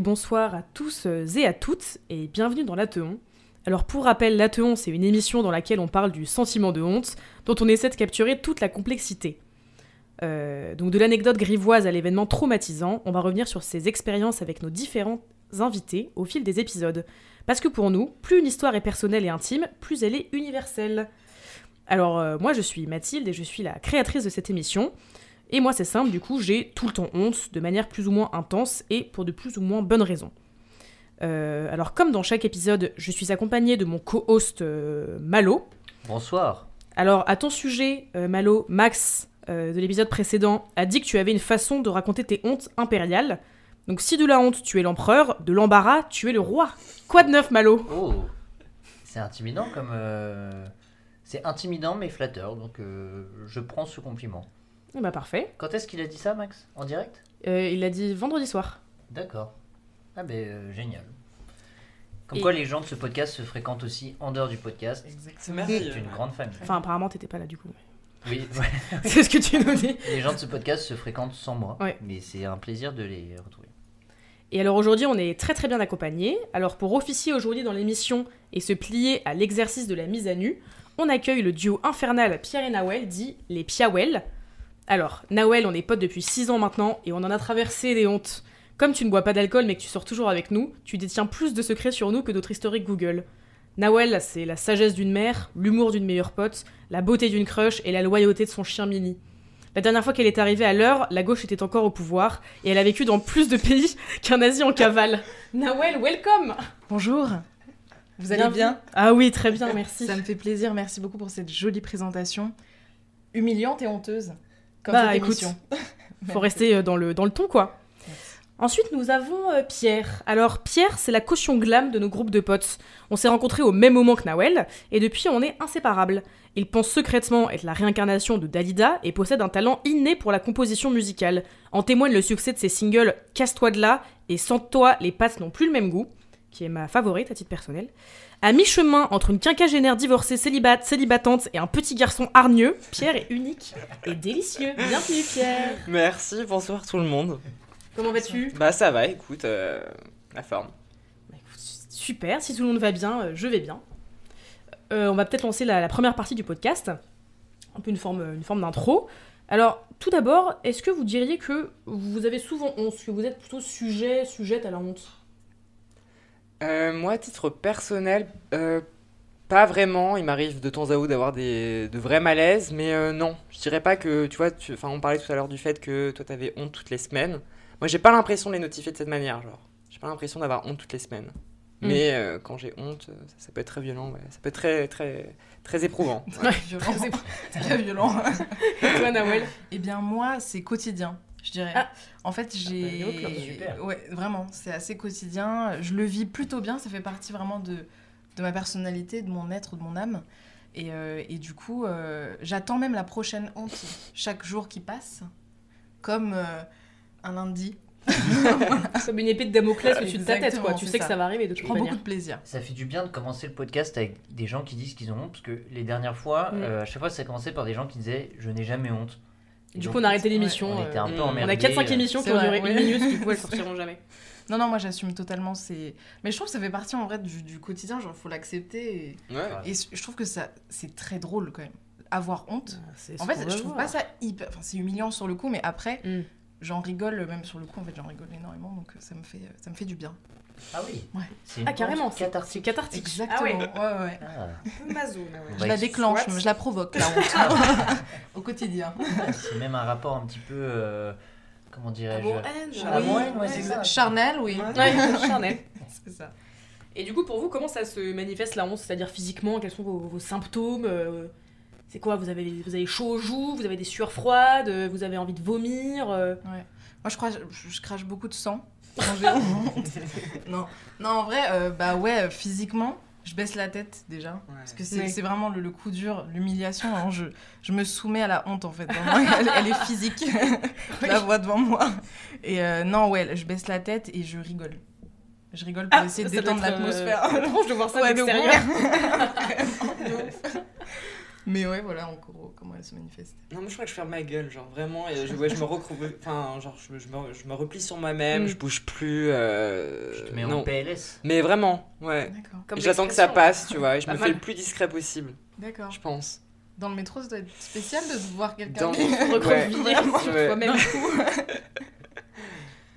bonsoir à tous euh, et à toutes et bienvenue dans l'Atheon. Alors pour rappel, l'Atheon c'est une émission dans laquelle on parle du sentiment de honte dont on essaie de capturer toute la complexité. Euh, donc de l'anecdote grivoise à l'événement traumatisant, on va revenir sur ces expériences avec nos différents invités au fil des épisodes. Parce que pour nous, plus une histoire est personnelle et intime, plus elle est universelle. Alors euh, moi je suis Mathilde et je suis la créatrice de cette émission. Et moi c'est simple, du coup j'ai tout le temps honte, de manière plus ou moins intense et pour de plus ou moins bonnes raisons. Euh, alors comme dans chaque épisode, je suis accompagnée de mon co-host euh, Malo. Bonsoir. Alors à ton sujet, euh, Malo, Max de l'épisode précédent a dit que tu avais une façon de raconter tes hontes impériales. Donc si de la honte tu es l'empereur, de l'embarras tu es le roi. Quoi de neuf Malo? Oh, c'est intimidant comme. C'est intimidant mais flatteur, donc je prends ce compliment. Eh Bah parfait. Quand est-ce qu'il a dit ça, Max? En direct? Euh, il l'a dit vendredi soir. D'accord. Ah ben euh, génial. Comme Et- quoi les gens de ce podcast se fréquentent aussi en dehors du podcast. Exactement. C'est une grande famille. Enfin apparemment t'étais pas là du coup. Oui, ouais. C'est ce que tu nous dis. les gens de ce podcast se fréquentent sans moi, Ouais. mais c'est un plaisir de les retrouver. Et alors aujourd'hui, on est très très bien accompagnés. Alors pour officier aujourd'hui dans l'émission et se plier à l'exercice de la mise à nu, on accueille le duo infernal Pierre et Nawel, dit les Piawel. Alors, Nawel, on est potes depuis 6 ans maintenant et on en a traversé des hontes. Comme tu ne bois pas d'alcool mais que tu sors toujours avec nous, tu détiens plus de secrets sur nous que d'autres historiques Google. Nawel, c'est la sagesse d'une mère, l'humour d'une meilleure pote, la beauté d'une crush et la loyauté de son chien Mini. La dernière fois qu'elle est arrivée à l'heure, la gauche était encore au pouvoir et elle a vécu dans plus de pays qu'un nazi en cavale. Nawel, welcome Bonjour. Vous allez bien? Ah oui, très bien, merci. Ça me fait plaisir. Merci beaucoup pour cette jolie présentation. Humiliante et honteuse. Comme Bah, écoute. Faut rester euh, dans le, dans le ton, quoi. Ensuite, nous avons euh, Pierre. Alors, Pierre, c'est la caution glam de nos groupes de potes. On s'est rencontrés au même moment que Nawel, et depuis, on est inséparables. Il pense secrètement être la réincarnation de Dalida et possède un talent inné pour la composition musicale. En témoigne le succès de ses singles Casse-toi de là et Sans toi, les pattes n'ont plus le même goût, qui est ma favorite à titre personnel. À mi-chemin entre une quinquagénaire divorcée célibat, célibatante et un petit garçon hargneux, Pierre est unique et délicieux. Bienvenue, Pierre Merci, bonsoir tout le monde. Comment vas-tu? Bah ça va, écoute, euh, la forme. Bah, écoute, Super, si tout le monde va bien, euh, je vais bien. Euh, on va peut-être lancer la, la première partie du podcast, un peu une forme, une forme d'intro. Alors, tout d'abord, est-ce que vous diriez que vous avez souvent honte, que vous êtes plutôt sujet, sujette à la honte? Euh, moi, à titre personnel, euh, pas vraiment. Il m'arrive de temps à autre d'avoir des de vrais malaises, mais euh, non, je dirais pas que, tu vois, tu- enfin, on parlait tout à l'heure du fait que toi t'avais honte toutes les semaines. Moi, j'ai pas l'impression de les notifier de cette manière, genre. J'ai pas l'impression d'avoir honte toutes les semaines. Mm. Mais euh, quand j'ai honte, ça, ça peut être très violent, ouais. ça peut être très, très, très éprouvant. Très violent. Très violent. Et toi, Nawel Eh bien, moi, c'est quotidien, je dirais. Ah. En fait, j'ai. bah. Ouais, vraiment, c'est assez quotidien. Je le vis plutôt bien. Ça fait partie vraiment de, de ma personnalité, de mon être, de mon âme. Et, euh, et du coup, euh, j'attends même la prochaine honte chaque jour qui passe, comme euh, un lundi. Comme une épée de Damoclès au-dessus de ta tête, quoi. Tu sais que ça. va arriver de Je toute prends manière. beaucoup de plaisir. Ça fait du bien de commencer le podcast avec des gens qui disent qu'ils ont honte, parce que les dernières fois, Mm. euh, à chaque fois, ça commençait par des gens qui disaient Je n'ai jamais honte. Du donc, coup, on a arrêté l'émission. on était un euh, peu on a on a emmerdés. 4-5 émissions qui ont duré une minute, du coup, elles sortiront jamais. Non, non, moi j'assume totalement. C'est... Mais je trouve que ça fait partie en vrai du, du quotidien, genre faut l'accepter. Et, Ouais. et je trouve que ça, c'est très drôle quand même. Avoir honte. C'est En fait, je trouve voir. pas ça hyper. Enfin, c'est humiliant sur le coup, mais après, Mm. j'en rigole, même sur le coup, en fait, j'en rigole énormément, donc euh, ça me fait, ça me fait du bien. Ah oui Ouais. Ah, carrément, c'est cathartique. cathartique. Exactement. Ah ouais. ouais, ouais. Ah, Nawel. On Je la déclenche, What je la provoque, la honte. Au quotidien. c'est même un rapport un petit peu. euh, comment dirais-je Oui, ouais, ouais, c'est ça. Charnel, oui. Ouais, charnel. C'est ça. Et du coup, pour vous, comment ça se manifeste la honte? C'est-à-dire physiquement, quels sont vos, vos symptômes euh, C'est quoi? Vous avez, vous avez chaud aux joues Vous avez des sueurs froides euh, Vous avez envie de vomir euh, Moi, je, crois, je, je crache beaucoup de sang quand j'ai honte. non. non, en vrai, euh, bah ouais, euh, physiquement, je baisse la tête déjà. Parce que c'est c'est vraiment le, le coup dur, l'humiliation. hein, je, je me soumets à la honte en fait. Elle, elle est physique. je la vois devant moi. Et euh, non, ouais, je baisse la tête et je rigole. Je rigole pour essayer de Ah, ça doit détendre être, euh, l'atmosphère. étrange de voir ça Ouais, de de l'extérieur. Mais ouais, voilà, en gros, comment elle se manifeste. Non, moi je crois que je ferme ma gueule, genre vraiment, et je, ouais, je me retrouve, enfin, genre je, me- je me, je me replie sur moi-même, Mm. je bouge plus. euh, Je te mets en non. PLS. Mais vraiment, ouais. D'accord. Comme J'attends que ça passe, tu vois, et je me mal. fais le plus discret possible, D'accord. je pense. Dans le métro, ça doit être spécial de voir quelqu'un qui Ouais. toi-même.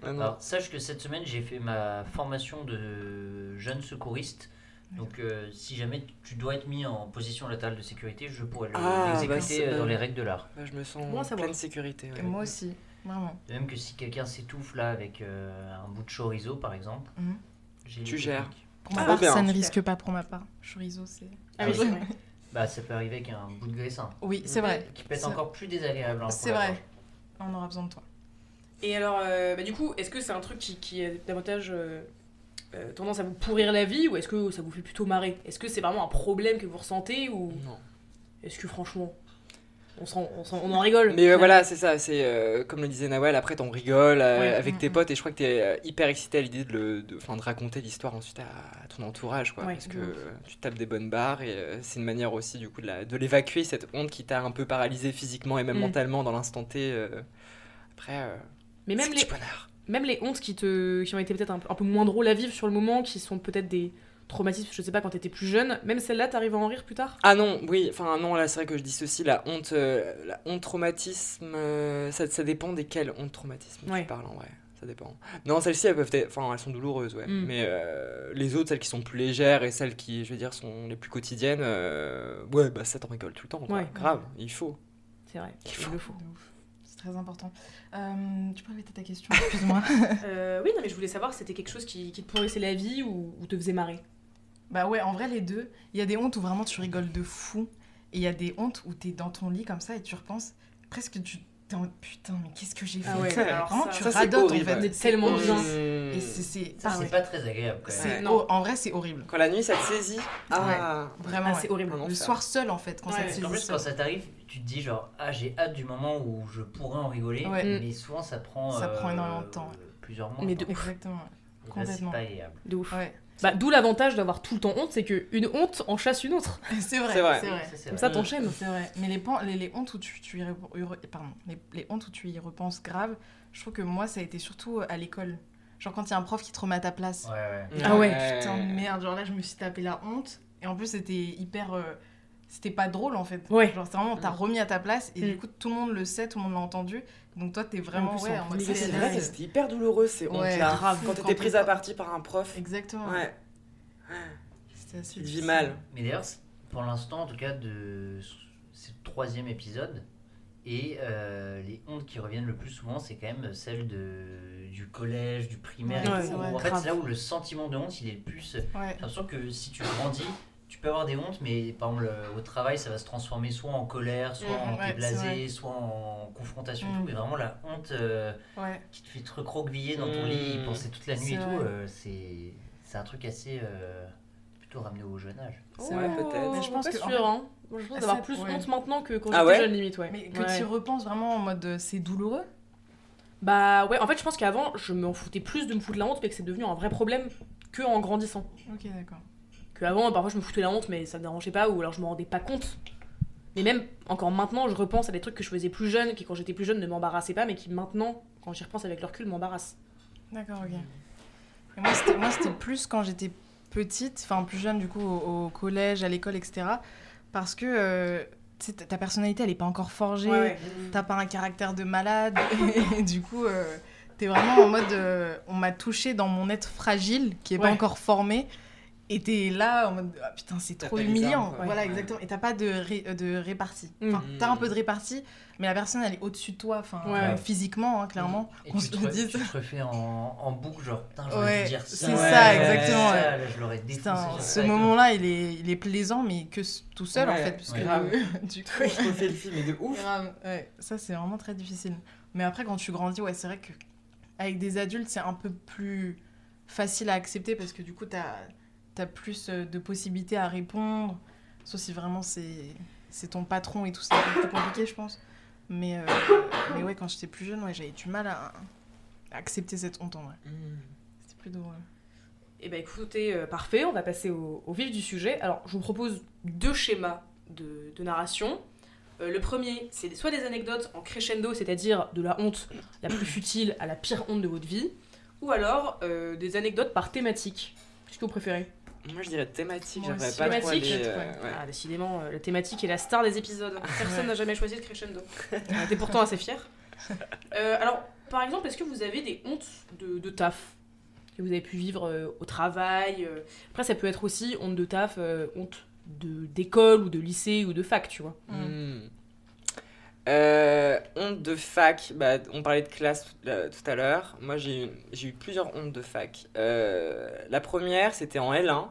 Non. Alors, sache que cette semaine, j'ai fait ma formation de jeune secouriste. Donc, euh, si jamais tu dois être mis en position latérale de sécurité, je pourrais le- Ah, bah, l'exécuter euh, dans les règles de l'art. Ouais, je me sens Bon en pleine sécurité. ouais. Moi aussi, vraiment. De même que si quelqu'un s'étouffe là avec euh, un bout de chorizo, par exemple, Mhm. Tu gères. Pour ma Ah, part, ça ne risque pas pour ma part. Chorizo, c'est. Ah oui, c'est vrai. Bah, ça peut arriver avec un bout de graissin. Oui, c'est vrai. Qui peut être encore plus désagréable. hein, C'est vrai. On aura besoin de toi. Et alors, euh, bah, du coup, est-ce que c'est un truc qui, qui a davantage euh, tendance à vous pourrir la vie ou est-ce que ça vous fait plutôt marrer? Est-ce que c'est vraiment un problème que vous ressentez ou Non. est-ce que franchement, on, s'en- on, s'en- on en rigole? Mais euh, voilà, c'est ça, c'est euh, comme le disait Nawel, après t'en rigoles Ouais. avec tes Mm, potes et je crois que t'es hyper excité à l'idée de, le- de, de raconter l'histoire ensuite à, à ton entourage, quoi, Ouais, parce que tu tapes des bonnes barres et c'est une manière aussi du coup de l'évacuer, cette honte qui t'a un peu paralysé physiquement et même Mm. mentalement dans l'instant T. après, Mais même les, bonheur. Même les hontes qui, te, qui ont été peut-être un, peu- un peu moins drôles à vivre sur le moment, qui sont peut-être des traumatismes, je sais pas, quand t'étais plus jeune, même celle-là, t'arrives à en rire plus tard? Ah non, oui, enfin non, là c'est vrai que je dis ceci, la honte, euh, la honte traumatisme, euh, ça, ça dépend desquelles honte traumatisme Ouais. tu parles en vrai, ça dépend. Non, celles-ci elles peuvent être, enfin elles sont douloureuses, ouais. Mm. Mais euh, les autres, celles qui sont plus légères et celles qui, je veux dire, sont les plus quotidiennes, ouais, bah ça t'en rigoles tout le temps, quoi. Ouais. grave, il faut. C'est vrai, Il le faut. C'est très important. Euh, tu peux répéter ta question, excuse-moi. Euh, oui, non, mais je voulais savoir si c'était quelque chose qui, qui te pourrissait la vie ou, ou te faisait marrer. bah ouais, en vrai, les deux. Il y a des hontes où vraiment tu rigoles de fou. Et il y a des hontes où t'es dans ton lit comme ça et tu repenses. Presque tu. Putain, mais qu'est-ce que j'ai fait Ah ouais, Ça, alors Vraiment, ça- tu ça, radotes en horrible, fait. C'est tellement bien. Et c'est. c'est- Ça, ah c'est ouais. pas très agréable quand même. C'est- Non. en vrai, c'est horrible. Quand la nuit ça te saisit, ah, Vraiment, Ah, ouais. c'est horrible. Le soir seul, en fait, quand ça Ouais. En plus, quand ça t'arrive, tu te dis genre, ah, j'ai hâte du moment où je pourrais en rigoler. Ouais. Mais souvent, ça prend, Ça euh, prend énormément de temps, ouais. Plusieurs mois. Mais de ouf. Exactement. C'est complètement. pas agréable. De ouf. Ouais. Bah, D'où l'avantage d'avoir tout le temps honte, c'est qu'une honte en chasse une autre. C'est vrai. C'est vrai. C'est vrai. Comme ça, t'enchaînes. C'est vrai. Mais les, pan- les, les hontes où tu, tu y, pardon, les, les hontes où tu y repenses grave, je trouve que moi, ça a été surtout à l'école. Genre quand il y a un prof qui te remet à ta place. Ouais, ouais. Ah ouais. Putain, merde. Genre là, je me suis tapé la honte. Et en plus, c'était hyper. euh, c'était pas drôle en fait. Ouais. Genre, c'est vraiment, on t'a remis à ta place. Et Mm. du coup, tout le monde le sait, tout le monde l'a entendu. Donc toi, t'es vraiment. plus, ouais, en mode c'est vrai que c'était hyper douloureux ces hontes Ouais, là. grave. Quand t'étais prise à partie par un prof. Exactement. Ouais, C'était assez tu te vis mal. Mais d'ailleurs, c'est- pour l'instant, en tout cas, de... c'est le troisième épisode. Et euh, les hontes qui reviennent le plus souvent, c'est quand même celles de... du collège, du primaire Ouais, et c'est tout. vrai, en fait, grave. c'est là où le sentiment de honte, il est le plus. J'ai Ouais. l'impression que si tu grandis, tu peux avoir des hontes, mais par exemple, au travail, ça va se transformer soit en colère, soit Mhm, en ouais, t'es c'est blasé, vrai. soit en confrontation et Mhm. tout. Mais vraiment, la honte euh, Ouais. qui te fait te recroqueviller dans ton lit, y penser toute la nuit C'est et tout, euh, c'est c'est un truc assez. euh, plutôt ramené au jeune âge. C'est Ouais, vrai. peut-être. Mais je pense pas que, en sûr, hein. Je pense Ah, d'avoir ça- plus ouais. honte maintenant que quand Ah j'étais ouais jeune, limite, ouais. Mais que Ouais. tu y repenses vraiment en mode c'est douloureux? Bah ouais, en fait, je pense qu'avant, je m'en foutais plus de me foutre la honte, mais que c'est devenu un vrai problème que en grandissant. Ok, d'accord. Que avant, parfois, je me foutais la honte, mais ça me dérangeait pas, ou alors je me rendais pas compte. Mais même encore maintenant, je repense à des trucs que je faisais plus jeune, qui quand j'étais plus jeune ne m'embarrassaient pas, mais qui maintenant, quand j'y repense avec le recul, m'embarrassent. D'accord, ok. Et moi, c'était, plus quand j'étais petite, enfin plus jeune du coup, au, au collège, à l'école, etc. Parce que euh, ta personnalité, elle est pas encore forgée. T'as pas un caractère de malade. et du coup, euh, t'es vraiment en mode. euh, on m'a touché dans mon être fragile, qui est Ouais. pas encore formé. Et t'es là en mode. Ah, putain, c'est trop humiliant. armes. Voilà, Ouais. exactement. Et t'as pas de, ré- euh, de répartie. Enfin, Mm. t'as un peu de répartie, mais la personne, elle est au-dessus de toi, enfin, Ouais. euh, physiquement, hein, clairement. Et qu'on tu se te, le re- dise. tu te refais en, en boucle, genre, putain, j'aurais Ouais, dû dire ça. c'est ça, exactement, Ça, là, je. Putain, ce tout. moment-là, il est, il est plaisant, mais que tout seul en fait. Parce que grave. du coup, Je refais le film, mais de ouf. ça c'est vraiment très difficile. Mais après, quand tu grandis, ouais, c'est vrai que avec des adultes, c'est un peu plus facile à accepter parce que du coup, t'as as plus euh, de possibilités à répondre. Sauf si vraiment c'est c'est ton patron et tout, c'est un peu plus compliqué, je pense. Mais, euh, mais ouais, quand j'étais plus jeune, ouais, j'avais du mal à, à accepter cette honte en vrai. C'était plus drôle. Et bah écoutez, euh, parfait, on va passer au, au vif du sujet. Alors, je vous propose deux schémas de, de narration. Euh, le premier, c'est soit des anecdotes en crescendo, c'est-à-dire de la honte la plus futile à la pire honte de votre vie, ou alors euh, des anecdotes par thématique. Qu'est-ce que vous préférez? Moi, je dirais thématique, Moi j'aimerais aussi. pas trop Thématique, aller, euh, ouais. Ah, décidément, euh, la thématique est la star des épisodes. Personne n'a jamais choisi le crescendo. On était pourtant assez fiers. Euh, alors, par exemple, est-ce que vous avez des hontes de, de taf que vous avez pu vivre euh, au travail euh, Après, ça peut être aussi honte de taf, euh, honte de- d'école ou de lycée ou de fac, tu vois. Hmm. Euh, honte de fac, bah, on parlait de classe tout, euh, tout à l'heure. Moi, j'ai eu, plusieurs hontes de fac. Euh, la première, c'était en L1.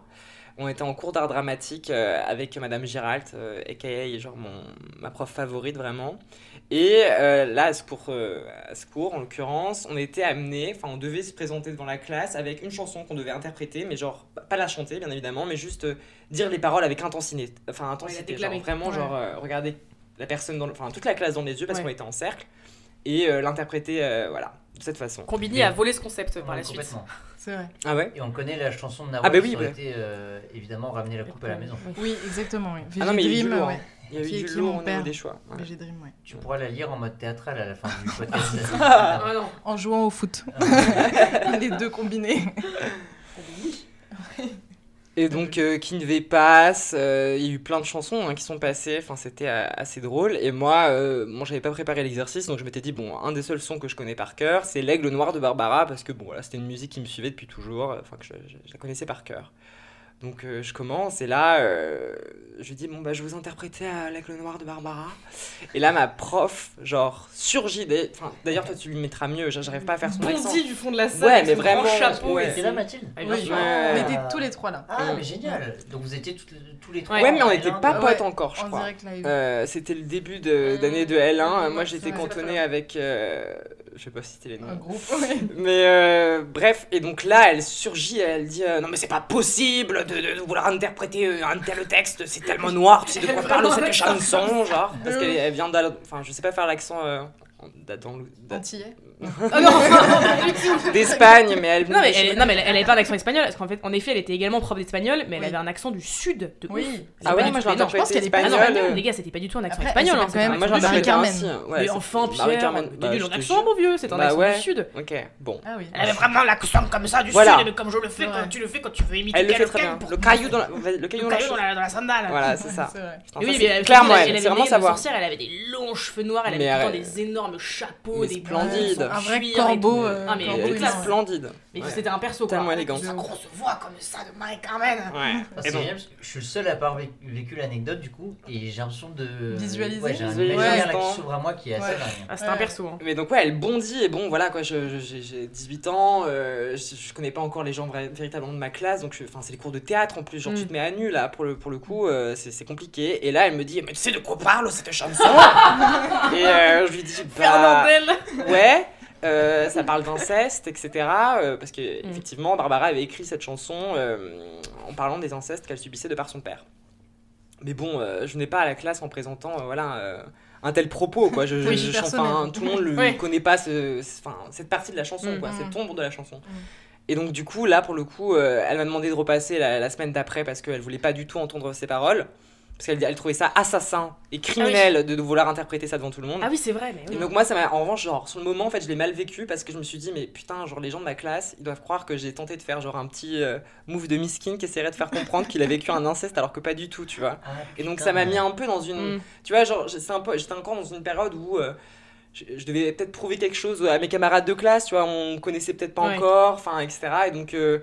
On était en cours d'art dramatique euh, avec Madame Giralt, euh, aka genre mon, ma prof favorite vraiment. Et là, à ce cours, à ce cours, en l'occurrence, on était amené, enfin, on devait se présenter devant la classe avec une chanson qu'on devait interpréter, mais genre, pas la chanter, bien évidemment, mais juste dire les paroles avec intensité. Enfin, intensité. genre, déclamer. vraiment, Ouais. genre, regarder la personne, dans le- enfin, toute la classe dans les yeux parce Ouais. qu'on était en cercle, et euh, l'interpréter, euh, voilà, de cette façon. Combiné à voler ce concept par Ouais, la suite. C'est vrai. Ah ouais? Et on connaît la chanson de Nawak Ah bah oui, qui aurait bah. été euh, évidemment ramener la coupe à la maison. Oui. Oui, exactement. Oui. Ah non, mais il y a eu du Dream, lourd. ouais. hein. Il y a eu Qui du lourd père. des choix. ouais. VG Dream, ouais. Tu pourras la lire en mode théâtral à la fin du podcast. Ah non. En jouant au foot. Les deux combinés. Et donc, euh, Kinvey passe, euh, il y a eu plein de chansons hein, qui sont passées, enfin, c'était euh, assez drôle. Et moi, euh, moi j'avais pas préparé l'exercice, donc je m'étais dit, bon, un des seuls sons que je connais par cœur, c'est L'Aigle Noir de Barbara, parce que bon, voilà, c'était une musique qui me suivait depuis toujours, euh, enfin, que je- je la connaissais par cœur. Donc, euh, je commence, et là, euh, je lui dis, bon, bah, je vais vous interpréter à L'Aigle Noir de Barbara. Et là, ma prof, genre, surgit, des- enfin, d'ailleurs, toi, tu lui mettras mieux, j'arrive pas à faire son accent. Bondi du fond de la salle. Ouais, mais vraiment, chapeau. ouais. là, Mathilde Ah, Oui. Ouais. on était tous les trois là. Ah, mais génial Donc vous étiez toutes- tous les trois Ouais. Ouais, mais on n'était L1, pas de- potes Ouais, encore, je En crois. Euh, c'était le début de- d'année de, L1. Mmh, Moi, j'étais cantonnée avec. Je sais pas c'était les Un noms. groupe. ouais. Mais euh, bref, et donc là, elle surgit, elle dit euh, Non, mais c'est pas possible de, de- de vouloir interpréter euh, un tel texte, c'est tellement noir, tu sais de quoi parle cette chanson, genre. Parce qu'elle elle vient d'Al- Enfin, je sais pas faire l'accent. euh, d'A- Ah non, du. D'Espagne, mais elle. Non mais, elle, pas- non, mais elle, elle avait pas d'accent espagnol, parce qu'en fait, en effet, elle était également prof d'espagnol, mais elle Oui. avait un accent du sud de Oui. Ah pas moi du je pense qu'elle est pas Ah non, les gars, c'était pas du tout un accent Après, espagnol. hein, quand un même Moi accent j'en du Marie interprétais sud. Carmen. un. Ouais, Mais enfin, Pierre, bah, je ton te accent, mon vieux, c'est un Bah accent du sud. Ok, bon. Ah oui. Elle avait vraiment l'accent comme ça du sud, mais comme je le fais quand tu le fais quand tu veux imiter Elle le fait quelqu'un très bien. Le caillou dans la, le caillou Le dans la caillou dans chaussure. la, dans la sandale. Voilà, c'est ça. Oui, mais clairement, elle, c'est avait vraiment des savoir. elle avait des longs cheveux noirs, elle avait des énormes chapeaux, des splendide. Un vrai cuir et corbeau. tout. euh, Ah, mais corbeau splendide. Mais Ouais. c'était un perso quoi. Tellement élégante. Sa grosse voix comme ça de. Ouais. Et c'est donc- génial parce que je suis le seul à avoir vécu, l'anecdote du coup et j'ai l'impression de Visualiser. Ouais, j'ai un imaginaire Ouais. qui s'ouvre à moi qui est assez Ouais. dingue. Ah, c'était un Ouais. perso. hein. Mais donc ouais, elle bondit et bon voilà quoi, j'ai j'ai 18 ans, euh, je, je connais pas encore les gens véritablement de ma classe, donc enfin c'est les cours de théâtre en plus, genre Mm. tu te mets à nu là pour le, pour le coup, euh, c'est c'est compliqué. Et là elle me dit mais tu sais de quoi parle cette chanson Et euh, je lui dis bah Fernandel. ouais. Euh, ça parle d'inceste, etc. euh, parce que effectivement, Barbara avait écrit cette chanson euh, en parlant des incestes qu'elle subissait de par son père. Mais bon, je n'ai pas à la classe en présentant voilà, un tel propos. Quoi. Je, je- Oui, je- personnel. enfin, tout le monde ne connaît pas ce, cette partie de la chanson, Mm. quoi, Mm. cette ombre de la chanson. Et donc du coup, là, pour le coup, elle m'a demandé de repasser la, la semaine d'après parce qu'elle voulait pas du tout entendre ses paroles. Parce qu'elle elle trouvait ça assassin et criminel de, de vouloir interpréter ça devant tout le monde. Ah oui, c'est vrai, mais oui. Et donc moi, ça m'a, en revanche, genre, sur le moment, en fait, je l'ai mal vécu parce que je me suis dit, mais putain, genre, les gens de ma classe, ils doivent croire que j'ai tenté de faire, genre, un petit euh, move de miskin qui essaierait de faire comprendre qu'il a vécu un inceste alors que pas du tout, tu vois. Ah, Et donc ça m'a mis un peu dans une... Mm. Tu vois, genre, c'est un peu, j'étais encore dans une période où... euh, je, je devais peut-être prouver quelque chose à mes camarades de classe, tu vois, on me connaissait peut-être pas Ouais. encore, enfin, etc. Et donc, euh,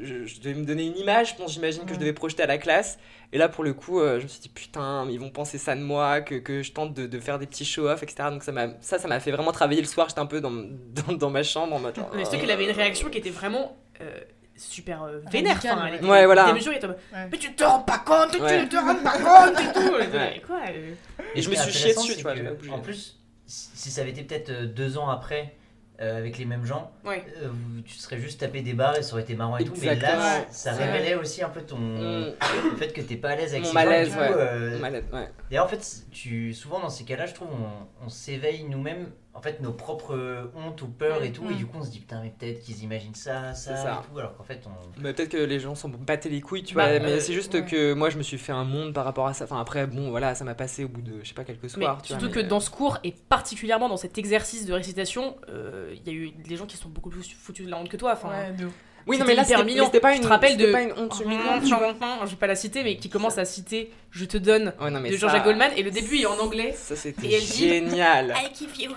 je, je devais me donner une image, je pense, j'imagine que je Mm. devais projeter à la classe. Et là, pour le coup, euh, je me suis dit, putain, ils vont penser ça de moi, que, que je tente de, de faire des petits show-off, etc. Donc ça m'a ça, ça m'a fait vraiment travailler le soir, j'étais un peu dans, dans, dans ma chambre en mode... Mais surtout euh, qu'elle avait une réaction qui était vraiment euh, super euh, vénère. Enfin, ouais. était Ouais, voilà. était Ouais. Mais tu te rends pas compte, Ouais. tu ne te rends pas compte et tout. Mais quoi euh, Et je me suis chié dessus, tu vois, que. En plus, si si ça avait été peut-être euh, deux ans après, euh, avec les mêmes gens, Ouais. euh, tu serais juste tapé des barres et ça aurait été marrant et tout. Mais là, Ouais. ça révélait aussi un peu ton. Mm. Le fait que t'es pas à l'aise avec ces malaise, gens. et du coup, ouais. euh, ouais. D'ailleurs, en fait, tu, souvent dans ces cas-là, je trouve, on, on s'éveille nous-mêmes en fait nos propres hontes ou peurs et tout, et Mm. du coup on se dit putain, mais peut-être qu'ils imaginent ça, ça, ça. et tout, alors qu'en fait on. Mais peut-être que les gens sont battés les couilles, tu Bah, vois. mais euh, c'est juste ouais. que moi, je me suis fait un monde par rapport à ça. Enfin, après, bon, voilà, ça m'a passé au bout de, je sais pas, quelques Mais soirs. tu vois, surtout mais, que euh, dans ce cours, et particulièrement dans cet exercice de récitation, euh, il y a eu des gens qui sont beaucoup plus foutus de la honte que toi. Enfin, Ouais, de ouf. Oui, non, mais là, c'était mignon. mais c'était pas une, te rappelles c'était de- pas une honte je mignonne, tu vois. vais pas la citer, mais qui commence à citer Je te donne Ouais, non, mais de ça- Jean-Jacques Goldman, et le début est en anglais. Ça, Et c'était elle dit- génial. I give you.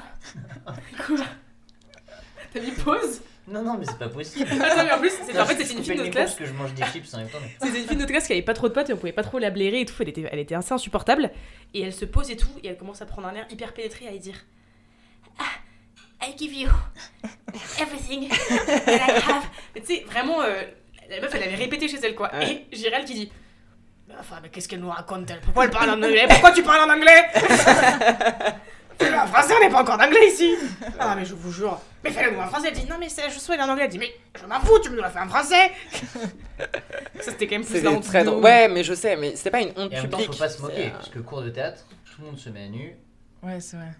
Quoi T'as mis pause Non, non, mais c'est pas possible. Attends, mais en plus, c'est- en fait, Je c'était une fille de notre classe. Parce que je mange des chips en même temps. mais- C'était une fille de notre classe qui avait pas trop de potes et on pouvait pas trop la blairer et tout. Elle était, elle était assez insupportable. Et elle se pose et tout, et elle commence à prendre un air hyper pénétré à y dire Ah, I give you everything that I have. Mais tu sais, vraiment, euh, la meuf elle avait répété chez elle quoi. Ouais. Et Gérald qui dit Mais Enfin, mais qu'est-ce qu'elle nous raconte elle? Pourquoi elle parle en anglais? Pourquoi tu parles en anglais Fais-le en français, on n'est pas encore d'anglais ici Ah, mais je vous jure. Mais fais-le nous en français. Elle dit Non, mais c'est- je souhaite en anglais. Elle dit Mais je m'en fous, tu me l'as fait en français Ça, c'était quand même plus honte très de drôle. Ouais, mais je sais, mais c'était pas une honte Et en même temps, publique. faut pas se moquer, euh, parce que cours de théâtre, tout le monde se met à nu. Ouais, c'est vrai.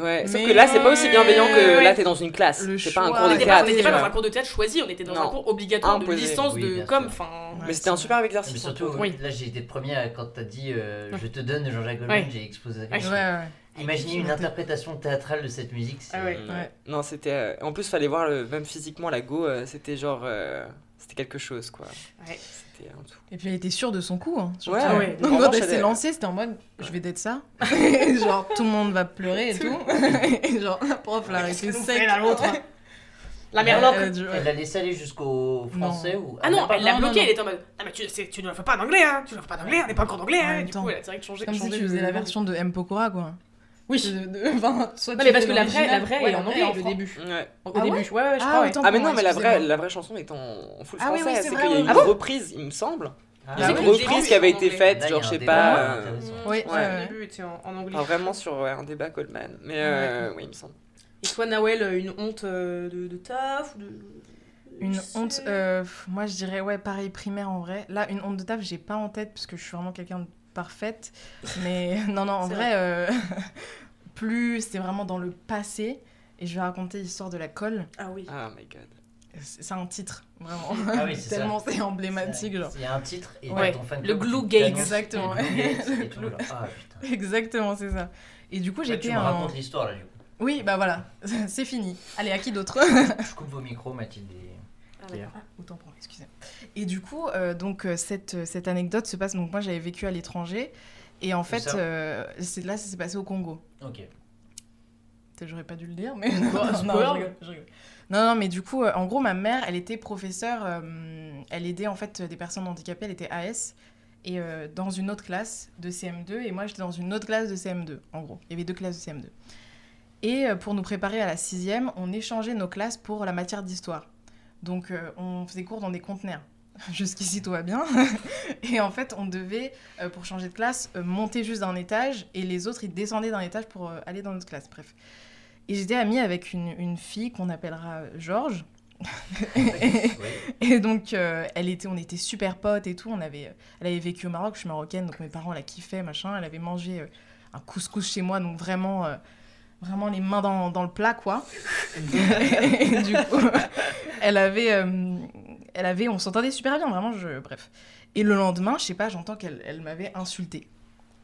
Ouais, sauf Mais que là, c'est pas aussi bienveillant que ouais. là, t'es dans une classe. Le C'est pas un cours On de n'était pas, théâtre. on n'était pas dans un cours de théâtre choisi, on était dans un cours obligatoire Imposé. de licence Oui, de com. Enfin, Ouais, Mais c'était un super Mais exercice. surtout, Oui. là j'ai été de première quand t'as dit euh, Je te donne de Jean-Jacques Goldman, Ouais. j'ai explosé. Ouais. Ouais, ouais. Imaginez une interprétation théâtrale de cette musique. Ah ouais. Ouais. Non, c'était. euh, En plus, fallait voir le... même physiquement la go. euh, C'était genre. euh, C'était quelque chose, quoi. Ouais. C'était tout. Et puis elle était sûre de son coup. Hein. Ouais, Ah ouais. Donc Vraiment, quand elle s'est lancée, c'était en mode je vais d'être ça. genre tout le monde va pleurer et tout. et genre la prof l'a arrêté sec. l'autre La Elle merloque. a dû- Elle l'a laissé aller jusqu'au français ou Ah non, pas- elle l'a non, bloqué, non, elle était en mode Ah, mais tu, tu ne le fais pas en anglais, hein Tu ne le fais pas en anglais, on n'est pas encore d'anglais, En hein même Du coup, elle a direct changé. Comme si tu faisais la version de M. Pokora quoi. Oui. De- de- enfin, soit Non, tu mais parce que la vraie, la vraie ouais, est en anglais, fran- début. Ouais. Au Ah début, ouais ouais, ouais, je Ah, crois, Ah, mais non, mais la vraie, la vraie chanson est en, en full Ah oui, français. oui, c'est c'est vrai, qu'il y a oui, une oui. Ah bon reprise, il me semble. Ah, Il y a c'est une reprise c'est qui avait été faite, genre, je sais pas. euh, intéressant. Oui, ouais. début était en, anglais. Vraiment sur un débat Goldman. Mais euh, oui, il me semble. Et toi, Nawel, une honte euh, de, taf ou de... Une honte, euh, moi je dirais ouais pareil primaire en vrai. Là une honte de taf j'ai pas en tête parce que je suis vraiment quelqu'un de parfaite. Mais non non en vrai, euh, plus c'était vraiment dans le passé et je vais raconter l'histoire de la colle. Ah oui. Ah my god. C'est un titre vraiment. Ah oui, c'est ça. Tellement c'est emblématique genre. Il y a un titre et Ouais, ton fan le Glue Gate. Exactement. le Glue Gate et tout, genre, Ah putain. Exactement c'est ça. Et du coup j'étais tu me un. racontes l'histoire là du coup. Oui bah voilà c'est fini. Allez à qui d'autre? Je coupe vos micros Mathilde. et- Ah, autant pour. Et du coup, euh, donc euh, cette, euh, cette anecdote se passe. Donc moi, j'avais vécu à l'étranger, et en fait, euh, c'est là, ça s'est passé au Congo. Ok. J'aurais pas dû le dire, mais Bah, non, non, je rigole, je rigole. Non, non, mais du coup, en gros, ma mère, elle était professeure. euh, elle aidait en fait des personnes handicapées. Elle était AS. Et dans une autre classe de CM2, et moi j'étais dans une autre classe de CM2, en gros. Il y avait deux classes de CM2. Et pour nous préparer à la sixième, on échangeait nos classes pour la matière d'histoire. Donc euh, on faisait cours dans des conteneurs. Jusqu'ici tout va bien. et en fait, on devait, euh, pour changer de classe, euh, monter juste d'un étage et les autres, ils descendaient d'un étage pour aller dans notre classe. Bref. Et j'étais amie avec une, une fille qu'on appellera Georges. Et donc, euh, elle était, on était super potes et tout. On avait, elle avait vécu au Maroc, je suis marocaine, donc mes parents la kiffaient, machin. Elle avait mangé euh, un couscous chez moi, donc vraiment, euh, vraiment les mains dans, dans le plat, quoi. et du coup, elle avait, euh, elle avait, on s'entendait super bien, vraiment, je, bref. Et le lendemain, je sais pas, j'entends qu'elle elle m'avait insultée.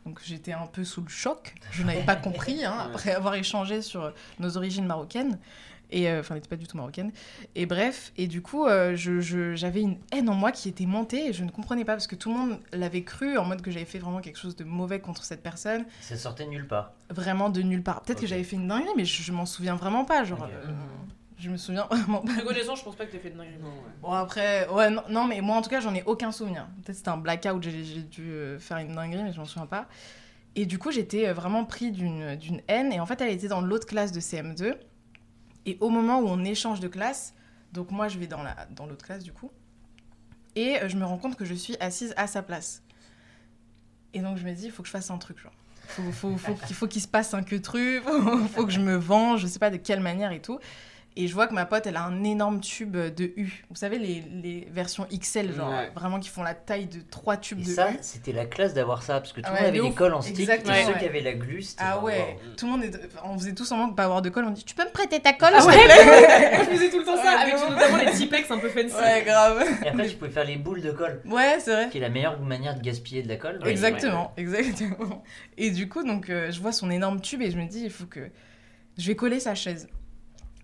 Donc j'étais un peu sous le choc. Je n'avais pas compris, hein, après avoir échangé sur nos origines marocaines. Et euh, enfin, elle n'était pas du tout marocaine. Et bref, et du coup, euh, je- j'avais une haine en moi qui était montée et je ne comprenais pas parce que tout le monde l'avait cru en mode que j'avais fait vraiment quelque chose de mauvais contre cette personne, Ça sortait nulle part. vraiment de nulle part. Peut-être que j'avais fait une dinguerie, mais je, je m'en souviens vraiment pas. Genre, euh, je me souviens vraiment pas. Connaissant, je pense pas que t'aies fait de dinguerie. Bon, après, ouais, non, non, mais moi en tout cas, j'en ai aucun souvenir. Peut-être c'était un blackout, j'ai j'ai dû faire une dinguerie, mais je m'en souviens pas. Et du coup, j'étais vraiment pris d'une haine. Et en fait, elle était dans l'autre classe de CM2. Et au moment où on échange de classe, donc moi, je vais dans la dans l'autre classe du coup. Et euh, je me rends compte que je suis assise à sa place. Et donc, je me dis, il faut que je fasse un truc, genre. Faut, faut, faut, qu'il faut qu'il se passe un que truc, faut, faut que je me venge, je sais pas de quelle manière et tout. Et je vois que ma pote, elle a un énorme tube de U. Vous savez, les, les versions XL, genre Ouais. vraiment qui font la taille de trois tubes Et de ça, U. c'était la classe d'avoir ça, parce que tout Ah le ouais, monde avait de des cols en stick, Exactement, et ceux qui avaient la glu, c'était Ah ouais, wow. tout le monde, est... on faisait tous semblant de pas avoir de colle. On dit, tu peux me prêter ta colle Ah ouais, Je faisais tout le temps ça, Ouais, avec notamment les Tipex un peu fancy. Ouais, grave. Et après, tu pouvais faire les boules de colle, Ouais, c'est vrai. qui est la meilleure manière de gaspiller de la colle. Exactement, exactement. Et du coup, donc, euh, je vois son énorme tube et je me dis, il faut que je vais coller sa chaise.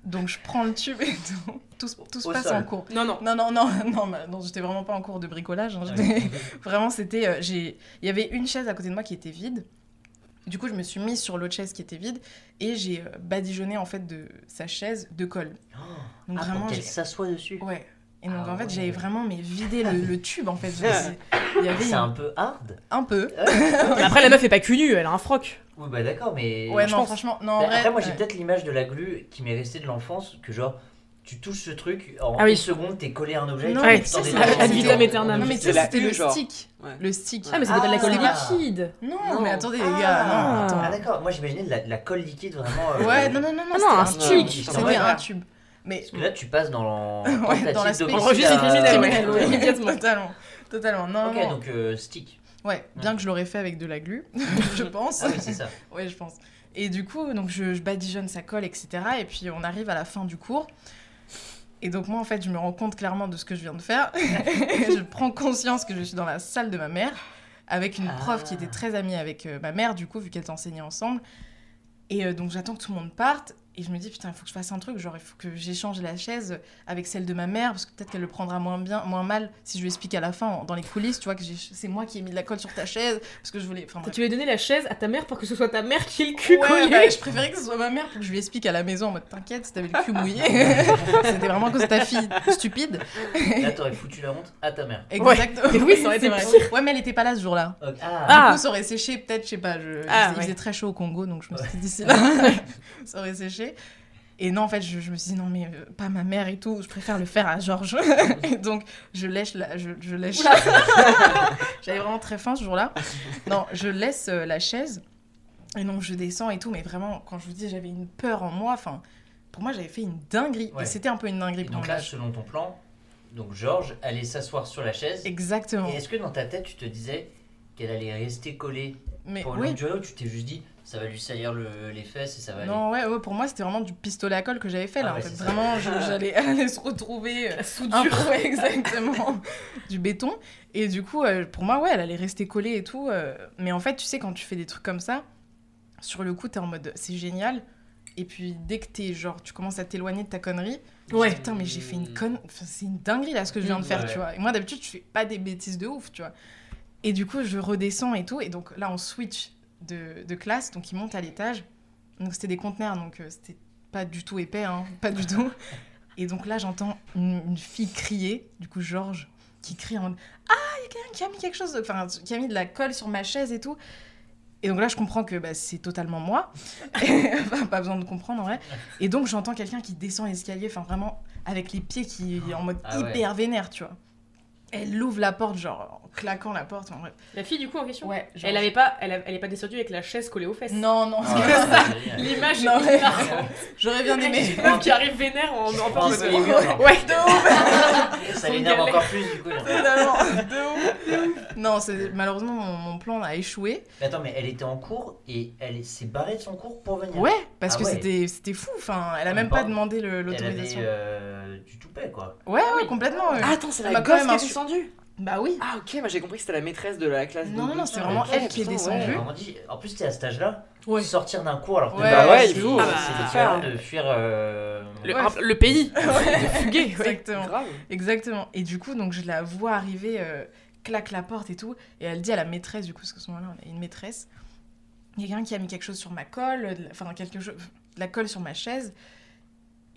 Donc, je prends le tube et tout, tout, se- tout se Au passe sol. en cours. Non, non. Non, non, non, non, bah, non j'étais vraiment pas en cours de bricolage. hein, vraiment, c'était. euh, j'ai... Il y avait une chaise à côté de moi qui était vide. Du coup, je me suis mise sur l'autre chaise qui était vide et j'ai euh, badigeonné en fait de sa chaise de colle. Oh. Donc, Ah, vraiment, qu'elle s'assoit dessus. Ouais. Et donc, Ah en fait, ouais. j'avais vraiment mais, vidé le, le tube en fait. Il y avait C'est un... un peu hard. un peu. Mais après, la meuf est pas cul nue, elle a un froc. Oui, bah d'accord, mais. Ouais, je non, pense. franchement, non, en Bah, vrai. après, moi, j'ai ouais. peut-être l'image de la glu qui m'est restée de l'enfance, que genre, tu touches ce truc, en Ah oui. une seconde, t'es collé à un objet. Non, Ouais, mais ad vitam aeternam. Non, c'était le stick. Ouais. Le stick. Ah, mais c'était pas de la colle Ah. liquide. Non, Non. mais attendez, les Ah. gars, non, attends. Ah, d'accord, moi j'imaginais de la, colle liquide vraiment. euh, Ouais, non, non, non, non, Ah non, un stick. Ah C'était ouais. un tube. Mais Parce que là, tu passes dans, Ouais, dans l'aspect- criminel, ouais. immédiatement. totalement, totalement. Non, Ok, non. donc euh, stick. Ouais, bien que je l'aurais fait avec de la glu, je pense. Ah oui, c'est ça. Ouais, je pense. Et du coup, donc je, je badigeonne sa colle, etc. Et puis on arrive à la fin du cours. Et donc moi, en fait, je me rends compte clairement de ce que je viens de faire. Je prends conscience que je suis dans la salle de ma mère avec une prof qui Ah. était très amie avec euh, ma mère, du coup, vu qu'elles enseignaient ensemble. Et euh, donc j'attends que tout le monde parte. Et je me dis, putain, il faut que je fasse un truc. Genre, il faut que j'échange la chaise avec celle de ma mère, parce que peut-être qu'elle le prendra moins bien, moins mal si je lui explique à la fin, dans les coulisses, tu vois, que c'est moi qui ai mis de la colle sur ta chaise, parce que je voulais. Enfin, bref. Tu lui as donné la chaise à ta mère pour que ce soit ta mère qui ait le cul Ouais, collé. bah, je préférais que ce soit ma mère pour que je lui explique à la maison en mode t'inquiète si t'avais le cul mouillé. C'était vraiment à cause de ta fille stupide. Là, t'aurais foutu la honte à ta mère. Exactement. Oui, ça aurait été vrai. Ouais, mais elle était pas là ce jour-là. Ah, Ah. Du coup, ça aurait séché peut-être, je sais pas. Je... Ah, il ouais. faisait très chaud au Congo, donc je me suis dit d'ici là, ça aurait séché. Et non, en fait, je, je me suis dit non, mais euh, pas ma mère et tout, je préfère le faire à Georges. et donc, je lèche la. Je, je lèche. J'avais vraiment très faim ce jour-là. Non, je laisse euh, la chaise. Et donc, je descends et tout, mais vraiment, quand je vous dis, j'avais une peur en moi. Enfin, pour moi, j'avais fait une dinguerie. Ouais. Et c'était un peu une dinguerie Et pour donc là, selon ton plan, donc Georges allait s'asseoir sur la chaise. Exactement. Et est-ce que dans ta tête, tu te disais qu'elle allait rester collée Mais pour oui, tu t'es juste dit ça va lui salir le- les fesses et ça va aller non, ouais, ouais, pour moi, c'était vraiment du pistolet à colle que j'avais fait là. Ah en ouais, fait, vraiment, j'allais elle allait se retrouver. euh, soudure. peu, ouais, exactement. du béton. Et du coup, euh, pour moi, ouais, elle allait rester collée et tout. euh, mais en fait, tu sais, quand tu fais des trucs comme ça, sur le coup, t'es en mode c'est génial. Et puis, dès que t'es genre, tu commences à t'éloigner de ta connerie, tu te Ouais. dis, putain, mais j'ai fait une conne. Enfin, c'est une dinguerie là ce que je viens de faire, ouais. tu vois. Et moi, d'habitude, je fais pas des bêtises de ouf, tu vois. Et du coup, je redescends et tout. Et donc là, on switch de, de classe. Donc, ils montent à l'étage. Donc, c'était des conteneurs. Donc, euh, c'était pas du tout épais, hein. Pas du tout. Et donc là, j'entends une, une fille crier, du coup, Georges, qui crie en mode Ah, il y a quelqu'un qui a mis quelque chose, enfin, qui a mis de la colle sur ma chaise et tout. Et donc là, je comprends que bah, c'est totalement moi. Enfin, pas besoin de comprendre en vrai. Et donc, j'entends quelqu'un qui descend l'escalier, enfin, vraiment, avec les pieds qui en mode Ah ouais. hyper vénère, tu vois. Elle ouvre la porte, genre, en claquant la porte. En vrai. La fille, du coup, en question Ouais, genre- Elle avait pas, elle, a- elle est pas descendue avec la chaise collée aux fesses. Non, non, Ah, c'est ouais, génial. L'image Non, est J'aurais bien aimé. Une meuf qui arrive vénère en, en pense de- que les murs, genre, Ouais. ça l'énerve encore plus du coup. Totalement, de ouf, de ouf. Non, malheureusement mon, mon plan a échoué. Mais attends, mais elle était en cours et elle s'est barrée de son cours pour venir. Ouais, parce Ah que ouais. c'était c'était fou. Enfin, elle a Ah, même pas demandé le- Elle avait l'autorisation. euh, du toupet quoi. Ouais, ouais, complètement. ouais. Ah, attends, c'est la gosse même qui est descendue Bah oui. Ah, ok, moi j'ai compris que c'était la maîtresse de la classe. Non, non, non, c'est vraiment Ok, elle qui est descendue. En plus t'es à cet âge-là, Ouais. sortir d'un cours alors que Ouais, bah ouais, c'est- il faut. Ah c'est de fuir. euh, Le, Ouais. le pays. De fuguer. Exactement. Grave. Exactement. Et du coup, donc je la vois arriver, euh, claque la porte et tout, et elle dit à la maîtresse, du coup, parce qu'à ce moment-là, on a une maîtresse, il y a quelqu'un qui a mis quelque chose sur ma colle, enfin quelque chose, de la colle sur ma chaise.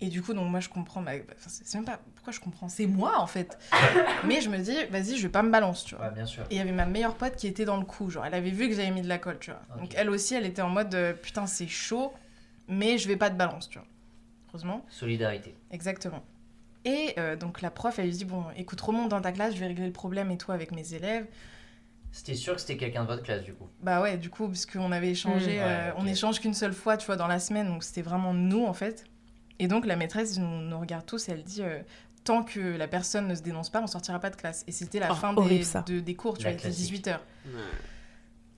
Et du coup, donc moi je comprends, ma- enfin, c'est même pas pourquoi je comprends, c'est moi en fait. Mais je me dis, vas-y, je vais pas me balance, tu vois. Ouais, bien sûr. Et il y avait ma meilleure pote qui était dans le coup, genre elle avait vu que j'avais mis de la colle, tu vois. Donc elle aussi, elle était en mode euh, putain, c'est chaud, mais je vais pas de balance, tu vois. Heureusement. Solidarité. Exactement. Et euh, donc la prof, elle lui dit Bon, écoute, remonte dans ta classe, je vais régler le problème et tout avec mes élèves. C'était sûr que c'était quelqu'un de votre classe du coup? Bah ouais, du coup, puisqu'on avait échangé, Mmh. euh, on échange qu'une seule fois, tu vois, dans la semaine, donc c'était vraiment nous en fait. Et donc la maîtresse nous, nous regarde tous et elle dit euh, tant que la personne ne se dénonce pas, on sortira pas de classe. Et c'était la Oh, fin horrible, des, de- des cours, tu La vois, il était classique. 18h.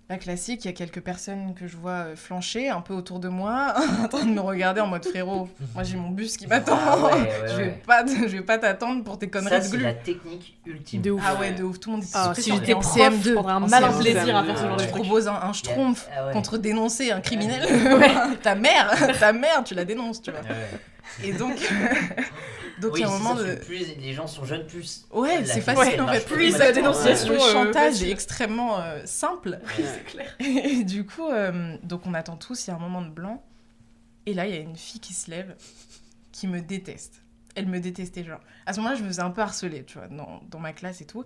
La classique, il y a quelques personnes que je vois euh, flancher un peu autour de moi, en train de me regarder en mode frérot. Moi j'ai mon bus qui m'attend. Ah ouais, ouais, je vais ouais. pas, je vais pas t'attendre pour tes conneries de c'est glu. la technique ultime. De ouf. Ah ouais, de ouf, tout le monde Ah, si j'étais en prof, CM2, je prendrais un en malin CM2, plaisir à faire ce genre de Tu truc. proposes un, un schtroumpf Ah ouais. contre dénoncer un criminel. Ouais. ta mère, ta mère, tu la dénonces, tu vois. Et donc, donc oui, il y a un moment ça, de... plus les gens sont jeunes, plus. Ouais, c'est facile en fait. plus la dénonciation, Le euh, chantage est extrêmement euh, simple. C'est clair. Et du coup, euh, donc on attend tous, il y a un moment de blanc. Et là, il y a une fille qui se lève, qui me déteste. Elle me détestait, genre. À ce moment-là, je me faisais un peu harceler, tu vois, dans, dans ma classe et tout.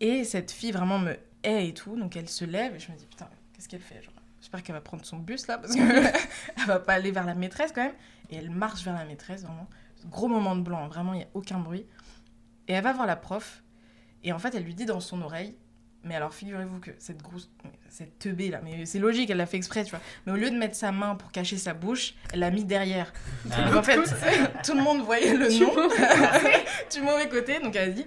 Et cette fille vraiment me hait et tout. Donc elle se lève et je me dis, putain, qu'est-ce qu'elle fait genre? J'espère qu'elle va prendre son bus là, parce qu'elle va pas aller vers la maîtresse quand même. Et elle marche vers la maîtresse, vraiment. Gros moment de blanc, vraiment, il n'y a aucun bruit. Et elle va voir la prof. Et en fait, elle lui dit dans son oreille, mais alors figurez-vous que cette grosse, cette teubée là, mais c'est logique, elle l'a fait exprès, tu vois. Mais au lieu de mettre sa main pour cacher sa bouche, elle l'a mis derrière. Ah. Donc en fait, tout le monde voyait le nom du mauvais côté, donc elle a dit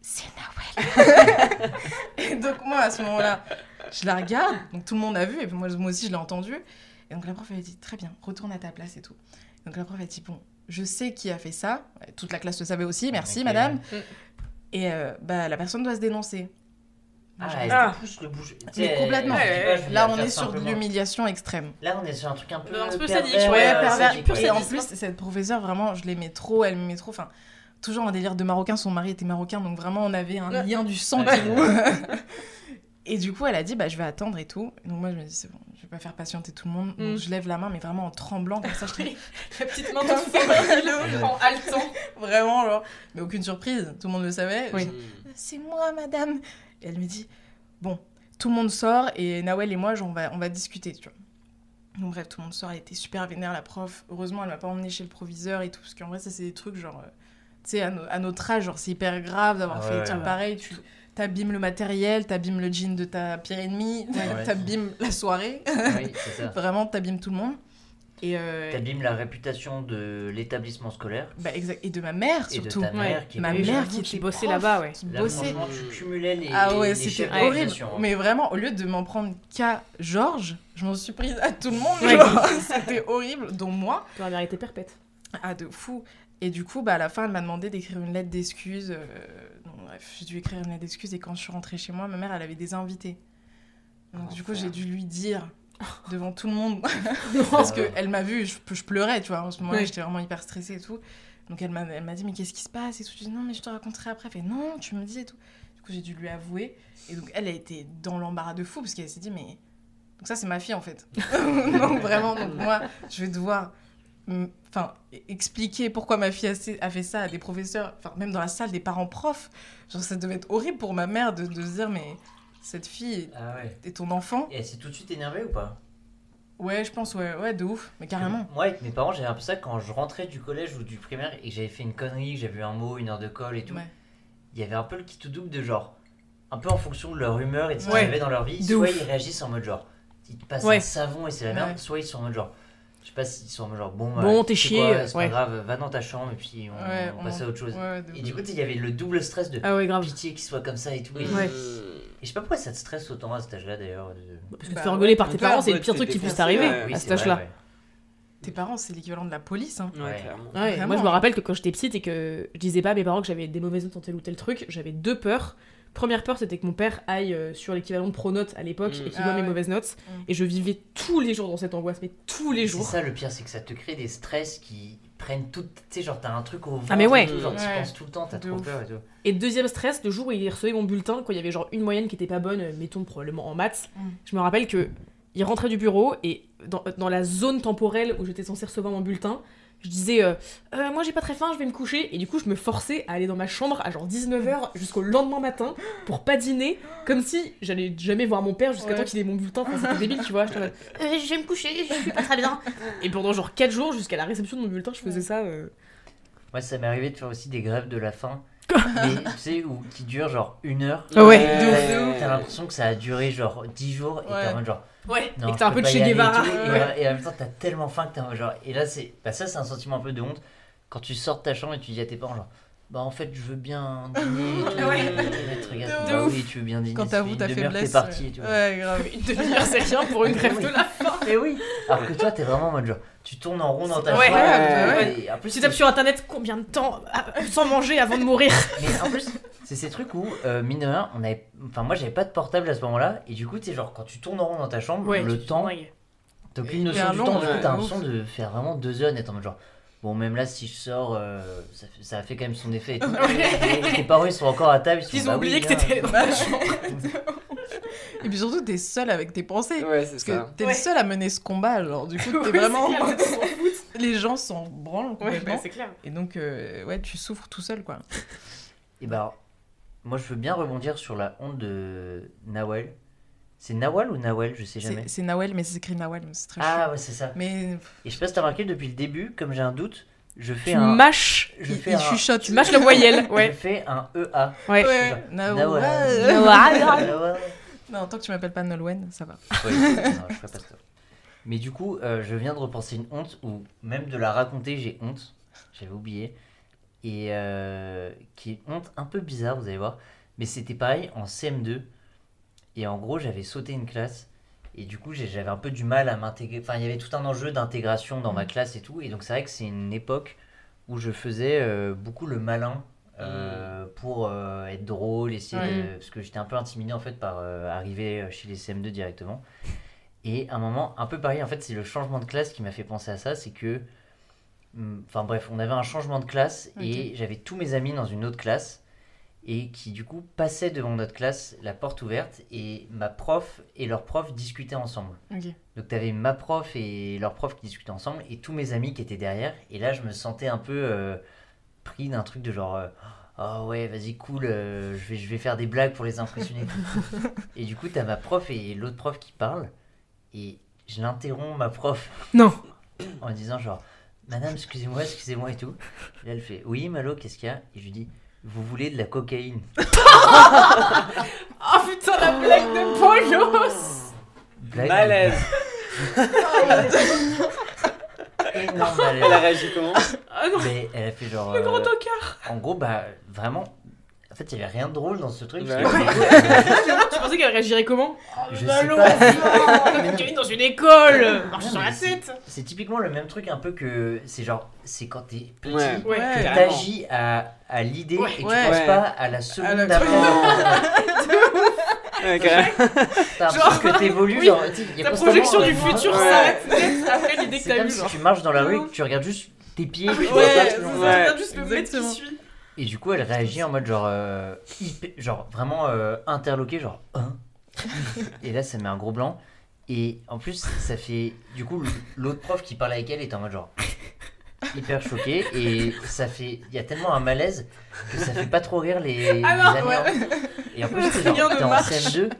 c'est Nawel. et donc moi à ce moment-là, je la regarde, donc tout le monde a vu, et puis moi, moi aussi je l'ai entendu. Et donc la prof elle a dit très bien, retourne à ta place et tout. Donc la prof elle a dit bon, je sais qui a fait ça, toute la classe le savait aussi, merci madame. Mm. Et euh, bah la personne doit se dénoncer. Ah, Ah. te pousse le bouche. Tu Mais complètement. Là on est sur de l'humiliation extrême. Là, on est sur un truc un peu. Un peu pervers, sadique, Ouais, euh, pervers. sadique, pur Et en plus, cette professeure, vraiment, je l'aimais trop, elle m'aimait trop. Enfin, toujours un délire de marocain. Son mari était marocain, donc vraiment, on avait un Ouais. lien du sang Ouais. qui nous. Et du coup, elle a dit, bah, je vais attendre et tout. Et donc, moi, je me dis, c'est bon, pas faire patienter tout le monde. Mm. Donc, je lève la main, mais vraiment en tremblant, comme ça, je La petite main Comme fébrile, en haletant. vraiment, genre. Mais aucune surprise, tout le monde le savait. Oui. Je dis, c'est moi, madame. Et elle me dit, bon, tout le monde sort et Nawel et moi, genre, on, va, on va discuter, tu vois. Donc bref, tout le monde sort, elle était super vénère, la prof. Heureusement, elle m'a pas emmené chez le proviseur et tout, parce qu'en vrai, ça, c'est des trucs, genre, euh, tu sais, à, no- à notre âge, genre, c'est hyper grave d'avoir Ah fait ouais, des trucs ouais. pareils. Tu t'abîmes le matériel, t'abîmes le jean de ta pire ennemie, Ouais. t'abîmes la soirée. Oui, c'est ça. Vraiment, t'abîmes tout le monde. Et, euh, T'abîmes la réputation de l'établissement scolaire bah, exact. et de ma mère, et de surtout. ta mère Ouais. qui Ma mère qui, qui était bossait là-bas, ouais. Qui Là, bossait. franchement, tu cumulais les. Ah ouais, c'était horrible. hein. Mais vraiment, au lieu de m'en prendre qu'à Georges, je m'en suis prise à tout le monde. Ouais. C'était horrible, dont moi. Tu aurais été perpète. Ah, de fou. Et du coup, bah, à la fin, elle m'a demandé d'écrire une lettre d'excuse. euh, bref, j'ai dû écrire une lettre d'excuse. Et quand je suis rentrée chez moi, ma mère, elle avait des invités. Donc, du coup, j'ai dû lui dire devant tout le monde. Parce qu'elle m'a vu, je, je pleurais, tu vois. En ce moment-là, j'étais vraiment hyper stressée et tout. Donc, elle m'a, elle m'a dit, mais qu'est-ce qui se passe et tout. Je dis, non, mais je te raconterai après. Elle fait, non, tu me dis et tout. Du coup, j'ai dû lui avouer. Et donc, elle a été dans l'embarras de fou parce qu'elle s'est dit, mais. Donc, ça, c'est ma fille en fait. donc, vraiment, donc, moi, je vais devoir. Enfin, expliquer pourquoi ma fille a, fait ça à des professeurs, enfin, même dans la salle des parents profs. Genre, ça devait être horrible pour ma mère de, de se dire, mais cette fille Ah ouais. est ton enfant. Et elle s'est tout de suite énervée ou pas? Ouais, je pense, ouais, ouais, de ouf, mais carrément. Moi, avec mes parents, j'avais un peu ça quand je rentrais du collège ou du primaire et que j'avais fait une connerie, j'avais eu un mot, une heure de colle et tout. Ouais. Il y avait un peu le qui tout double de genre, un peu en fonction de leur humeur et de ce qu'ils Ouais. avaient dans leur vie. De soit ouf. ils réagissent en mode genre, ils te passent un savon et c'est la merde, soit ils sont en mode genre, je sais pas s'ils sont genre, bon, Bon, bah, t'es tu sais chié, c'est ouais. pas grave, va dans ta chambre et puis on, Ouais, on passe à autre chose. Ouais, Et du coup, il y avait le double stress de Ah ouais, grave. pitié qu'il soit comme ça et tout. Et, Ouais. et je sais pas pourquoi ça te stresse autant à cet âge-là d'ailleurs. de- Parce que te Bah faire engueuler par tes parents, c'est le pire t'es truc qui puisse t'arriver à cet âge-là. Tes parents, c'est l'équivalent de la police. Hein. Ouais, Ouais. clairement. Ouais, Vraiment. moi je me rappelle que quand j'étais petite et que je disais pas à mes parents que j'avais des mauvaises notes en tel ou tel truc, j'avais deux peurs. Première peur, c'était que mon père aille euh, sur l'équivalent de Pronote à l'époque Mm. et qu'il Ah voit mes ouais. mauvaises notes. Mm. Et je vivais tous les jours dans cette angoisse, mais tous les C'est jours. ça le pire, c'est que ça te crée des stress qui prennent tout. Tu sais, genre t'as un truc au ventre. Ah, mais ouais. et tout, genre tu Ouais. penses tout le temps, t'as trop ouf. peur et tout. Et deuxième stress, le jour où il recevait mon bulletin, quand il y avait genre une moyenne qui était pas bonne, mettons probablement en maths, Mm. je me rappelle que il rentrait du bureau et dans, dans la zone temporelle où j'étais censée recevoir mon bulletin, je disais euh, Euh, moi j'ai pas très faim, je vais me coucher et du coup je me forçais à aller dans ma chambre à genre 19h jusqu'au lendemain matin pour pas dîner comme si j'allais jamais voir mon père jusqu'à Ouais. temps qu'il ait mon bulletin, enfin c'était débile tu vois, j'étais en mode, Euh, je vais me coucher, je suis pas très bien. Et pendant genre 4 jours jusqu'à la réception de mon bulletin, je faisais ça euh, Moi, ça m'est arrivé de faire aussi des grèves de la faim. Mais tu sais, où, qui dure genre une heure. Ah ouais. De ouf, de ouf. T'as l'impression que ça a duré genre 10 jours et t'es Ouais. en mode genre. Ouais, Non, et que t'as un peu de pas Che y aller et Guevara. tout, Et, Ouais. et en même temps, t'as tellement faim que t'es en mode genre. Et là, c'est. Bah, ça, c'est un sentiment un peu de honte. Quand tu sors de ta chambre et tu dis à tes parents, genre. Bah, en fait, je veux bien dîner. et tout. Ouais. Et les mecs te regardent, De bah ouf. oui, tu veux bien dîner. Quand t'avoues fait ta faiblesse. T'es parti. Tu vois. Ouais, grave. Une demi-heure, c'est rien pour une grève de la faim. Mais oui. Alors que toi, t'es vraiment en mode genre. Tu tournes en rond dans ta Ouais. chambre. Ouais, et en plus, Tu tapes sur internet combien de temps ah, sans manger avant de mourir Mais en plus, c'est ces trucs où, euh, mine de rien, on avait... enfin, moi j'avais pas de portable à ce moment-là, et du coup, tu sais, genre quand tu tournes en rond dans ta chambre, le temps, t'as aucune notion du long, temps, du coup, ouais, t'as l'impression de faire vraiment deux heures en mode genre. Bon, même là, si je sors, euh, ça, fait, ça a fait quand même son effet. Et tout. Et tes parents, ils sont encore à table. Ils, sont, Ils bah ont oublié oui, que t'étais dans Bah, la chambre. Et puis surtout, t'es seul avec tes pensées. Ouais, c'est Parce ça. que t'es Ouais. le seul à mener ce combat, genre du coup t'es vraiment. clair, Les gens s'en branlent Ouais, complètement. bah, c'est clair. Et donc, euh, ouais, tu souffres tout seul quoi. Et bah, alors, moi je veux bien rebondir sur la honte de Nawel. C'est Nawal ou Nawel Je sais jamais. C'est Nawel, mais c'est écrit c'est très Ah ouais, c'est ça. Mais Et je sais pas si t'as remarqué depuis le début, comme j'ai un doute, je fais Tu un. mâches, Je fais il un. chuchote. tu mâches la voyelle. Je fais un EA. Ouais. Ouais. Nawal. Nawal. Non, tant que tu m'appelles pas Nolwenn, ça va. Ouais, non, je ferai pas ça. Mais du coup, euh, je viens de repenser une honte où même de la raconter, j'ai honte. J'avais oublié. Et euh, qui est honte un peu bizarre, vous allez voir. Mais c'était pareil en CM2. Et en gros, j'avais sauté une classe. Et du coup, j'avais un peu du mal à m'intégrer. Enfin, il y avait tout un enjeu d'intégration dans ma classe et tout. Et donc, c'est vrai que c'est une époque où je faisais euh, beaucoup le malin euh, pour euh, être drôle, essayer de... Parce que j'étais un peu intimidé en fait par arriver chez les CM2 directement. Et à un moment, un peu pareil, en fait, c'est le changement de classe qui m'a fait penser à ça. C'est que. hum, Enfin bref, on avait un changement de classe et j'avais tous mes amis dans une autre classe et qui du coup passaient devant notre classe, la porte ouverte, et ma prof et leur prof discutaient ensemble. Donc tu avais ma prof et leur prof qui discutaient ensemble et tous mes amis qui étaient derrière. Et là, je me sentais un peu euh, pris d'un truc de genre. euh, Oh ouais, vas-y, cool, euh, je, vais, je vais faire des blagues pour les impressionner. et du coup, t'as ma prof et l'autre prof qui parlent. Et je l'interromps, ma prof, Non. en disant genre, Madame, excusez-moi, excusez-moi et tout. Et là, elle fait, oui, Malo, qu'est-ce qu'il y a? Et je lui dis, vous voulez de la cocaïne Oh putain, la blague de Polos Blague Malaise. Énorme Elle a réagi comment? Ah non, Mais elle a fait genre. le grand euh, tocard En gros, bah, vraiment. En fait, il n'y avait rien de drôle dans ce truc. Ouais. parce que- Tu pensais qu'elle réagirait comment Je sais pas. cocaïne dans une école Marche sur la tête C'est typiquement le même truc un peu que. C'est genre. C'est quand t'es petit. Ouais. Que Ouais. t'agis à, à l'idée Ouais. et tu penses Ouais. pas à la seconde d'après. T'as l'impression que t'évolues. Oui, genre, Ta projection du futur s'arrête après l'idée que C'est t'as comme eue. si genre. tu marches dans la rue et que tu regardes juste tes pieds. Oui, tu ouais, vois pas juste le mec qui suit. Et du coup, elle réagit en mode genre. euh, hyper- genre vraiment euh, interloqué, genre. Hein et là, ça met un gros blanc. Et en plus, ça fait. Du coup, l'autre prof qui parle avec elle est en mode genre. hyper choqué. Et ça fait. Il y a tellement un malaise que ça fait pas trop rire les, Ah les non, amis. ouais. hein. Et en plus, t'es Rien genre- ne t'es en marche. CM2.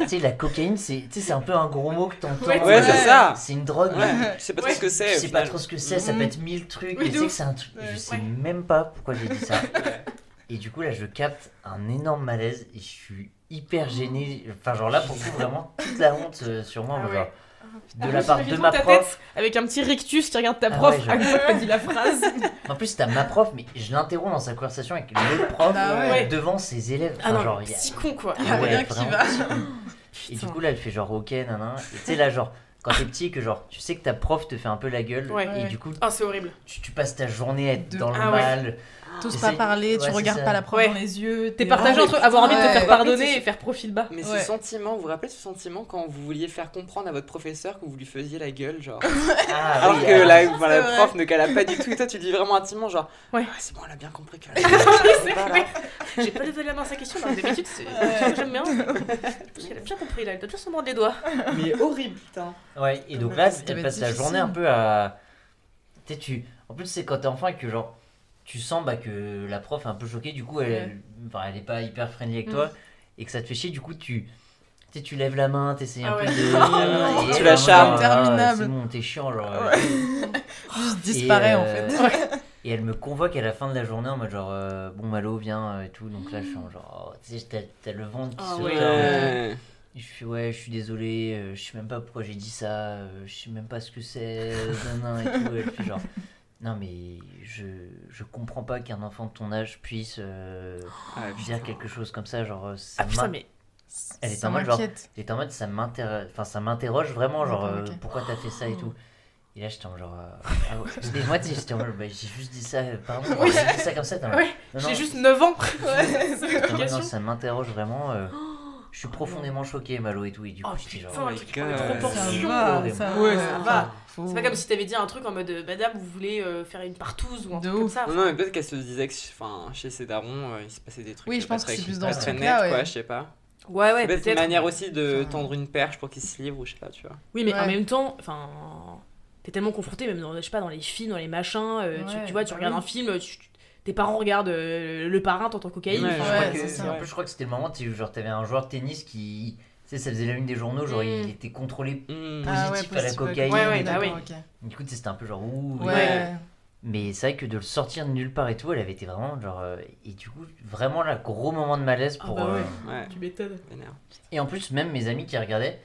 Tu sais, la cocaïne, c'est tu sais, c'est un peu un gros mot que t'entends. Ouais, Ouais, c'est ça. C'est une drogue. Ouais, je sais pas trop ce que c'est. Je sais pas trop ce que c'est, ça peut être mille trucs, Oui, tu sais que c'est un truc. Ouais. Je sais Ouais. même pas pourquoi j'ai dit ça. Et du coup, là, je capte un énorme malaise et je suis hyper gêné. Enfin, genre là, pour coup, vraiment, toute la honte euh, sur moi. Ah genre, de Ah, la part de ma ta prof. tête Avec un petit rictus qui regarde ta Ah prof ouais, genre. à t'as dit la phrase. En plus, t'as ma prof, mais je l'interromps dans sa conversation avec l'autre prof Bah ouais. devant ses élèves. Ah Enfin, non, genre, a- si con quoi. Ah ouais, rien qui va. Et du coup, là, elle fait genre, ok, nanan. Et tu sais, là, genre, quand t'es petit, que genre, tu sais que ta prof te fait un peu la gueule. Ouais. Et Ouais. du coup, Oh, c'est horrible. tu, tu passes ta journée à être De- dans le Ah ouais. mal. T'oses pas parler, ouais, tu regardes ça. pas la prof Ouais. dans les yeux. T'es partagé Ah, entre avoir envie de te faire pardonner et faire profil bas. Mais Ouais. ce sentiment, vous vous rappelez ce sentiment quand vous vouliez faire comprendre à votre professeur que vous lui faisiez la gueule, genre? Ah, Alors oui, que alors- la, enfin, la C'est prof ne cala pas du tout et toi tu le dis vraiment intimement, genre Ouais. Ah, c'est bon, elle a bien compris que. J'ai pas levé la main à sa question, mais d'habitude, c'est j'aime bien. Parce qu'elle a bien compris là, elle doit juste se mordre les doigts. Mais horrible, putain. Ouais, et donc là, elle passe la journée un peu à. Tu sais, tu. En plus, c'est quand t'es enfant et que genre. Tu sens bah, que la prof est un peu choquée, du coup, elle, Ouais. enfin, elle est pas hyper friendly avec Mm. toi et que ça te fait chier, du coup, tu. Tu lèves la main, t'essayes un Ah peu ouais. de. et Tu la charmes. Ah, Interminable. C'est bon, t'es chiant, genre. Ouais. Juste disparaît en fait. euh, Et elle me convoque à la fin de la journée en mode genre, euh, bon, Malo, viens euh, et tout. Donc là, je suis en genre, oh, tu sais, t'as- t'as le ventre qui Ah se ouais. tord. Ouais. Et Je suis ouais, je suis désolé, euh, je sais même pas pourquoi j'ai dit ça, euh, je sais même pas ce que c'est, euh, nan, nan, et tout. Et elle fait genre, non mais je, je comprends pas qu'un enfant de ton âge puisse euh, Ah, dire quelque chose comme ça, genre euh, ça Ah putain, mais. Elle est Ça en mode genre, elle est en mode ça m'interroge, enfin ça m'interroge vraiment, genre euh, pourquoi t'as fait ça et tout. Et là j'étais en genre, euh, ah ouais. Moi sais, j'étais en mode, bah, j'ai juste dit ça, pardon, Oui. j'ai dit ça comme ça, Ouais, non, j'ai non, juste 9 ans. mode, l'explication. non, ça m'interroge vraiment, je suis profondément choqué Malo et tout, et du coup Oh j'étais genre, putain, Oh God. de Ça proportion. va, horrible. ça Ouais, va. ça va. Faut- C'est pas comme si t'avais dit un truc en mode euh, Madame, vous voulez euh, faire une partouze ou un De truc comme ça. Non, non, mais peut-être qu'elle se disait que enfin, chez ses darons, euh, il se passait des trucs. Oui, je pense que très- c'est plus dans ce net, quoi, ouais. je sais pas. Ouais, ouais, c'est peut-être une manière aussi de Enfin- tendre une perche pour qu'il se livre ou je sais pas, tu vois. Oui, mais en même temps, enfin, t'es tellement confronté, même dans, je sais pas, dans les films, dans les machins, euh, tu, Ouais, tu vois, tu bah regardes oui. un film, tu- tu- tes parents regardent euh, Le Parrain, t'entends cocaïne. Ouais, Je crois ouais, que- ça. En plus, je crois que c'était le moment, tu sais, genre, t'avais un joueur de tennis qui. Tu sais, ça faisait la une des journaux, genre, Mm. il était contrôlé. Hmm. Ah ouais, positif à la positif cocaïne Ouais, bah oui. D'accord, ok. Du coup, c'était un peu genre, ouh. Ouais. Ouais. Mais c'est vrai que de le sortir de nulle part et tout, elle avait été vraiment, genre. euh, Et du coup, vraiment, là, gros moment de malaise Ah pour. bah ouais. euh, Ouais, Tu m'étonnes. Et en plus, même mes amis qui regardaient,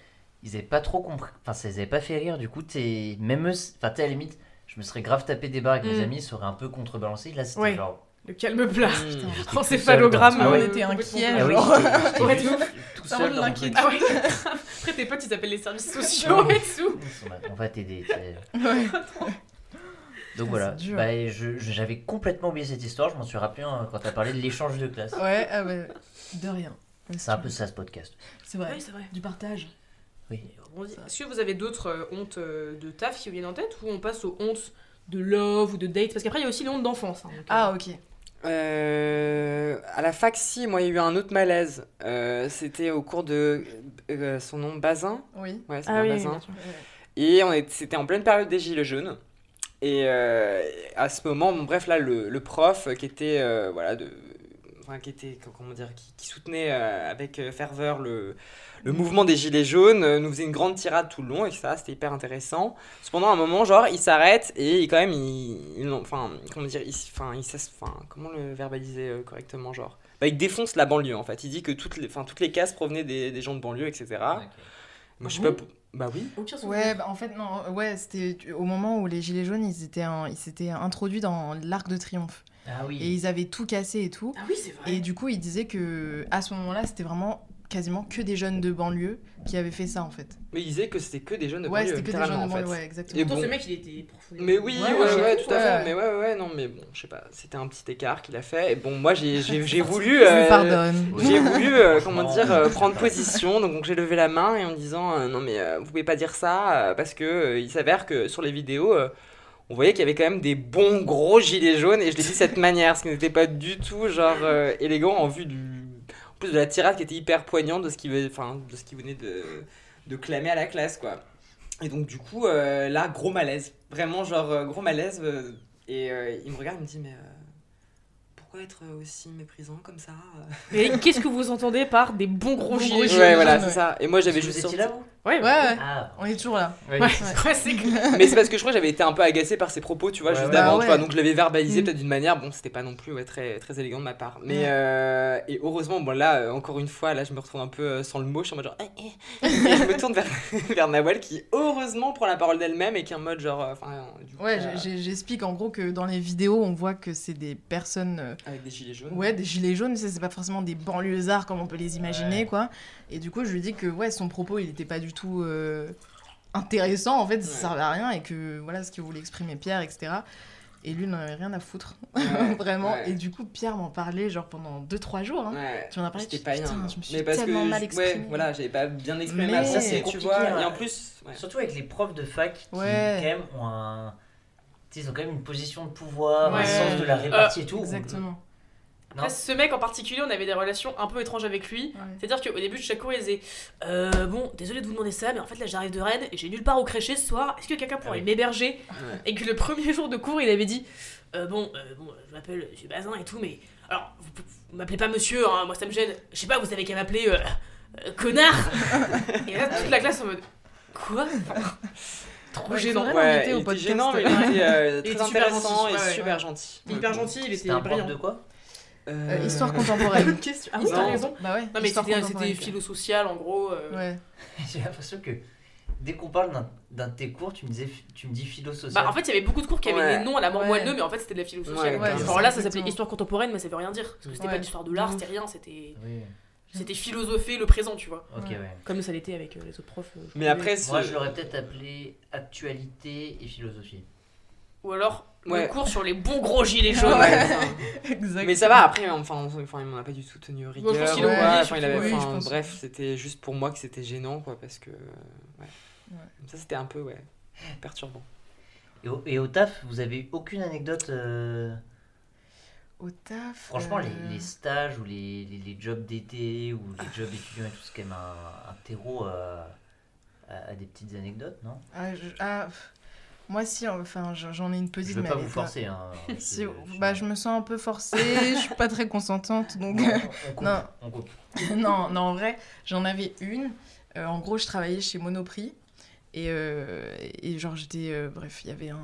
ils avaient pas trop compris. Enfin, ça les avait pas fait rire, du coup, t'es. Même eux. Enfin, t'es à la limite, je me serais grave tapé des barres avec mes Mm. amis, ça aurait un peu contrebalancé. Là, c'était Ouais. genre. Le calme plat. Hmm. Putain. j'étais tout Encéphalogramme, seul dans- Ah ouais, on était complètement inquiets, Ah oui, genre. j'étais- j'étais Ouais, juste de tout Ça seul rend dans mon l'inquiétude. truc. Ah ouais. Après, tes potes, ils appellent les services sociaux et tout. On va- On t'aider. Ouais. Donc Ah, voilà, c'est dur. Bah, je- je- j'avais complètement oublié cette histoire, je m'en suis rappelé hein, quand t'as parlé de l'échange de classe. Ouais, ah ouais. De rien. C'est un peu ça ce podcast. C'est vrai. C'est vrai. Du partage. Oui. Est-ce que vous avez d'autres euh, hontes euh, de taf qui vous viennent en tête ou on passe aux hontes de love ou de date? Parce qu'après, il y a aussi les hontes d'enfance. hein, euh, Ah, ok. Euh, à la fac, si, moi, il y a eu un autre malaise. Euh, C'était au cours de euh, son nom Bazin. Oui. Ouais, c'est Ah oui, Bazin. Et on c'était en pleine période des Gilets jaunes. Et euh, à ce moment, bon, bref, là, le, le prof qui était, euh, voilà, de, enfin, qui était, comment dire, qui, qui soutenait euh, avec euh, ferveur le, le mouvement des Gilets jaunes, euh, nous faisait une grande tirade tout le long, et ça, c'était hyper intéressant. Cependant, à un moment, genre, il s'arrête et il, quand même, il, il- enfin, comment dire, il, enfin, il enfin, comment le verbaliser euh, correctement, genre? Bah, il défonce la banlieue en fait. Il dit que toutes les, enfin, toutes les cases provenaient des, des gens de banlieue, etc. Moi, je sais pas. Bah oui. Ouais, bah, en fait, non, ouais, c'était au moment où les Gilets jaunes, ils étaient, un- ils s'étaient introduits dans l'Arc de Triomphe. Ah oui. Et ils avaient tout cassé et tout. Ah oui, c'est vrai. Et du coup, ils disaient que à ce moment-là, c'était vraiment quasiment que des jeunes de banlieue qui avaient fait ça, en fait. Mais il disait que c'était que des jeunes de Ouais, banlieue, c'était que des jeunes de en fait. banlieue, ouais, exactement. Et Pourtant, bon. ce mec, il était profondément. Mais oui, Ouais, ouais, ouais, ouais, tout à ouais. fait. Mais ouais, ouais, ouais, non, mais bon, je sais pas. C'était un petit écart qu'il a fait. Et bon, moi, j'ai j'ai- j'ai voulu. Je euh, pardonne. J'ai voulu, euh, comment dire, euh, prendre position. Donc, j'ai levé la main et en disant euh, non, mais euh, vous pouvez pas dire ça euh, parce que euh, il s'avère que sur les vidéos. On voyait qu'il y avait quand même des bons gros gilets jaunes et je l'ai dit de cette manière, ce qui n'était pas du tout genre euh, élégant en vue du, en plus de la tirade qui était hyper poignante de ce qui, enfin, de ce qui venait de, de clamer à la classe quoi. Et donc du coup euh, là gros malaise, vraiment genre euh, gros malaise euh, et euh, il me regarde, il me dit mais euh, pourquoi être aussi méprisant comme ça? Et qu'est-ce que vous entendez par des bons gros gilets jaunes? Ouais voilà c'est ça. Et moi j'avais juste étiez sorti- là, vous? Ouais, Ouais, ouais, Ah. on est toujours là. Ouais. C'est clair. Mais c'est parce que je crois que j'avais été un peu agacé par ses propos, tu vois, Ouais, juste ouais. avant, tu vois, ouais. donc je l'avais verbalisé Mm. peut-être d'une manière, bon, c'était pas non plus ouais, très, très élégant de ma part. Mais, Ouais. euh, et heureusement, bon là, euh, encore une fois, là, je me retrouve un peu euh, sans le mot, je suis en mode genre, eh, eh. et je me tourne vers, vers Nawal qui, heureusement, prend la parole d'elle-même et qui est en mode genre, enfin, du coup, Ouais, euh, j'explique en gros que dans les vidéos, on voit que c'est des personnes, euh, avec des gilets jaunes. ouais, des gilets jaunes, c'est c'est pas forcément des banlieusards comme on peut les imaginer, Ouais. quoi. Et du coup, je lui dis que ouais, son propos, il était pas du tout euh, intéressant, en fait, ça Ouais. servait à rien, et que voilà ce que voulait exprimer Pierre, etc. Et lui, il n'en avait rien à foutre, Ouais, vraiment. ouais. Et du coup, Pierre m'en parlait genre pendant 2-3 jours. Hein. Ouais. Tu m'en as parlé, C'était pas bien. je me suis Mais parce tellement que, mal exprimée. Ouais, voilà, j'avais pas bien exprimé Mais- ma Ça, c'est pensée, tu compliqué, vois. hein. Et en plus, ouais. Surtout avec les profs de fac qui, Ouais. quand même, ont un. tu sais, Ils ont quand même une position de pouvoir, un sens de la répartie et tout. Exactement. Après, ce mec en particulier, on avait des relations un peu étranges avec lui. Ouais. C'est-à-dire qu'au début de chaque cours, il disait euh, Bon, désolé de vous demander ça, mais en fait là j'arrive de Rennes et j'ai nulle part où crècher ce soir. Est-ce que quelqu'un pourrait Ah m'héberger Ouais. Et que le premier jour de cours, il avait dit Euh, Bon, euh, bon je m'appelle Monsieur Bazin et tout, mais alors vous, vous m'appelez pas monsieur, hein, moi ça me gêne. Je sais pas, vous avez qu'à m'appeler euh, euh, connard Et là, toute la classe en mode Quoi? Trop Ouais, gênant. Ouais, il était podcast. gênant, mais il était euh, Il très était super intéressant gentil, et ouais, ouais, super ouais. gentil. Hyper gentil, il était un prof brillant. de quoi? Euh, histoire contemporaine. Bonne question. Ah oui, t'as raison. Bah ouais. Non, mais histoire c'était contemporaine, c'était quoi. philo social en gros. euh, Ouais. J'ai l'impression que dès qu'on parle d'un- d'un de tes cours, tu me, disais, tu me dis philo social. Bah, en fait, il y avait beaucoup de cours qui avaient Ouais. des noms à la mort Ouais. moelleux, mais en fait, c'était de la philo sociale. Ouais, c'est là, ça, s'appelait histoire contemporaine, mais ça veut rien dire. Parce que c'était Ouais. pas l'histoire de l'art, De c'était rien, c'était Oui, c'était philosopher le présent, tu vois. ok, Ouais. ouais. Comme ça l'était avec euh, les autres profs. euh, je Mais après, Moi, je l'aurais peut-être appelé actualité et philosophie. Ou alors, Ouais. le cours sur les bons gros gilets jaunes. Mais ça va, après, enfin, on- enfin, il m'en a pas du tout tenu rigueur. je pense qu'il a ouais, oublié, enfin, surtout, il avait, oui, enfin, je pense. bref, c'était juste pour moi que c'était gênant, quoi, parce que. Ouais. Ouais. Ça, c'était un peu, ouais, perturbant. Et au, et au taf, vous avez eu aucune anecdote euh, Au taf. Franchement, euh, les, les stages ou les, les, les jobs d'été ou les jobs étudiants et tout, c'est quand même un, un terreau euh, à, à des petites anecdotes, non? Ah, je- ah. Moi, si, enfin, j'en ai une petite. Je veux mais pas vous forcer. Hein, Si, Je- bah, je me sens un peu forcée, je suis pas très consentante, donc. Non, on coupe, Non. on coupe. non, non, en vrai, j'en avais une. Euh, en gros, je travaillais chez Monoprix. Et, euh, et genre, j'étais. euh, bref, il y avait un.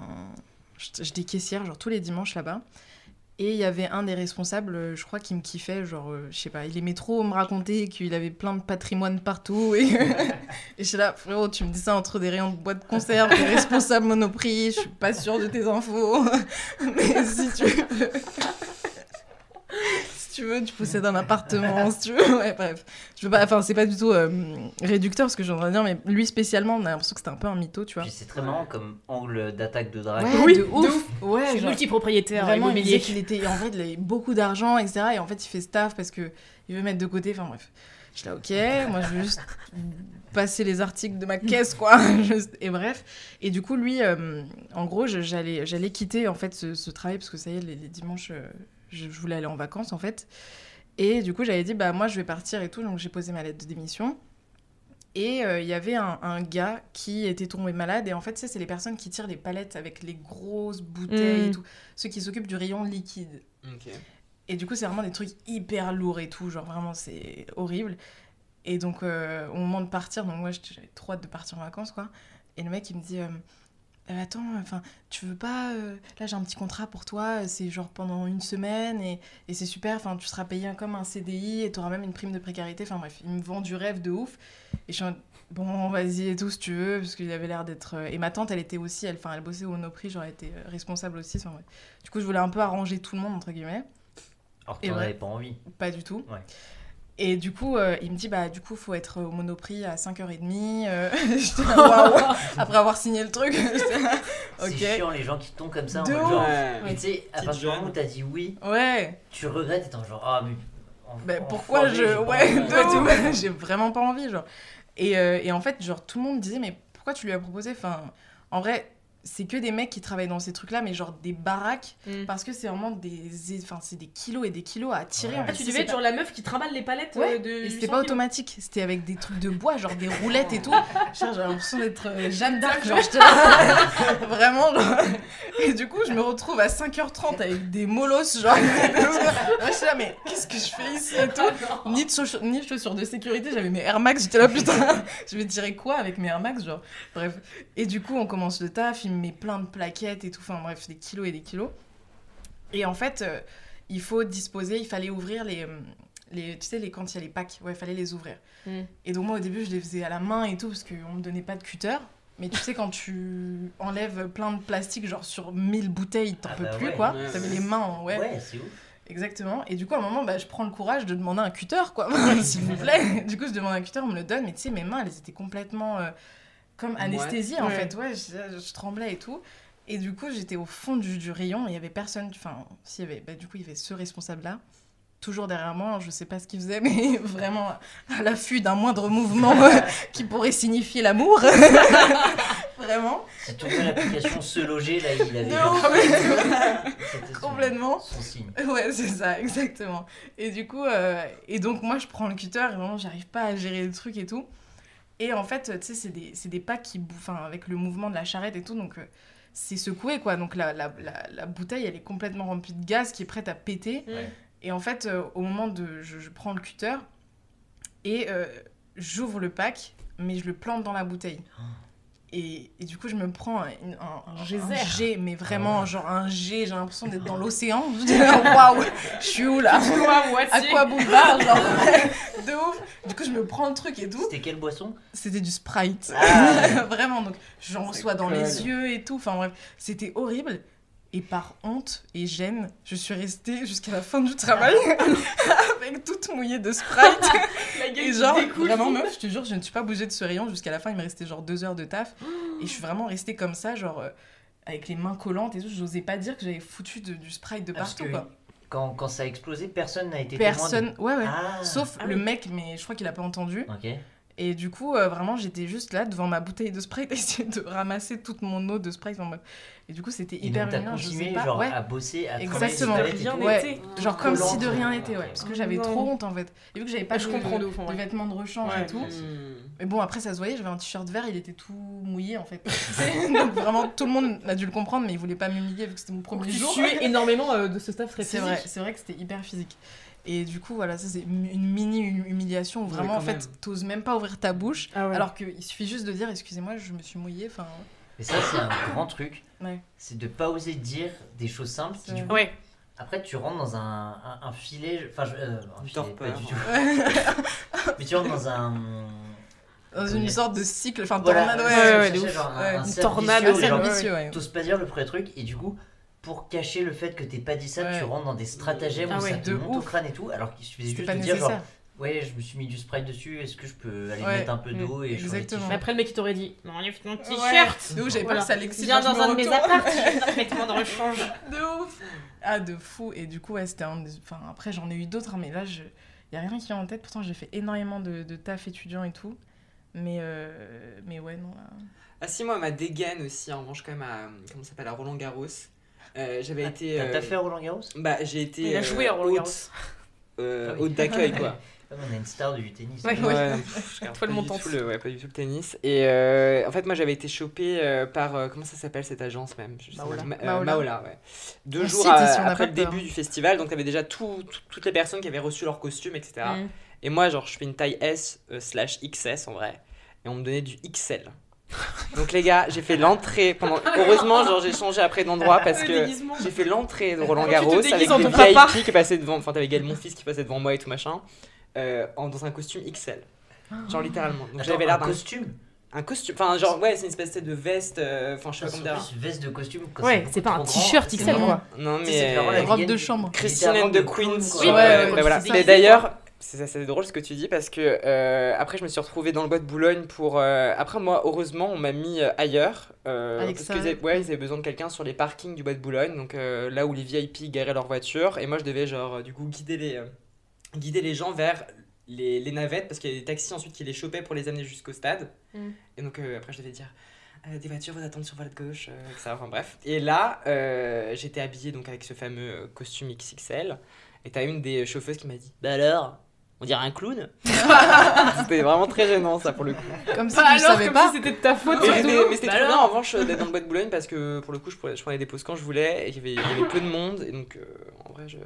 J'étais caissière, genre tous les dimanches là-bas. Et il y avait un des responsables, euh, je crois, qui me kiffait. Genre, euh, je sais pas, il aimait trop me raconter qu'il avait plein de patrimoine partout. Et, je suis là, frérot, tu me dis ça entre des rayons de boîte de conserve, t'es responsable Monoprix, je suis pas sûre de tes infos. Mais si tu veux. Si tu veux, tu possèdes un appartement, si tu veux. Ouais, bref. Je veux pas, enfin, c'est pas du tout euh, réducteur ce que j'ai en train de dire, mais lui spécialement, on a l'impression que c'était un peu un mytho, tu vois. Puis c'est très marrant comme angle d'attaque de drague. Ouais, Oui, de de ouf. Ouais, Je suis genre, multipropriétaire vraiment, il disait qu'il était, en fait, il avait beaucoup d'argent, etc. Et en fait, il fait staff parce que il veut mettre de côté. Enfin bref, je suis là, ok, moi je veux juste passer les articles de ma caisse, quoi. Et bref. Et du coup, lui, euh, en gros, j'allais, j'allais quitter en fait ce, ce travail parce que ça y est, les, les dimanches, euh, je, je voulais aller en vacances en fait. Et du coup, j'avais dit, bah moi, je vais partir et tout. Donc, j'ai posé ma lettre de démission. Et euh, il y avait un, un gars qui était tombé malade. Et en fait, tu sais, c'est les personnes qui tirent les palettes avec les grosses bouteilles Mm. et tout. Ceux qui s'occupent du rayon liquide. Et du coup, c'est vraiment des trucs hyper lourds et tout. Genre, vraiment, c'est horrible. Et donc, euh, au moment de partir, donc moi, j'avais trop hâte de partir en vacances, quoi. Et le mec, il me dit euh, Euh, Attends, enfin, tu veux pas. euh, Là, j'ai un petit contrat pour toi. C'est genre pendant une semaine et, et c'est super. Enfin, tu seras payé comme un CDI et tu auras même une prime de précarité. Enfin, bref, il me vend du rêve de ouf. Et je suis en Bon, vas-y et tout, si tu veux. Parce qu'il avait l'air d'être. euh, Et ma tante, elle était aussi. Elle, enfin, elle bossait au Monoprix. J'aurais été euh, responsable aussi. Enfin, bref. Du coup, je voulais un peu arranger tout le monde, entre guillemets. Alors que t'en avais pas envie. Pas du tout. Ouais. Et du coup, euh, il me dit, bah, du coup, faut être au Monoprix à 5h30. Euh, J'étais là, waouh Après avoir signé le truc. C'est chiant les gens qui tombent comme ça en De mode genre. Ouais. Mais tu sais, à partir du moment où t'as dit oui, Ouais. tu regrettes étant genre ah mais. en- en pourquoi je. Ouais. J'ai vraiment pas envie, genre. Et, euh, et en fait, genre, tout le monde disait, mais pourquoi tu lui as proposé? Enfin, en vrai, c'est que des mecs qui travaillent dans ces trucs-là, mais genre des baraques, Mm. parce que c'est vraiment des. Enfin, c'est des kilos et des kilos à tirer. Ouais. en Ah, fait. tu devais être pas- genre la meuf qui trimballe les palettes Ouais, euh, de. et 800 c'était pas kilos. automatique, c'était avec des trucs de bois, genre des roulettes et tout. J'avais l'impression d'être euh, Jeanne d'Arc, genre j'étais là, vraiment. Genre. Et du coup, je me retrouve à 5h30 avec des molosses, genre. je suis là, mais qu'est-ce que je fais ici et tout ni de, chaussures, ni de chaussures de sécurité, j'avais mes Air Max, j'étais là, putain, je vais tirer quoi avec mes Air Max, genre. Bref. Et du coup, on commence le taf, il met plein de plaquettes et tout, enfin bref, des kilos et des kilos. Et en fait, euh, il faut disposer, il fallait ouvrir les. euh, les tu sais, les, quand il y a les packs, ouais, il fallait les ouvrir. Mm. Et donc, moi, au début, je les faisais à la main et tout, parce qu'on me donnait pas de cutter. Mais tu sais, quand tu enlèves plein de plastique, genre sur 1000 bouteilles, t'en Ah peux bah plus, ouais. quoi. Ouais, T'avais ouais. les mains en. Ouais, Ouais, c'est ouf. exactement. Et du coup, à un moment, bah, je prends le courage de demander un cutter, quoi. S'il vous plaît. Du coup, je demande un cutter, on me le donne. Mais tu sais, mes mains, elles étaient complètement. euh, comme anesthésie, en Ouais. fait. Ouais, je, je tremblais et tout. Et du coup, j'étais au fond du, du rayon, il y avait personne. Enfin, s'il y avait. Bah, du coup, il y avait ce responsable-là. Toujours derrière moi, je sais pas ce qu'il faisait, mais vraiment à l'affût d'un moindre mouvement qui pourrait signifier l'amour. vraiment. Si tu l'application Se Loger, là, il avait. C'était son- Complètement. Son signe. Ouais, c'est ça, exactement. Et du coup, euh, et donc moi je prends le cutter et vraiment j'arrive pas à gérer le truc et tout. Et en fait, tu sais, c'est des, des packs qui bouffent, avec le mouvement de la charrette et tout, donc euh, c'est secoué quoi. Donc la, la, la, la bouteille elle est complètement remplie de gaz qui est prête à péter. Ouais. Et en fait, euh, au moment de. Je, je prends le cutter et euh, j'ouvre le pack, mais je le plante dans la bouteille. Et, et du coup, je me prends un, un, un geyser. jet, mais vraiment, Ah. genre un jet, j'ai l'impression d'être dans l'océan. Je dis, waouh, je suis où là Aqua Boulevard, genre, de ouf. Du coup, je me prends le truc et tout. C'était quelle boisson? C'était du Sprite. Ah. Vraiment, donc j'en reçois dans cool. les yeux et tout. Enfin bref, c'était horrible. Et par honte et gêne, je suis restée jusqu'à la fin du travail avec toute mouillée de Sprite. et genre, vraiment meuf, je te jure, je ne suis pas bougée de ce rayon jusqu'à la fin. Il me restait genre deux heures de taf. Et je suis vraiment restée comme ça, genre euh, avec les mains collantes et tout. J'osais pas dire que j'avais foutu de- du Sprite de Ah, parce partout. que quoi. quand, quand ça a explosé, personne n'a été témoin de- Personne, ouais, ouais. Ah. Sauf Ah le oui. mec, mais je crois qu'il a pas entendu. Ok. Et du coup, euh, vraiment, j'étais juste là devant ma bouteille de Sprite et essayer de ramasser toute mon eau de Sprite. en mode- Et du coup, c'était hyper je continué sais pas. genre ouais. à bosser, à Exactement. Rien tout. Genre comme si de rien n'était, ouais. Parce que j'avais trop honte en fait. Et vu que j'avais pas je de, comprends de vrai. vêtements de rechange Ouais. et tout. Hmm. Mais bon, après, ça se voyait, j'avais un t-shirt vert, il était tout mouillé en fait. Donc vraiment, tout le monde a dû le comprendre, mais il voulait pas m'humilier vu que c'était mon premier Tu jour. suais énormément euh, de ce stuff très C'est physique. vrai, c'est vrai que c'était hyper physique. Et du coup, voilà, ça c'est une mini hum- humiliation où Ouais, vraiment, en fait, t'oses même pas ouvrir ta bouche. Ah ouais. Alors qu'il suffit juste de dire, excusez-moi, je me suis mouillée. Enfin, Et ça, c'est un grand truc. Ouais. C'est de pas oser dire des choses simples. qui, du coup. Après, tu rentres dans un, un, un filet. Enfin, je- euh, un filet, pas torpeur. du tout. Mais tu rentres dans un. dans une sorte de cycle, enfin, Voilà, tornade, c'est ouais, ouais, genre un- Ouais. un Une tornade, vicieux, genre. T'oses pas dire le premier truc et du coup, pour cacher le fait que t'es pas dit ça, Ouais. tu rentres dans des stratagèmes Ah où ouais, ça te monte au crâne et tout, alors qu'il suffisait juste pas de dire genre, ouais, je me suis mis du sprite dessus, est-ce que je peux aller Ouais. mettre un peu d'eau et changer de Exactement. Mais après, le mec, il t'aurait dit Non, enlève ton t-shirt ouf, j'avais Voilà. peur que ça l'excite. Viens je dans un de mes apparts, un vêtement de rechange. De ouf Ah, de fou. Et du coup, ouais, c'était un. des- Enfin, après, j'en ai eu d'autres, hein, mais là, je... y a rien qui vient en tête. Pourtant, j'ai fait énormément de, de taf étudiant et tout. Mais, euh... mais ouais, non. là. Ah si, moi, ma dégaine aussi, en revanche, quand même, à, comment ça s'appelle, à Roland Garros. Euh, J'avais été... T'as euh, fait Roland Garros? Bah, j'ai été Il a euh, joué à Roland hôte, Garros. euh, Ah hôte d'accueil, quoi. Ah, On a une star du tennis. Ouais, Ouais, Toi, le pas du montant. ouais, pas du tout le tennis. Et euh, en fait, moi, j'avais été chopée euh, par. euh, comment ça s'appelle cette agence même? Je sais Maola. Ma- euh, Maola. Maola, ouais. Deux On jours à- après le peur. début du festival, donc t'avais déjà tout- tout- toutes les personnes qui avaient reçu leur costume, etc. Mm. Et moi, genre, je fais une taille S euh, slash XS en vrai. Et on me donnait du XL. Donc les gars, j'ai fait l'entrée pendant. Heureusement, genre, j'ai changé après d'endroit parce que. J'ai fait l'entrée de Roland Garros avec des. VIP qui passaient devant. Enfin, t'avais Gaël, mon fils, qui passait devant moi et tout machin. euh, en, dans un costume XL. Genre littéralement. Donc j'avais l'air un d'un costume. un costume. Enfin, genre, ouais, c'est une espèce de veste. euh, Enfin, je sais pas comment En dire. veste de costume. quand Ouais, c'est pas un t-shirt XL, quoi. Non, mais. euh, Robe de chambre. Christine clown, Queens. Oui, voilà. Mais d'ailleurs, c'est c'est drôle ce que tu dis parce que euh, après, je me suis retrouvée dans le bois de Boulogne pour. euh, après, moi, heureusement, on m'a mis euh, ailleurs. euh, parce avaient, ouais, ils avaient besoin de quelqu'un sur les parkings du bois de Boulogne, donc là où les VIP garaient leur voiture. Et moi, je devais, genre, du coup, guider les, guider les gens vers les, les navettes parce qu'il y a des taxis ensuite qui les chopaient pour les amener jusqu'au stade. Mm. Et donc, après, je devais dire. euh, des voitures vous attendent sur votre gauche, euh, etc. Enfin bref. Et là, euh, j'étais habillée donc avec ce fameux costume XXL. Et t'as une des chauffeuses qui m'a dit Bah alors On dirait un clown C'était vraiment très gênant ça pour le coup. Comme si Bah tu alors, savais comme pas. si c'était de ta faute, Mais, mais- mais c'était Bah trop bien en revanche d'être dans le bois de Boulogne parce que pour le coup je prenais, je prenais des pauses quand je voulais et il y avait, il y avait peu de monde. Et donc euh, en vrai, je,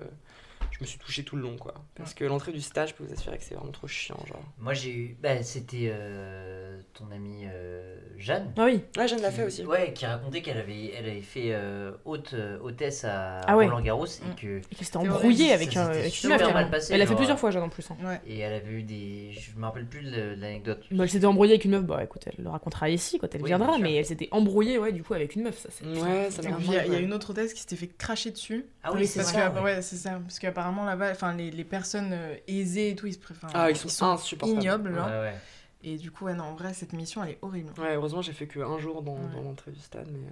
je me suis touché tout le long quoi. Parce que l'entrée du stage, je peux vous assurer que c'est vraiment trop chiant. Genre. Moi, j'ai eu. Bah, c'était euh, ton amie euh, Jeanne. Ah oui. Ouais, Jeanne l'a fait aussi. Ouais, qui racontait qu'elle avait, elle avait fait euh, hôte, euh, hôtesse à Ah ouais. Roland Garros et Mm. que Et qu'elle s'était embrouillée avec, ça avec une super meuf. mal carrément. passé, Elle l'a fait genre, plusieurs fois, Jeanne, en plus. hein. Ouais. et elle avait eu des. Je me rappelle plus de, l'anecdote. Bah, elle s'était embrouillée avec une meuf, bah écoute, elle le racontera ici quand elle Oui, viendra, mais elle s'était embrouillée, ouais, du coup, avec une meuf, ça c'est. Ouais, ça m'a il y, a- il y a une autre hôtesse qui s'était fait cracher dessus. Ah oui, c'est parce ça. que, ouais. ouais, c'est ça. Parce qu'apparemment là-bas, enfin, les, les personnes euh, aisées et tout, ils se préfèrent. Ah, ils sont, insupportables. ignobles. Genre. ouais. Et du coup, ouais, non, en vrai, cette mission, elle est horrible. Ouais, heureusement, j'ai fait que un jour dans, Ouais. dans l'entrée du stade, mais. euh,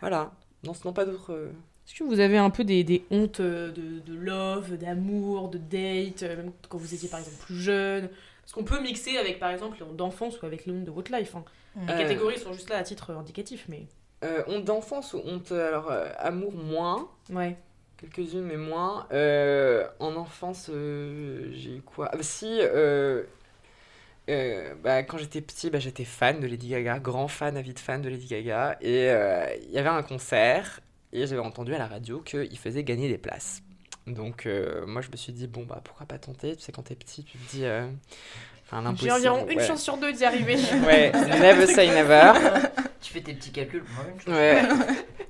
Voilà. Non, sinon pas d'autres. euh, Est-ce que vous avez un peu des, des hontes de, de love, d'amour, de date, même quand vous étiez par exemple plus jeune? Parce qu'on peut mixer avec par exemple les hontes d'enfance ou avec les hontes de votre life. hein. Les Euh, catégories sont juste là à titre indicatif, mais. euh, honte d'enfance ou honte. Alors, euh, amour, moins. Ouais. Quelques-unes, mais moins. Euh, en enfance, euh, j'ai eu quoi? Ah, bah, Si, euh, bah, quand j'étais petit, bah, j'étais fan de Lady Gaga, grand fan, avide fan de Lady Gaga. Et il y avait un concert, et j'avais entendu à la radio qu'il faisait gagner des places. Donc, moi, je me suis dit, bon, bah, pourquoi pas tenter? Tu sais, quand t'es petit, tu te dis. Enfin, J'ai environ une ouais. chance sur deux d'y arriver. Ouais, never say never. Tu fais tes petits calculs. Une chose. Ouais.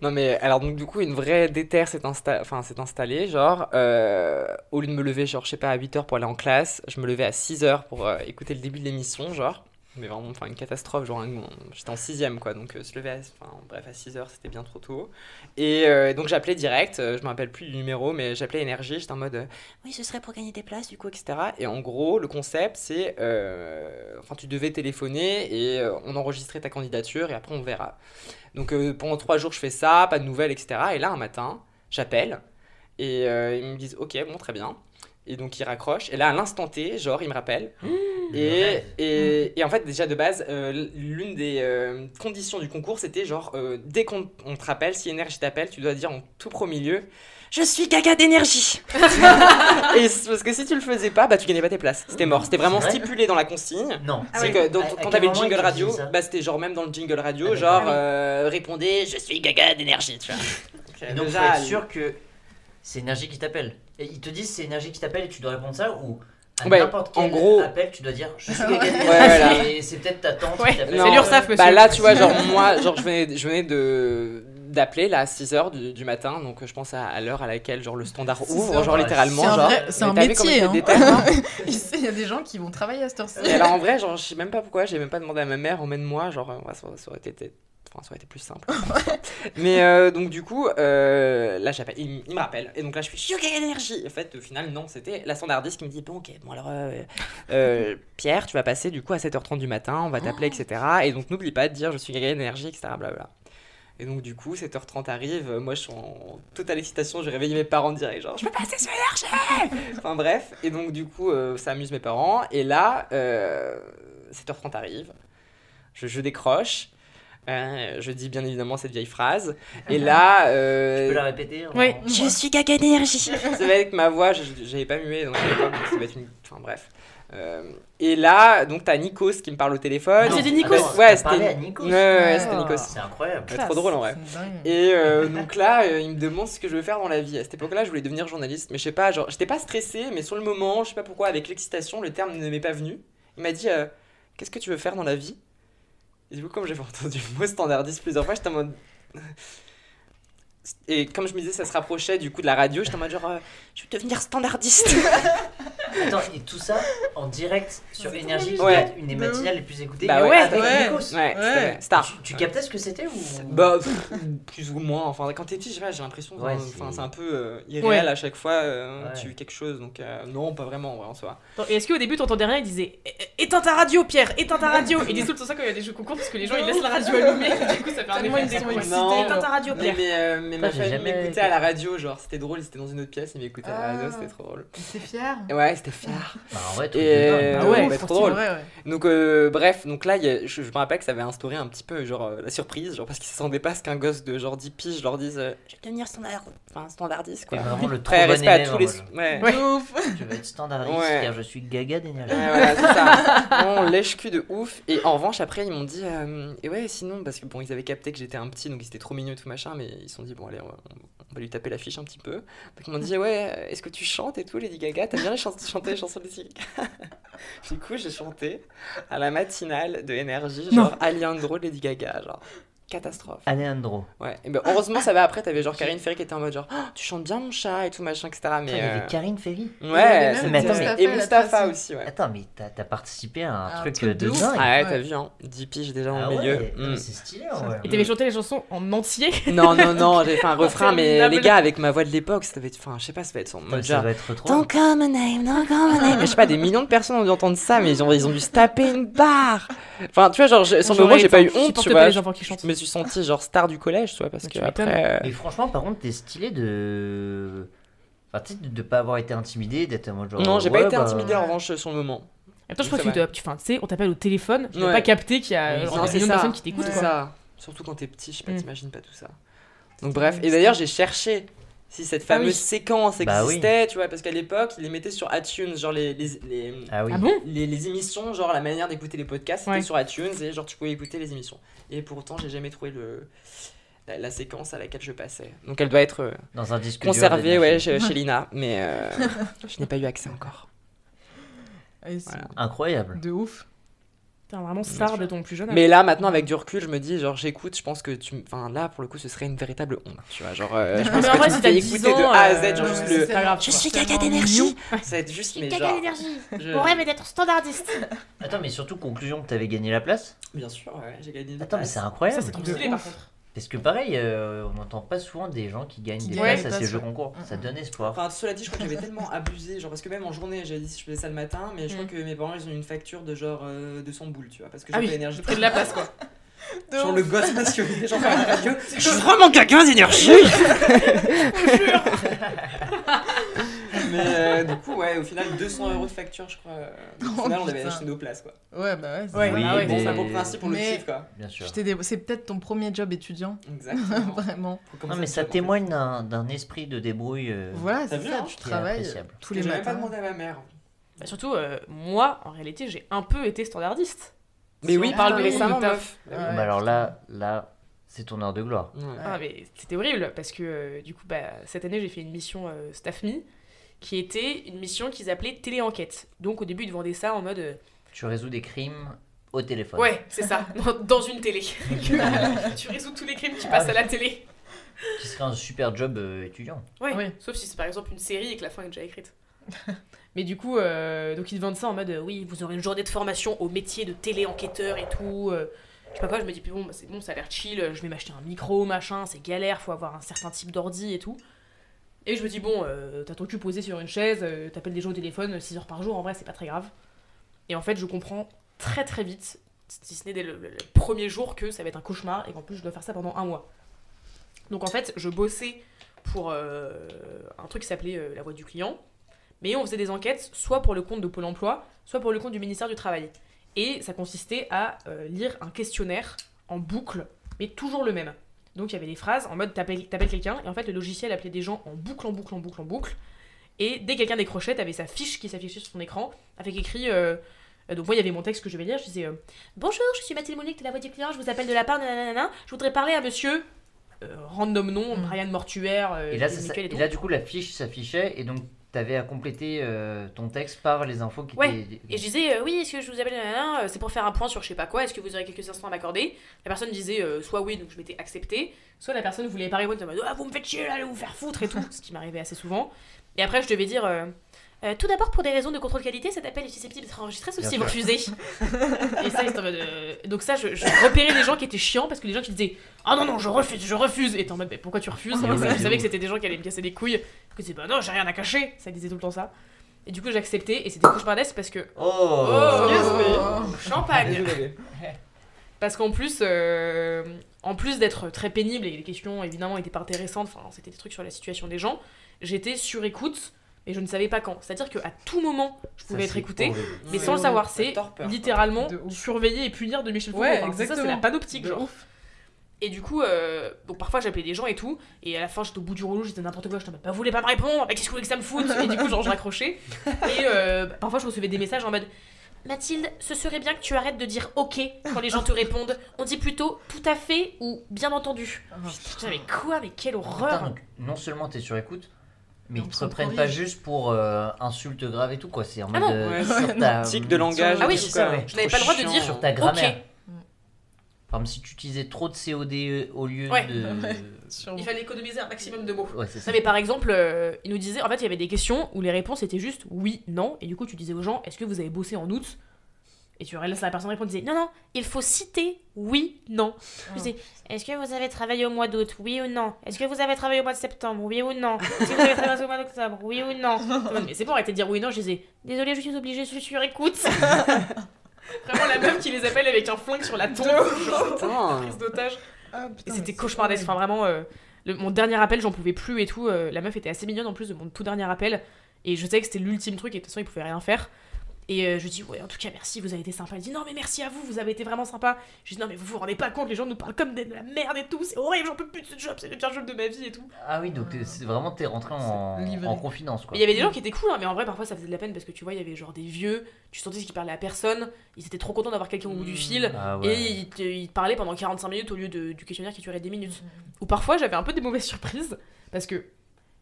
Non mais alors donc du coup une vraie déterre s'est insta... enfin, s'est installée genre euh, au lieu de me lever genre je sais pas à 8h pour aller en classe, je me levais à 6h pour euh, écouter le début de l'émission genre mais vraiment enfin une catastrophe genre j'étais en 6ème quoi donc euh, se lever à... enfin bref à 6h c'était bien trop tôt et euh, donc j'appelais direct euh, je me rappelle plus du numéro mais j'appelais énergie j'étais en mode euh, oui ce serait pour gagner des places du coup etc et en gros le concept c'est euh, enfin tu devais téléphoner et on enregistrait ta candidature et après on verra donc pendant trois jours, je fais ça, pas de nouvelles, etc. Et là, un matin, j'appelle et ils me disent Ok, bon, très bien. Et donc ils raccrochent. Et là, à l'instant T, genre, ils me rappellent. Et, et, et en fait, déjà de base, euh, l'une des euh, conditions du concours, c'était genre, euh, dès qu'on on te rappelle, si Énergie t'appelle, tu dois dire en tout premier lieu Je suis gaga d'énergie Et parce que si tu le faisais pas, bah tu gagnais pas tes places. C'était mort. C'était vraiment stipulé dans la consigne. Non. Ah C'est oui. que À- à quand t'avais le jingle radio, bah c'était genre même dans le jingle radio, Ah, genre d'accord. euh, répondez je suis gaga d'énergie, tu vois. Donc, Et donc, déjà, faut être sûr que c'est énergie qui t'appelle. Et ils te disent c'est énergie qui t'appelle et tu dois répondre ça ou à Ouais, n'importe en quel gros- appel tu dois dire je suis gaga Ouais, d'énergie. voilà. Et c'est peut-être ta tante Ouais, qui t'appelle. c'est Non, l'URSSAF, monsieur. Bah là, tu vois, genre moi, genre je venais, je venais de d'appeler là à 6h du, du matin, donc je pense à, à l'heure à laquelle genre le standard 6 ouvre, heures, genre ouais. littéralement, C'est un genre. vrai- un métier, hein. hein il y a des gens qui vont travailler à cette heure-ci. Et alors en vrai, genre je sais même pas pourquoi, j'ai même pas demandé à ma mère, emmène-moi, genre euh, ouais, ça, ça aurait été Enfin, ça aurait été plus simple. Mais euh, donc, du coup, euh, là, j'appelle, il, me rappelle. Et donc là, je suis Yoga Énergie. En fait, au final, non, c'était la standardiste qui me dit Bon, ok, bon, alors, euh, Pierre, tu vas passer du coup à 7h30 du matin, on va t'appeler, etc. Et donc, n'oublie pas de dire Je suis Gaga Énergie, etc. Blablabla. Et donc, du coup, 7h30 arrive. Moi, je suis en totale excitation. Je réveille mes parents direct. Genre, je peux passer sur Énergie Enfin, bref. Et donc, du coup, ça amuse mes parents. Et là, euh, 7h30 arrive. Je décroche. Euh, je dis bien évidemment cette vieille phrase. Et là. euh, Tu peux la répéter en- Oui. je suis gaga d'énergie. C'est vrai que ma voix, je j'avais pas mué donc ça va être une. Enfin bref. Euh, et là, donc t'as Nikos qui me parle au téléphone. Ah, c'était Attends, Nikos t'as Ouais, parlé c'était. à Nikos Ouais, ouais, Ah. c'était Nikos. C'est incroyable. Ouais, trop drôle en vrai. Et euh, donc là, euh, il me demande ce que je veux faire dans la vie. À cette époque-là, je voulais devenir journaliste, mais je sais pas, genre, j'étais pas stressée, mais sur le moment, je sais pas pourquoi, avec l'excitation, le terme ne m'est pas venu. Il m'a dit euh, Qu'est-ce que tu veux faire dans la vie? Et du coup, comme j'avais entendu le mot standardiste plusieurs fois, j'étais en mode. Et comme je me disais, ça se rapprochait du coup de la radio, j'étais en mode genre, euh, je veux devenir standardiste. Attends, et tout ça en direct sur Énergie, qui Ouais. une des De matinales les plus écoutées. Bah ouais. avec Ouais. Nikos. Ouais, Ouais. c'était star. Tu, tu captais ce que c'était ou? Bah, pff, plus ou moins. Enfin, quand t'es petit, j'ai l'impression que Ouais, enfin, c'est- un peu euh, irréel Ouais. à chaque fois. euh, Ouais. Tu vis quelque chose, donc euh, non, pas vraiment en vrai en soi. Attends, Et est-ce qu'au début, t'entendais rien? Il disait "É- é- Éteins ta radio, Pierre, éteins ta radio Ils disent tout le temps ça quand il y a des jeux concours parce que les gens ils laissent la radio allumée. Du coup, ça fait un effet ils. Éteins ta radio, Mais, Pierre. mais, mais ma j'ai famille jamais m'écoutait à la radio, genre c'était drôle, ils étaient dans une autre pièce, ils m'écoutaient à la radio, Ah. c'était trop drôle. C'est fier. Ouais, c'était fier. Bah, en vrai, truc Et dingue. Ah ouais, bah, trop drôle. vrai, ouais. Donc euh, bref, donc là, a- je, je me rappelle que ça avait instauré un petit peu genre euh, la surprise, genre parce qu'ils s'attendaient pas à ce qu'un gosse de genre 10 piges leur dise euh, je vais devenir standard, enfin standardiste quoi. vraiment le trop Après, bon respect à tous les. Ouais. Ouais. Je vais être standardiste Ouais. car je suis gaga d'énergie. Ouais, voilà, c'est ça. On lèche cul de ouf. Et en revanche, après, ils m'ont dit, euh, et ouais, sinon, parce que bon, ils avaient capté que j'étais un petit, donc ils étaient trop mignons et tout machin, mais ils se sont dit, bon, allez, on va, on va lui taper l'affiche un petit peu. Donc ils m'ont dit, ouais, euh, est-ce que tu chantes et tout, Lady Gaga? T'aimes bien les chans- chanter les chansons de Lady Gaga? Du coup, j'ai chanté à la matinale de Énergie, genre Aliandro Lady Gaga, genre. Catastrophe. Alejandro. Ouais. Et ben, heureusement, ça va après. T'avais genre Karine Ferry qui était en mode genre, Oh, tu chantes bien mon chat et tout machin, etc. Mais. Putain, il y avait euh, Karine Ferry. Ouais, Mais attends, Mustapha et Mustapha aussi, ouais. Attends, mais t'as participé à un, Un truc, truc de ouf. dingue. Ah ouais, Ouais. t'as vu, hein 10 piges déjà en Ah milieu. ouais, non, Mm. mais c'est stylé en vrai. Et t'avais chanté les chansons en entier? Non, non, non, j'ai fait un refrain, mais les gars, avec ma voix de l'époque, ça devait être. Enfin, je sais pas, ça va être son mode Ça genre. va être trop. Don't call my name, don't call my name. Mais je sais pas, des millions de personnes ont dû entendre ça, mais ils ont, ils ont dû se taper une barre. Enfin, tu vois, genre, sur le moment, j'ai pas eu honte, tu vois. Suis senti genre star du collège, tu vois, parce Mais que après. euh, Mais franchement, par contre, t'es stylé de. Enfin, tu sais, de, de pas avoir été intimidé, d'être mode genre. Non, j'ai ouais, pas été bah, intimidé en revanche sur le moment. Attends, je crois que tu dois. tu- sais, on t'appelle au téléphone, tu dois Ouais. pas capter qu'il y a genre, des c'est millions de ça. personnes qui t'écoutent. C'est ça. Surtout quand t'es petit, je sais pas, Mm. t'imagines pas tout ça. Donc bref, et d'ailleurs j'ai cherché si cette Ah fameuse oui. séquence Bah oui. existait, tu vois, parce qu'à l'époque ils les mettaient sur iTunes, genre les, les, les, Ah oui. Ah bon? les, les émissions, genre la manière d'écouter les podcasts, c'était Ouais. sur iTunes et genre tu pouvais écouter les émissions. Et pourtant j'ai jamais trouvé le la, la séquence à laquelle je passais. Donc elle doit être euh, Dans un disque dur conservée ouais, chez, chez Lina, mais euh, je n'ai pas eu accès encore. Voilà. Incroyable. De ouf. T'es vraiment star de ton plus jeune âge. Mais là, maintenant, avec du recul, je me dis, genre, j'écoute, je pense que tu. Enfin, là, pour le coup, ce serait une véritable honte. Tu vois, genre, euh, je pense Mais en que vrai, tu si fais 10 écouter de ans, A à euh, Z, genre, juste le. grave, Je suis caca d'énergie. Ça va être juste, mais Caca d'énergie. je- Mon rêve est d'être standardiste. Attends, mais surtout, conclusion que t'avais gagné la place Bien sûr, ouais, j'ai gagné une Attends, mais place. c'est incroyable. Ça, c'est trop De stylé par contre. Parce que pareil, euh, on n'entend pas souvent des gens qui gagnent Qui des places à ces jeux concours. Mm, Ça mm. donne espoir. Enfin, cela dit, je crois que j'avais tellement abusé, genre parce que même en journée, j'avais dit si je faisais ça le matin, mais je crois Mm. que mes parents ils ont une facture de genre euh, 200 boules, tu vois, parce que Ah j'ai oui, pas l'énergie. j'ai pris de la place quoi. De Genre ouf. le gosse passionné, genre la radio. Je suis vraiment quelqu'un d'énergie Mais euh, du coup, ouais, au final, 200 euros de facture, je crois. euh, Au Oh, final, on avait acheté nos places, quoi. Ouais, bah ouais. c'est. Oui, ouais, mais- Bon, ça pour le principe, on le Mais- kiffe, quoi. Bien sûr. Je C'est peut-être ton premier job étudiant. Exactement. Vraiment. Non, mais ça témoigne d'un d'un esprit de débrouille. euh, Voilà, c'est ça. hein Tu travailles tous J'ai les même pas matins. demandé à ma mère. Bah, surtout, euh, moi, en réalité, j'ai un peu été standardiste. Mais Si oui, on parle ah de récemment, de taf. meuf. Ouais. Bah alors là, là, c'est ton heure de gloire. Ouais. Ah, mais c'était horrible parce que euh, du coup, bah, cette année, j'ai fait une mission euh, Staff Me qui était une mission qu'ils appelaient téléenquête. Donc au début, ils te vendaient ça en mode euh, Tu résous des crimes au téléphone. Ouais, c'est ça, dans, une télé. Tu résous tous les crimes qui passent à la télé. Qui serait un super job euh, étudiant. Ouais, Oui. sauf si c'est par exemple une série et que la fin est déjà écrite. Mais du coup, euh, donc ils te vendent ça en mode euh, oui, vous aurez une journée de formation au métier de téléenquêteur et tout. euh, je sais pas quoi, je me dis, bon, bah, c'est bon, ça a l'air chill, je vais m'acheter un micro, machin, c'est galère, faut avoir un certain type d'ordi et tout. Et je me dis, bon, euh, t'as ton cul posé sur une chaise, euh, t'appelles des gens au téléphone 6 heures par jour, en vrai, c'est pas très grave. Et en fait, je comprends très très vite, si ce n'est dès le, premier jour, que ça va être un cauchemar et qu'en plus, je dois faire ça pendant un mois. Donc en fait, je bossais pour euh, un truc qui s'appelait euh, La Voix du client, mais on faisait des enquêtes soit pour le compte de Pôle emploi, soit pour le compte du ministère du Travail. Et ça consistait à euh, lire un questionnaire en boucle, mais toujours le même. Donc il y avait des phrases en mode t'appelles quelqu'un, et en fait le logiciel appelait des gens en boucle, en boucle, en boucle, en boucle. Et dès que quelqu'un décrochait, t'avais sa fiche qui s'affichait sur ton écran, avec écrit. euh, euh, donc moi il y avait mon texte que je vais lire, je disais euh, Bonjour, je suis Mathilde Mounier, de la voix du client, je vous appelle de la part nanana, je voudrais parler à monsieur. Euh, random nom, Mm. Brian Mortuaire, euh, Et là, Gilles ça- Miquel et et tout. là, du coup, la fiche s'affichait et donc t'avais à compléter euh, ton texte par les infos qui Ouais. étaient. Et je disais, euh, oui, est-ce que je vous appelle C'est pour faire un point sur je sais pas quoi, est-ce que vous aurez quelques instants à m'accorder? La personne disait euh, soit oui, donc je m'étais accepté, soit la personne voulait pas répondre, en mode ah, vous me faites chier là, allez vous faire foutre et tout, ce qui m'arrivait assez souvent. Et après, je devais dire. Euh, tout d'abord, pour des raisons de contrôle qualité, cet appel est susceptible d'être enregistré sauf Bien si vous sûr. refusez. et ça, en mode, euh, Donc, ça, je, je repérais les gens qui étaient chiants parce que les gens qui disaient Ah non, non, je refuse, je refuse. Et t'es en mode pourquoi tu refuses? Oui, Je savais que c'était des gens qui allaient me casser les couilles. Que c'est Bah non, j'ai rien à cacher. Ça disait tout le temps ça. Et du coup, j'acceptais et c'était cauchemardesque parce que Oh, Oh, champagne Désolé. Parce qu'en plus, euh, en plus d'être très pénible et les questions évidemment étaient pas intéressantes, enfin c'était des trucs sur la situation des gens, j'étais sur écoute et je ne savais pas quand. C'est-à-dire qu'à tout moment, je Ça, pouvais être écoutée, horrible. mais sans le savoir. C'est littéralement surveiller et punir de Michel Foucault. Ouais, Enfin, c'est ça, c'est exactement. la panoptique, De genre. ouf. Et du coup, euh, donc parfois j'appelais des gens et tout, et à la fin j'étais au bout du rouleau, j'étais n'importe quoi, je en mode bah vous voulez pas me répondre, mais qu'est-ce que vous voulez que ça me foute? Et du coup, genre je raccrochais. Et euh, bah, parfois je recevais des messages en mode Mathilde, ce serait bien que tu arrêtes de dire ok quand les gens te répondent. On dit plutôt tout à fait ou bien entendu. Putain, mais quoi? Mais quelle Putain, horreur donc, non seulement t'es sur écoute, mais ils te reprennent pas juste pour euh, insultes graves et tout, quoi. C'est en Ah mode. euh, Ouais, sur ouais, ta. Tic de langage. Ah oui, c'est ça, ouais. Je n'avais pas le droit de dire. Sur ta grammaire. Ok. Par exemple, si tu utilisais trop de COD au lieu Ouais. de. Ouais. Sûrement. Il fallait économiser un maximum de mots. Ouais, c'est ça. Non mais par exemple, euh, il nous disait, en fait il y avait des questions où les réponses étaient juste oui, non, et du coup tu disais aux gens, est-ce que vous avez bossé en août Et tu laisses la personne répondre, tu disais, non, non, il faut citer oui, non. Je disais, est-ce que vous avez travaillé au mois d'août Oui ou non? Est-ce que vous avez travaillé au mois de septembre Oui ou non? Est-ce que vous avez travaillé au mois d'octobre Oui ou non? Mais c'est bon, arrêtez de dire oui ou non, je disais, désolé, je suis obligée, je suis sur écoute. Vraiment la meuf qui les appelle avec un flingue sur la tombe, genre prise d'otage. Ah, c'était cauchemardesque. Enfin, vraiment, euh, le- mon dernier appel, j'en pouvais plus et tout. euh, la meuf était assez mignonne en plus de mon tout dernier appel. Et je savais que c'était l'ultime truc et de toute façon, il pouvait rien faire. Et euh, je dis, ouais, en tout cas, merci, vous avez été sympa. Elle dit, non, mais merci à vous, vous avez été vraiment sympa. Je dis, non, mais vous vous rendez pas compte, les gens nous parlent comme de la merde et tout. C'est horrible, j'en peux plus de ce job, c'est le pire job de ma vie et tout. Ah oui, donc t'es- c'est vraiment t'es rentré en, en confidence, quoi. Il y avait des gens qui étaient cool, hein, mais en vrai, parfois, ça faisait de la peine parce que tu vois, il y avait genre des vieux, tu sentais qu'ils parlaient à personne, ils étaient trop contents d'avoir quelqu'un au bout du fil. Ah Et ils te, ils te parlaient pendant 45 minutes au lieu de- du questionnaire qui durait 10 minutes. Ou parfois j'avais un peu des mauvaises surprises parce que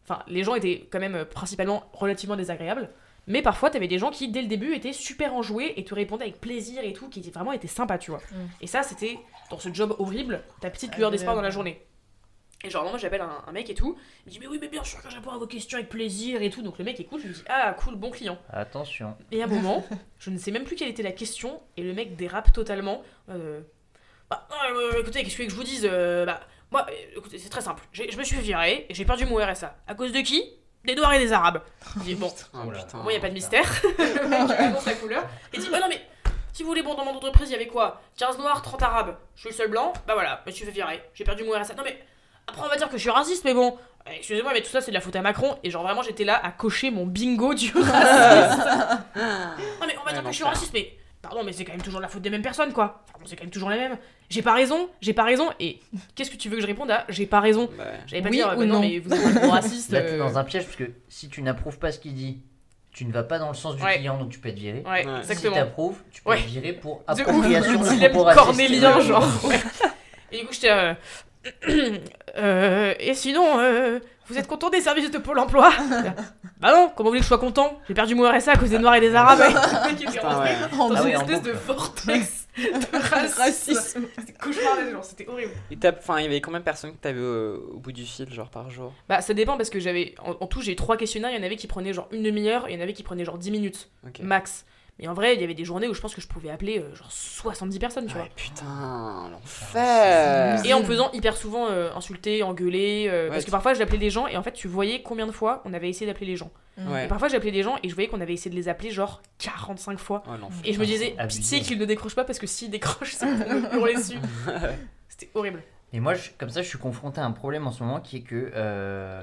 enfin les gens étaient quand même euh, principalement relativement désagréables Mais parfois, t'avais des gens qui, dès le début, étaient super enjoués et te répondaient avec plaisir et tout, qui étaient vraiment étaient sympas, tu vois. Mm. Et ça, c'était, dans ce job horrible, ta petite lueur d'espoir dans la journée. Et genre, moi, j'appelle un, un mec et tout, il me dit, mais oui, mais bien sûr que je réponds à vos questions avec plaisir et tout. Donc le mec écoute, je me dis, ah, cool, bon client. Attention. Et à un moment, je ne sais même plus quelle était la question, et le mec dérape totalement. Euh, bah, euh, écoutez, qu'est-ce que vous voulez que je vous dise Euh, Bah, moi, euh, écoutez, c'est très simple. J'ai- Je me suis virer et j'ai perdu mon RSA. À cause de qui? Des Noirs et des Arabes. Je dis, bon, Oh, moi, il n'y a pas de mystère. le mec il annonce la couleur. Il dit, oh non, mais si vous voulez, bon, dans mon entreprise, il y avait quoi? 15 Noirs, 30 Arabes. Je suis le seul blanc. Bah voilà, je me suis fait virer. J'ai perdu mon RSA. Non, mais après, on va dire que je suis raciste, mais bon. euh, Excusez-moi, mais tout ça, c'est de la faute à Macron. Et genre, vraiment, j'étais là à cocher mon bingo du raciste. Non mais on va Ouais, dire que je suis raciste, mais pardon, mais c'est quand même toujours la faute des mêmes personnes, quoi. Enfin, c'est quand même toujours les mêmes. J'ai pas raison, j'ai pas raison, et qu'est-ce que tu veux que je réponde à j'ai pas raison Bah, J'allais pas Oui dire, euh, ou bah non, non mais vous êtes un gros raciste. Là, t'es euh, dans un piège parce que si tu n'approuves pas ce qu'il dit, tu ne vas pas dans le sens du Ouais. client, donc tu peux être viré. Ouais, Ouais. exactement. Si t'approuves, tu peux Ouais. être viré pour appropriation de dilemme propos racistes. cornélien, genre. Et du coup, j'étais. euh, euh, et sinon, euh, vous êtes content des services de Pôle emploi Bah non, comment vous voulez que je sois content J'ai perdu mon RSA à cause des Noirs et des Arabes. Le mec rentré dans Ah une oui, en espèce de vortex de racisme. C'était cauchemardesque, genre, c'était horrible. Et t'as- enfin, il y avait combien de personnes que t'avais au, au bout du fil, genre par jour? Bah ça dépend parce que j'avais en, en tout j'ai eu trois questionnaires, il y en avait qui prenaient genre une demi-heure et il y en avait qui prenaient genre 10 minutes Ok. max. Mais en vrai, il y avait des journées où je pense que je pouvais appeler euh, genre 70 personnes, tu Ouais, vois. putain, l'enfer. Et en me faisant hyper souvent euh, insulter, engueuler euh, parce que parfois j'appelais les gens et en fait tu voyais combien de fois on avait essayé d'appeler les gens. Ouais. Et parfois j'appelais des gens et je voyais qu'on avait essayé de les appeler genre 45 fois. Oh. Et je me disais pitié qu'ils ne décrochent pas parce que s'ils décrochent c'est pour hurler dessus. C'était horrible. Et moi, je- comme ça, je suis confronté à un problème en ce moment qui est que euh,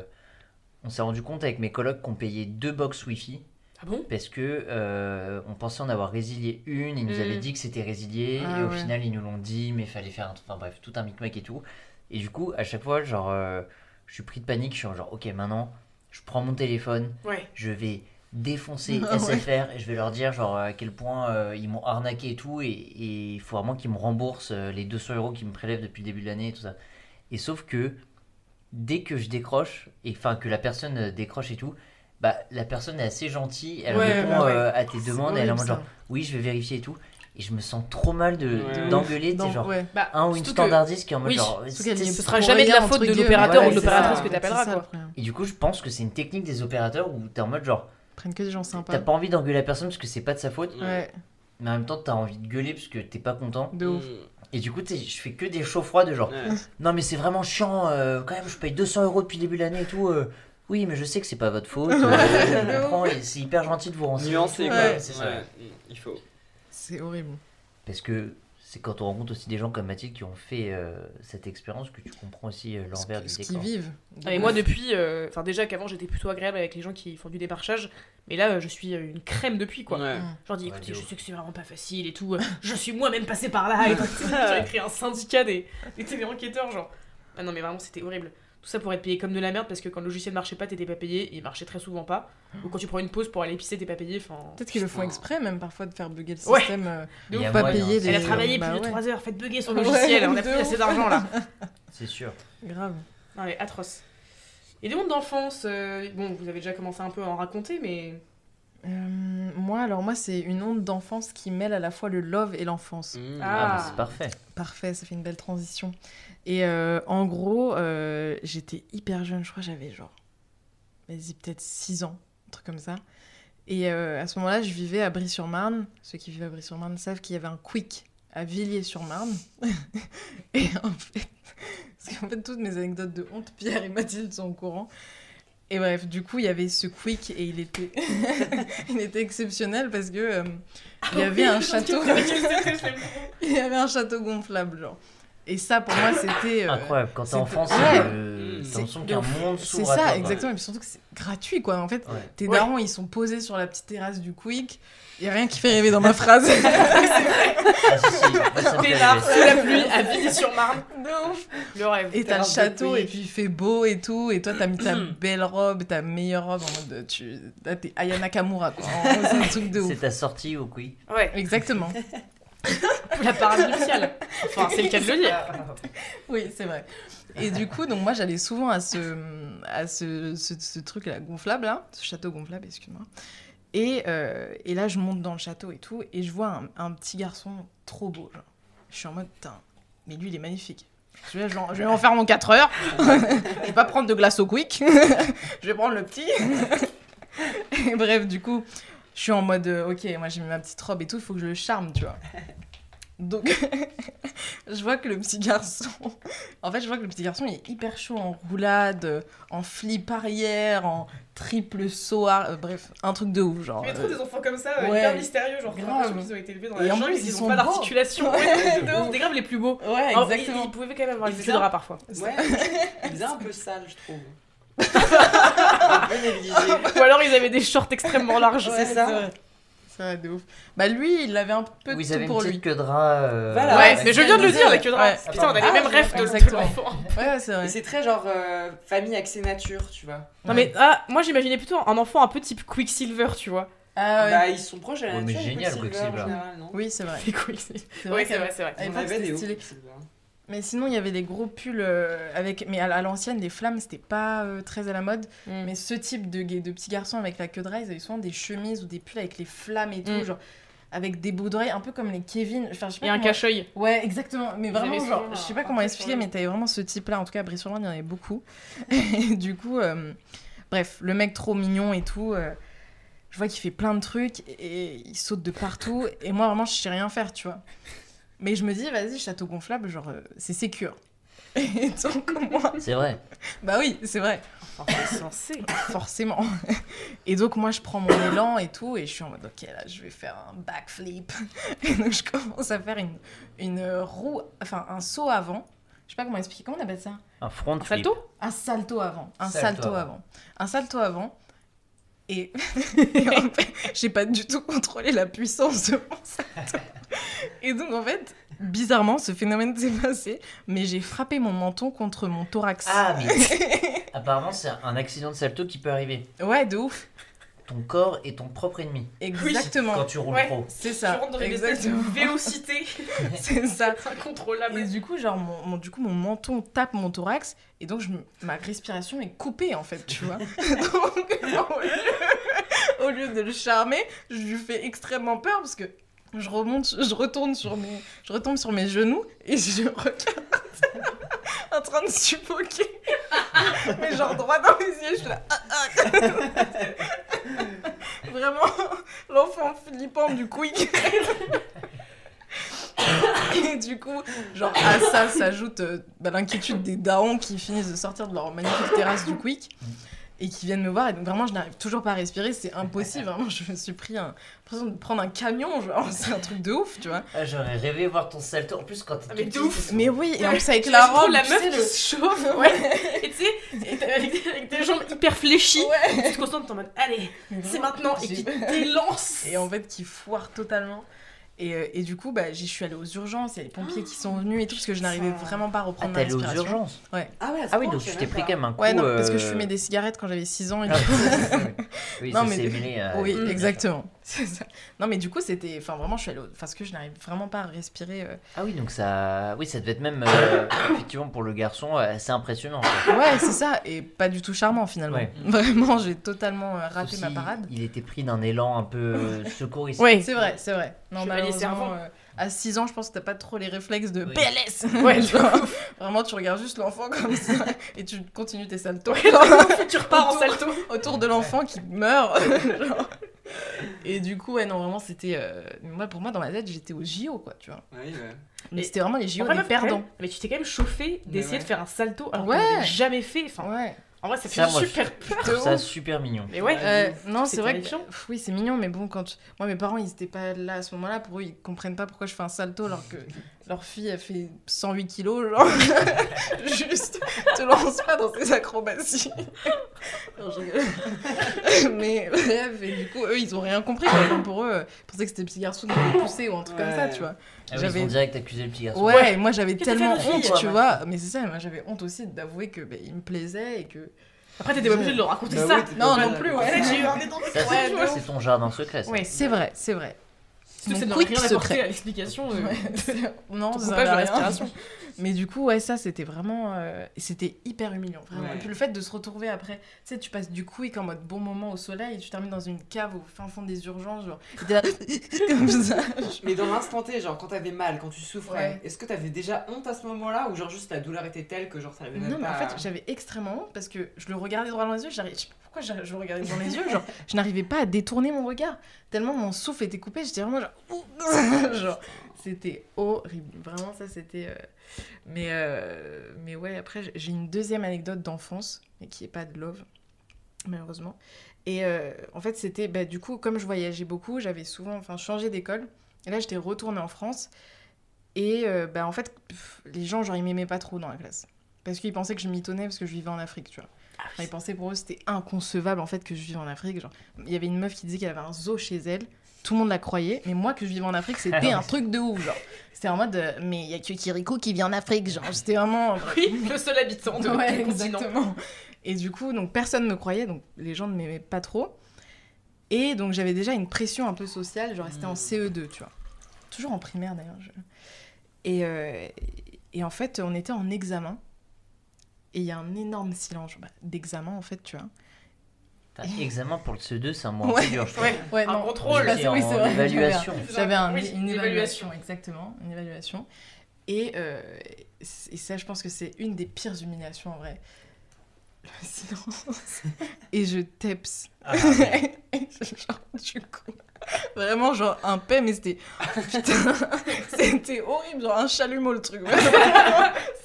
on s'est rendu compte avec mes colocs qu'on payait deux box Wi-Fi Ah bon? Parce que euh, on pensait en avoir résilié une, ils nous Mm. avaient dit que c'était résilié Ah et au ouais. final ils nous l'ont dit, mais il fallait faire un truc, enfin bref, tout un micmac et tout. Et du coup, à chaque fois, genre, euh, je suis pris de panique, je suis genre, ok, maintenant, je prends mon téléphone, Ouais. je vais défoncer Ah ouais. SFR et je vais leur dire genre à quel point euh, ils m'ont arnaqué et tout et il faut vraiment qu'ils me remboursent les 200 euros qu'ils me prélèvent depuis le début de l'année et tout ça. Et sauf que dès que je décroche et enfin que la personne décroche et tout, bah la personne est assez gentille, elle Ouais, répond bah ouais. euh, à tes demandes et elle est en mode genre oui je vais vérifier et tout et je me sens trop mal de Ouais. d'engueuler, tu sais Non, genre ouais. Bah, un ou une que- standardiste qui est en mode Oui, genre Ce sera pour jamais de la faute de l'opérateur ou ou de de l'opératrice que ça, quoi. et du coup je pense que c'est une technique des opérateurs où t'es en mode genre prennent que des gens sympas. t'as pas envie d'engueuler la personne parce que c'est pas de sa faute Ouais, mais en même temps t'as envie de gueuler parce que t'es pas content de ouf. et du coup tu sais, je fais que des chauds froids de genre Ouais. non mais c'est vraiment chiant euh, quand même je paye 200 euros depuis le début de l'année et tout euh, oui mais je sais que c'est pas votre faute je comprends et c'est hyper gentil de vous renseigner Nuancé, et quoi. Ouais, c'est ça Il faut. C'est horrible. parce que c'est quand on rencontre aussi des gens comme Mathilde qui ont fait euh, cette expérience que tu comprends aussi euh, l'envers du ce qu'ils décor vivent. Ah, mais moi depuis, euh, enfin déjà qu'avant j'étais plutôt agréable avec les gens qui font du démarchage, mais là euh, je suis une crème depuis quoi. Ouais. Genre dis Ouais, écoutez, de je sais que c'est vraiment pas facile et tout, je suis moi-même passé par là et tout. J'ai créé un syndicat des, des téléenquêteurs genre. Ah non mais vraiment c'était horrible. Tout ça pour être payé comme de la merde parce que quand le logiciel marchait pas t'étais pas payé et il marchait très souvent pas. Ou quand tu prends une pause pour aller pisser t'es pas payé. Enfin. Peut-être qu'ils le font exprès, même parfois, de faire bugger le Ouais. système. euh, de pas moyen, payer les. Elle a travaillé bah plus de ouais. 3 heures, faites bugger son Ouais, logiciel, on a plus assez d'argent là. c'est sûr Grave. Non mais atroce. Et des mondes d'enfance, euh, bon vous avez déjà commencé un peu à en raconter mais. Euh, moi, alors, moi, c'est une onde d'enfance qui mêle à la fois le love et l'enfance. Mmh. Ah. ah, bah, c'est parfait Parfait, ça fait une belle transition. Et euh, en gros, euh, j'étais hyper jeune, je crois que j'avais genre, vas-y, peut-être 6 ans, un truc comme ça. Et euh, à ce moment-là, je vivais à Brie-sur-Marne. Ceux qui vivent à Brie-sur-Marne savent qu'il y avait un quick à Villiers-sur-Marne. et en fait, parce qu'en fait, toutes mes anecdotes de honte, Pierre et Mathilde sont au courant. Et bref, du coup, il y avait ce quick et il était, il était exceptionnel parce que euh, il y avait un château. Il y avait un château gonflable, genre. Et ça, pour moi, c'était. euh, incroyable quand t'es enfant Ouais. c'est euh, C'est t'as l'impression qu'un monde C'est s'ouvre à toi, ça, exactement. Et puis surtout que c'est gratuit, quoi. En fait, Ouais. tes Ouais. darons, ils sont posés sur la petite terrasse du Quick. Il y a rien qui fait rêver dans ma phrase. Ah, ça me fait Pénard, rêver. sous la pluie, à Villiers-sur-Marne. De ouf. Le rêve. Et t'as le château, et puis il fait beau et tout. Et toi, t'as mis ta belle robe, ta meilleure robe en mode. Tu... Là, t'es Aya Nakamura, quoi. En gros, C'est un truc de ouf. c'est ta sortie au quick Ouais, Exactement. la parade nuptiale. Enfin, c'est le cas de le dire. Oui, c'est vrai. Et du coup, donc moi, j'allais souvent à ce, à ce, ce, truc-là, gonflable, là, ce château gonflable, excuse-moi. Et, euh, et là, je monte dans le château et tout, et je vois un, petit garçon trop beau. Je suis en mode, mais lui, il est magnifique. Je vais, je vais en faire mon 4 heures. je vais pas prendre de glace au quick. je vais prendre le petit. et bref, du coup, je suis en mode, euh, ok, moi j'ai mis ma petite robe et tout, il faut que je le charme, tu vois. Donc, je vois que le petit garçon. En fait, je vois que le petit garçon il est hyper chaud en roulade, en flip arrière, en triple saut. euh, bref, un truc de ouf. Genre, Il y a trop euh, des enfants comme ça, ouais. hyper mystérieux, genre Grave. Ils ont été élevés dans Et la en jungle, plus, ils, ils ont sont pas beaux. d'articulation. Ouais. Des graves les plus beaux. Ouais, Alors, exactement. Ils, ils pouvaient quand même avoir un- rat parfois. Ouais, il faisait un peu sale, je trouve. Ou alors ils avaient des shorts extrêmement larges. Ouais, c'est ça. vrai. Vrai, de ouf. Bah, lui, il avait un peu Oui, ils de avaient tout pour lui. de rat. euh, Voilà. Ouais, mais je viens de le dire, la queue de rat. Ouais. Putain, on a les Ah, mêmes je- rêves de l'enfant. Ouais, c'est vrai. C'est très genre euh, famille axée nature, tu vois. Non mais ah, moi j'imaginais plutôt un enfant un peu type Quicksilver, tu vois. Ah ouais. Bah, ils sont proches de la Ouais, mais nature. les génial, Quicksilver, Quicksilver. en général, non? Oui, c'est vrai. C'est Quicksilver. C'est Oui, c'est vrai, c'est vrai. à On avait des hauts stylé. Mais sinon, il y avait des gros pulls euh, avec. Mais à, à l'ancienne, des flammes, c'était pas euh, très à la mode. Mm. Mais ce type de, de petits garçons avec la queue de rat, ils avaient souvent des chemises ou des pulls avec les flammes et tout, Mm. genre avec des bouts d'oreilles, un peu comme les Kevin. Enfin, je sais pas Et un cache-œil. Ouais, exactement. Mais vraiment, genre, je sais pas comment expliquer, sur mais t'avais vraiment ce type-là. En tout cas, à Brie-sur-Marne, il y en avait beaucoup. Et du coup, euh, bref, le mec trop mignon et tout. je vois qu'il fait plein de trucs et il saute de partout. Et moi, vraiment, je sais rien faire, tu vois. Mais je me dis, vas-y, château gonflable, genre, euh, c'est sécure. Et donc, moi. C'est vrai. Bah oui, c'est vrai. Enfin, c'est censé. Forcément. Et donc, moi, je prends mon élan et tout, et je suis en mode, ok, là, je vais faire un backflip. Et donc, je commence à faire une, une roue, enfin, un saut avant. Je sais pas comment expliquer, comment on appelle ça? Un front Un flip. salto Un salto avant. Un salto, Salto avant. avant. Un salto avant. Et, et en fait, j'ai pas du tout contrôlé la puissance de mon salto. Et donc, en fait, bizarrement, ce phénomène s'est passé, mais j'ai frappé mon menton contre mon thorax. Ah, mais apparemment, c'est un accident de salto qui peut arriver. ouais, de ouf. Ton corps est ton propre ennemi. Exactement. Quand tu roules Ouais. trop. C'est Tu ça. rentres dans une espèce de vélocité C'est ça. incontrôlable. Et du coup, genre, mon, mon- du coup, mon menton tape mon thorax, et donc je, ma respiration est coupée, en fait, tu vois. donc, au lieu, de le charmer, je lui fais extrêmement peur, parce que je remonte, je retourne sur mes, je retombe sur mes genoux, et je regarde en train de suffoquer. Mais genre droit dans les yeux, je suis là. ah, ah. Vraiment, l'enfant flippant du quick. Et du coup, genre à ça s'ajoute euh, bah, l'inquiétude des darons qui finissent de sortir de leur magnifique terrasse du Quick et qui viennent me voir. Et donc vraiment, je n'arrive toujours pas à respirer, c'est impossible. Vraiment, je me suis pris un- l'impression de prendre un camion, genre c'est un truc de ouf, tu vois. Ah, J'aurais rêvé voir ton salto. En plus, quand t'es Ah, mais de ouf. Mais oui, et en plus avec la robe, la meuf qui le- se chauffe, ouais. Et tu sais, avec, des jambes hyper fléchies, tu te concentres, t'es en mode, allez, c'est maintenant, et qui t'élance. Et en fait, qui foire totalement. Et, euh, et du coup, bah, j'y suis allée aux urgences, il y a les pompiers qui sont venus et tout, parce que je n'arrivais vraiment pas à Ah, reprendre t'es ma allé aux respiration. urgences Ah ouais, à ce Ah oui, donc je tu t'es pris quand même un coup. Ouais, non, parce que je euh, fumais des cigarettes quand j'avais 6 ans et Ah, du coup- oui, Non, ça mais- s'est mêlé à- Oui, exactement. C'est ça. Non, mais du coup, c'était. Enfin, vraiment, je suis allée. au- Parce que je n'arrive vraiment pas à respirer. euh. Ah oui, donc ça. Oui, ça devait être même. euh, effectivement, pour le garçon, euh, assez impressionnant. quoi. Ouais, c'est ça. Et pas du tout charmant, finalement. Ouais. Vraiment, j'ai totalement euh, raté Sauf ma si parade. Il était pris d'un élan un peu euh, secouriste. Ouais, C'est vrai, c'est vrai. Non, Chevalier malheureusement, servant. euh, à 6 ans, je pense que t'as pas trop les réflexes de Oui. PLS. Ouais, Genre, vraiment, tu regardes juste l'enfant comme ça et tu continues tes saltos tu repars en salto. autour de l'enfant qui meurt. Genre. Et du coup, ouais, non, vraiment, c'était. euh, Moi, pour moi, dans ma tête, j'étais au JO, quoi, tu vois. Oui, ouais. Mais Et- c'était vraiment les JO des perdants. même, Mais tu t'es quand même chauffé Mais d'essayer ouais. de faire un salto alors Ouais. qu'on l'avait jamais fait. Enfin, Ouais. en vrai, ça fait Ça, moi, super peur. Ça super mignon. Mais ouais. Euh, non, C'est c'est vrai que terrifiant. pff, oui, c'est mignon, mais bon, quand moi mes parents ils étaient pas là à ce moment-là, pour eux ils comprennent pas pourquoi je fais un salto alors que leur fille elle fait 108 kilos, genre juste te lance pas dans ces acrobaties. Non, je mais bref, et du coup eux ils ont rien compris, quoi. Pour eux ils pensaient que c'était le petit garçon qui avait poussé ou un truc comme ça, Ouais. tu vois. Ah oui, J'avais- ils ont direct accusé le petit garçon. Ouais, moi j'avais tellement honte, fille, tu toi, vois. Mais c'est ça, moi j'avais honte aussi d'avouer que ben, il me plaisait et que. Après, t'étais pas obligé de le raconter Bah ça. oui, Non, non plus, Ouais, ouais. Ouais, c'est ton jardin secret. ça. Ouais. C'est vrai, c'est vrai. Surtout mon quick rien secret. à l'explication. euh, Ouais, c'est- non, ça coupage de respiration. Mais du coup, ouais, ça, c'était vraiment. euh, C'était hyper humiliant, vraiment. Ouais. Et puis le fait de se retrouver après, tu sais, tu passes du quick en mode bon moment au soleil et tu termines dans une cave au fin fond des urgences, genre. là, comme ça. Mais dans l'instant T, genre quand t'avais mal, quand tu souffrais, Ouais. est-ce que t'avais déjà honte à ce moment-là ou genre juste la douleur était telle que genre ça avait même Non, mais en pas- fait, j'avais extrêmement honte parce que je le regardais droit dans les yeux. pas je regardais dans les yeux. Genre, je n'arrivais pas à détourner mon regard. Tellement mon souffle était coupé, j'étais vraiment genre. genre c'était horrible. Vraiment, ça, c'était. euh, Mais, euh, mais ouais, après, j'ai- une deuxième anecdote d'enfance, mais qui est pas de love, malheureusement. Et euh, en fait, c'était. Bah, du coup, comme je voyageais beaucoup, j'avais souvent enfin, changé d'école. Et là, j'étais retournée en France. Et bah, en fait, les gens, genre, ils m'aimaient pas trop dans la classe. Parce qu'ils pensaient que je m'étonnais parce que je vivais en Afrique, tu vois. Enfin, ils pensaient pour eux c'était inconcevable en fait que je vive en Afrique. Genre, il y avait une meuf qui disait qu'elle avait un zoo chez elle. Tout le monde la croyait, mais moi que je vivais en Afrique, c'était un truc de ouf. Genre, c'était en mode, euh, mais il y a que Kiriko qui vit en Afrique. Genre, c'était vraiment. Oui, le seul habitant de Ouais, exactement. Et du coup, donc personne me croyait, donc les gens ne m'aimaient pas trop. Et donc j'avais déjà une pression un peu sociale, genre c'était en CE2, tu vois. Toujours en primaire d'ailleurs. je- Et, euh, et en fait, on était en examen. Et il y a un énorme silence bah, d'examen en fait, tu vois. Putain, Examen pour le CE2, c'est un mois un Ouais, dur, je. Ouais, ouais, Un non. contrôle. Je C'est oui, vrai, évaluation. J'avais un- Oui, une une évaluation, exactement, une évaluation. Et, euh, et ça, je pense que c'est une des pires humiliations en vrai. Le silence. Et je teps. Ah, ouais. genre, du coup, vraiment, genre un paix, mais c'était. Putain, c'était horrible, genre un chalumeau le truc.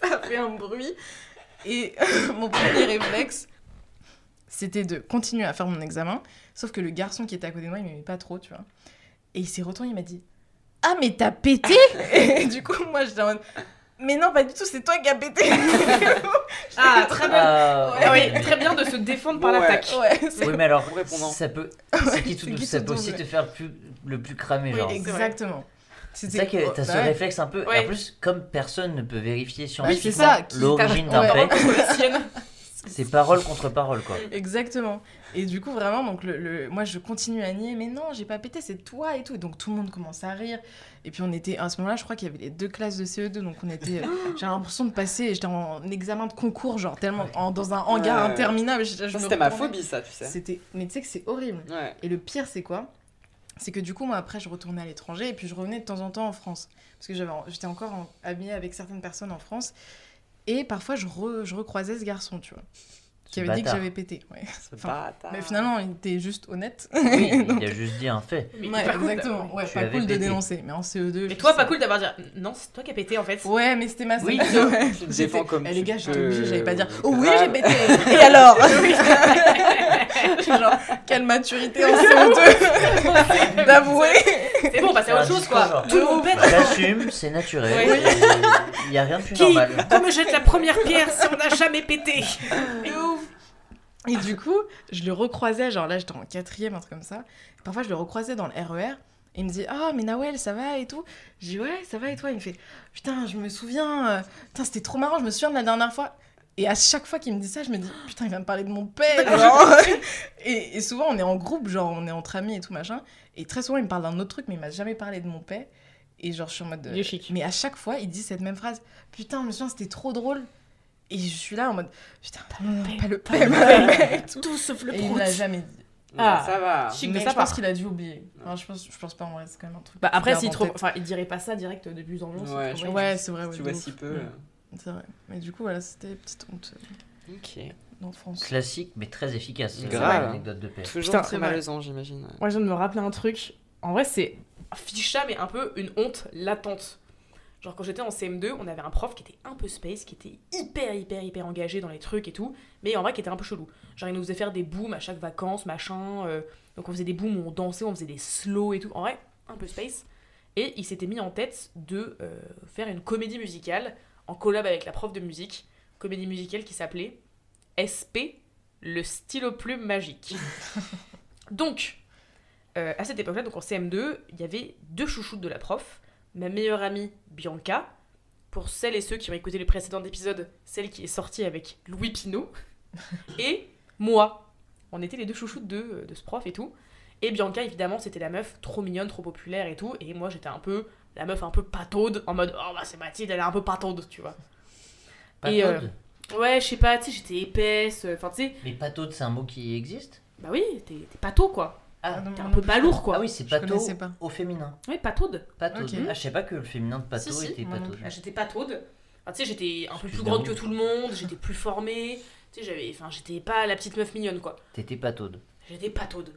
ça fait un bruit. Et mon premier réflexe, c'était de continuer à faire mon examen. Sauf que le garçon qui était à côté de moi, il m'aimait pas trop, tu vois. Et il s'est retourné, il m'a dit Ah, mais t'as pété Et du coup, moi, j'étais en mode Mais non, pas du tout, c'est toi qui as pété Ah, très bien. Ah, ouais. oui, très bien de se défendre par Ouais. l'attaque. Oui, mais alors, ça peut, c'est qui tout ça peut aussi te faire le plus, le plus cramé, Oui, genre. exactement. C'est ça que t'as ce bah ouais. réflexe un peu. En plus, comme personne ne peut vérifier c'est scientifiquement l'origine d'un sienne. c'est parole contre parole, quoi. Exactement. Et du coup, vraiment, donc le, le- moi, je continue à nier, mais non, j'ai pas pété, c'est toi et tout. Et donc, tout le monde commence à rire. Et puis, on était, à ce moment-là, je crois qu'il y avait les deux classes de CE2, donc on était, j'ai l'impression de passer, j'étais en examen de concours, genre tellement, en- dans un hangar Ouais. interminable. C'était ma phobie, ça, tu sais. C'était, mais tu sais que c'est horrible. Ouais. Et le pire, c'est quoi? C'est que du coup, moi, après, je retournais à l'étranger et puis je revenais de temps en temps en France. Parce que j'étais encore en- amie avec certaines personnes en France. Et parfois, je, re- je recroisais ce garçon, tu vois, qui avait dit que j'avais pété. Ouais. Ce Enfin, bâtard. Mais finalement, il était juste honnête. Oui, Donc- il a juste dit un fait. Mais ouais, pas cool exactement. Ouais, pas cool de dénoncer. Mais en CE2. Mais je toi, sais- pas cool d'avoir dit non, c'est toi qui as pété en fait. Ouais, mais c'était ma Oui. te J'étais- défends comme Eh, les gars, j'étais obligée, j'allais pas dire Oh oui, j'ai pété Et alors Genre, quelle maturité en CE2 d'avouer C'est bon, bah c'est autre chose quoi. Tout le monde pète. C'est naturel. Il n'y a rien de plus normal. Qui me jette la première pierre si on n'a jamais pété? Et du coup, je le recroisais, genre là j'étais en quatrième, un truc comme ça. Parfois je le recroisais dans le RER. Et il me dit Ah, mais Nawel, ça va et tout? Je dis Ouais, ça va et toi? Il me fait Putain, je me souviens, euh, putain, c'était trop marrant, je me souviens de la dernière fois. Et à chaque fois qu'il me dit ça, je me dis Putain, il va me parler de mon père genre. et, et souvent, on est en groupe, genre on est entre amis et tout machin. Et très souvent, il me parle d'un autre truc, mais il m'a jamais parlé de mon père. Et genre, je suis en mode. Mais à chaque fois, il dit cette même phrase Putain, je me souviens, c'était trop drôle. Et je suis là en mode Putain, non, pas le et tout. Tout sauf le Et il me l'a jamais dit. Ah. ça va. Chic mais de je pense qu'il a dû oublier. Enfin, je, pense, je pense pas en vrai, c'est quand même un truc. Bah après, s'il trouve... enfin, il dirait pas ça direct de plus en blanc. c'est Ouais. Ouais, c'est vrai, ouais, Tu vois si peu. Euh, C'est vrai. Mais du coup, voilà, c'était petite honte euh, Ok. d'enfance. Classique, mais très efficace. c'est Grave. ça, l'anecdote de paix. Toujours Putain, très malaisant, j'imagine. Moi, je viens de me rappeler un truc. En vrai, c'est ficha, mais un peu une honte latente. Genre, quand j'étais en CM2, on avait un prof qui était un peu space, qui était hyper, hyper, hyper engagé dans les trucs et tout, mais en vrai, qui était un peu chelou. Genre, il nous faisait faire des booms à chaque vacances, machin. euh, donc, on faisait des booms où on dansait, on faisait des slow et tout. En vrai, un peu space. Et il s'était mis en tête de euh, faire une comédie musicale en collab avec la prof de musique. Comédie musicale qui s'appelait SP, le stylo plume magique. donc, euh, à cette époque-là, donc en CM2, il y avait deux chouchoutes de la prof. Ma meilleure amie, Bianca. Pour celles et ceux qui ont écouté les précédents épisodes, celle qui est sortie avec Louis Pinot. et moi. On était les deux chouchoutes de, de ce prof et tout. Et Bianca, évidemment, c'était la meuf trop mignonne, trop populaire et tout. Et moi, j'étais un peu la meuf un peu pataude, en mode oh bah c'est Mathilde, elle est un peu pataude, tu vois. Et, euh. Ouais, je sais pas, tu sais, j'étais épaisse, euh, enfin tu sais, Mais pas taude, c'est un mot qui existe? Bah oui, t'es t'es quoi. Ah, non, T'es un non peu balourd quoi. ah oui, c'est connaissais pas. au féminin. Oui, pataude. Pataude. Ok. Ah, je sais pas que le féminin de pato Si, si, était pataude. Ah, J'étais pataude. Enfin, tu sais, j'étais un peu plus grande que tout le monde, j'étais plus formée. Tu sais, j'avais, enfin, j'étais pas la petite meuf mignonne quoi. T'étais pataude. J'étais pataude.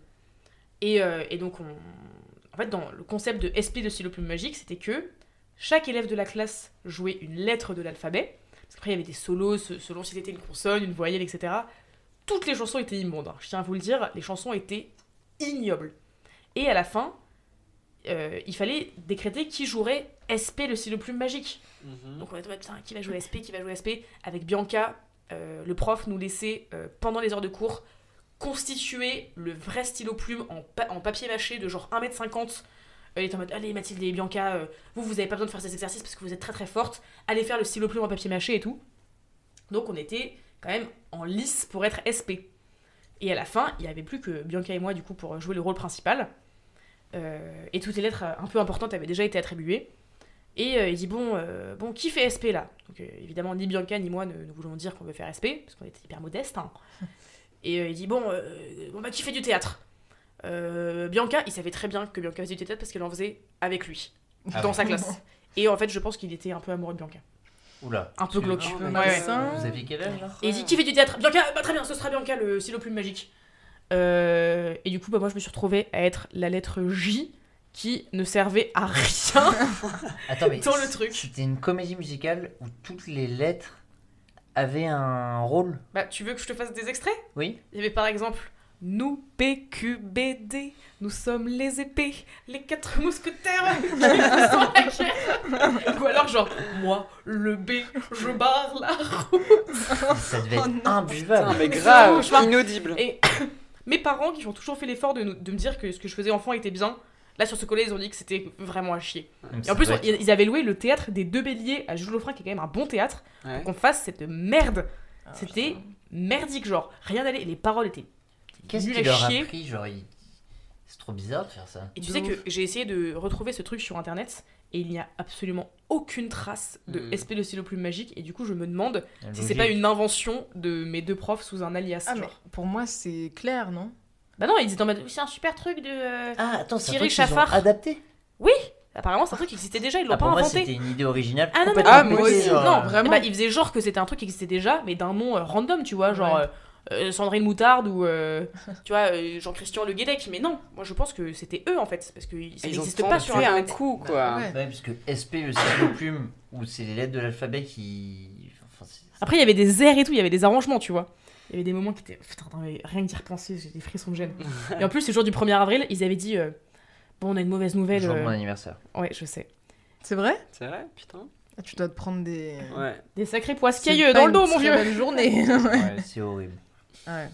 Et, euh, et donc, on... en fait, dans le concept de SP de stylo plume magique, c'était que chaque élève de la classe jouait une lettre de l'alphabet. Parce qu'après, il y avait des solos se- selon si c'était une consonne, une voyelle, etc. Toutes les chansons étaient immondes. hein. Je tiens à vous le dire, les chansons étaient ignobles. Et à la fin, euh, il fallait décréter qui jouerait SP le stylo plume magique. Mhm. Donc on était putain, qui va jouer SP, qui va jouer SP Avec Bianca, euh, le prof nous laissait, euh, pendant les heures de cours, constituer le vrai stylo plume en, pa- en papier mâché de genre 1m50. Elle était en mode Allez Mathilde et Bianca, vous, vous avez pas besoin de faire ces exercices parce que vous êtes très très fortes. Allez faire le stylo plume en papier mâché et tout. Donc on était quand même en lice pour être SP. Et à la fin, il n'y avait plus que Bianca et moi du coup pour jouer le rôle principal. Euh, et toutes les lettres euh, un peu importantes avaient déjà été attribuées. Et euh, il dit bon, euh, bon, qui fait SP là? Donc euh, évidemment, ni Bianca ni moi ne, ne voulons dire qu'on veut faire SP, parce qu'on était hyper modestes. hein. Et euh, il dit bon, euh, bon bah, qui fait du théâtre? Euh, Bianca, il savait très bien que Bianca faisait du théâtre parce qu'elle en faisait avec lui, Ah dans ouais. sa classe. Et en fait, je pense qu'il était un peu amoureux de Bianca. Oula. Un peu glauque. Ouais, ouais. Vous aviez quel âge là Et il dit qui fait du théâtre Bianca, bah très bien, ce sera Bianca le stylo plume magique. Euh, et du coup, bah, moi je me suis retrouvée à être la lettre J qui ne servait à rien. Attends, mais Dans le truc. C'était une comédie musicale où toutes les lettres avaient un rôle. bah, tu veux que je te fasse des extraits? Oui. Il y avait par exemple Nous, PQBD, nous sommes les épées, les quatre mousquetaires qui faisons la guerre. Ou alors, genre, moi, le B, je barre la route. Ça devait être Oh imbuvable. Mais C'est grave, inaudible. Et mes parents, qui ont toujours fait l'effort de, nous- de me dire que ce que je faisais enfant était bien, là, sur ce collet, ils ont dit que c'était vraiment à chier. Et en plus, on- ils avaient loué le théâtre des Deux Béliers à Jules Lofrin, qui est quand même un bon théâtre, Ouais. qu'on fasse cette merde. Ah, C'était putain. merdique, genre, rien n'allait, les paroles étaient Qu'est-ce nul qui à leur a chier. pris Genre, c'est trop bizarre de faire ça. Et tu De sais ouf. que j'ai essayé de retrouver ce truc sur internet et il n'y a absolument aucune trace de Mm. SP de stylo plume magique et du coup je me demande si c'est pas une invention de mes deux profs sous un alias. Ah, mais genre. pour moi, c'est clair, non? Bah non, ils étaient en mode c'est un super truc de. euh, Ah, attends, c'est un truc ont adapté? Apparemment c'est un truc qui existait déjà, ils l'ont Ah, pas pour moi, inventé. c'était une idée originale. Ah, non, non, complètement Ah, moi aussi, genre, non, vraiment. Eh bah, ils faisaient genre que c'était un truc qui existait déjà, mais d'un nom euh, random, tu vois, genre Ouais. euh, euh, Sandrine Moutarde ou euh, tu vois euh, Jean-Christian Le Guédec. Mais non, moi je pense que c'était eux en fait, parce que ça n'existe pas sur un coup, quoi. Ouais. Ouais, parce que SP, le stylo plume, où c'est les lettres de l'alphabet qui. Enfin, Après, il y avait des airs et tout, il y avait des arrangements, tu vois. Il y avait des moments qui étaient. Putain, rien que d'y repenser, j'ai des frissons de gêne. et en plus, le jour du 1er avril, ils avaient dit euh, Bon, on a une mauvaise nouvelle. le jour de mon anniversaire. Ouais, je sais. C'est vrai? C'est vrai, putain. Ah, Tu dois te prendre des. Ouais. Des sacrés poiscailleux dans le dos, mon vieux journée. Ouais, c'est horrible. Ouais.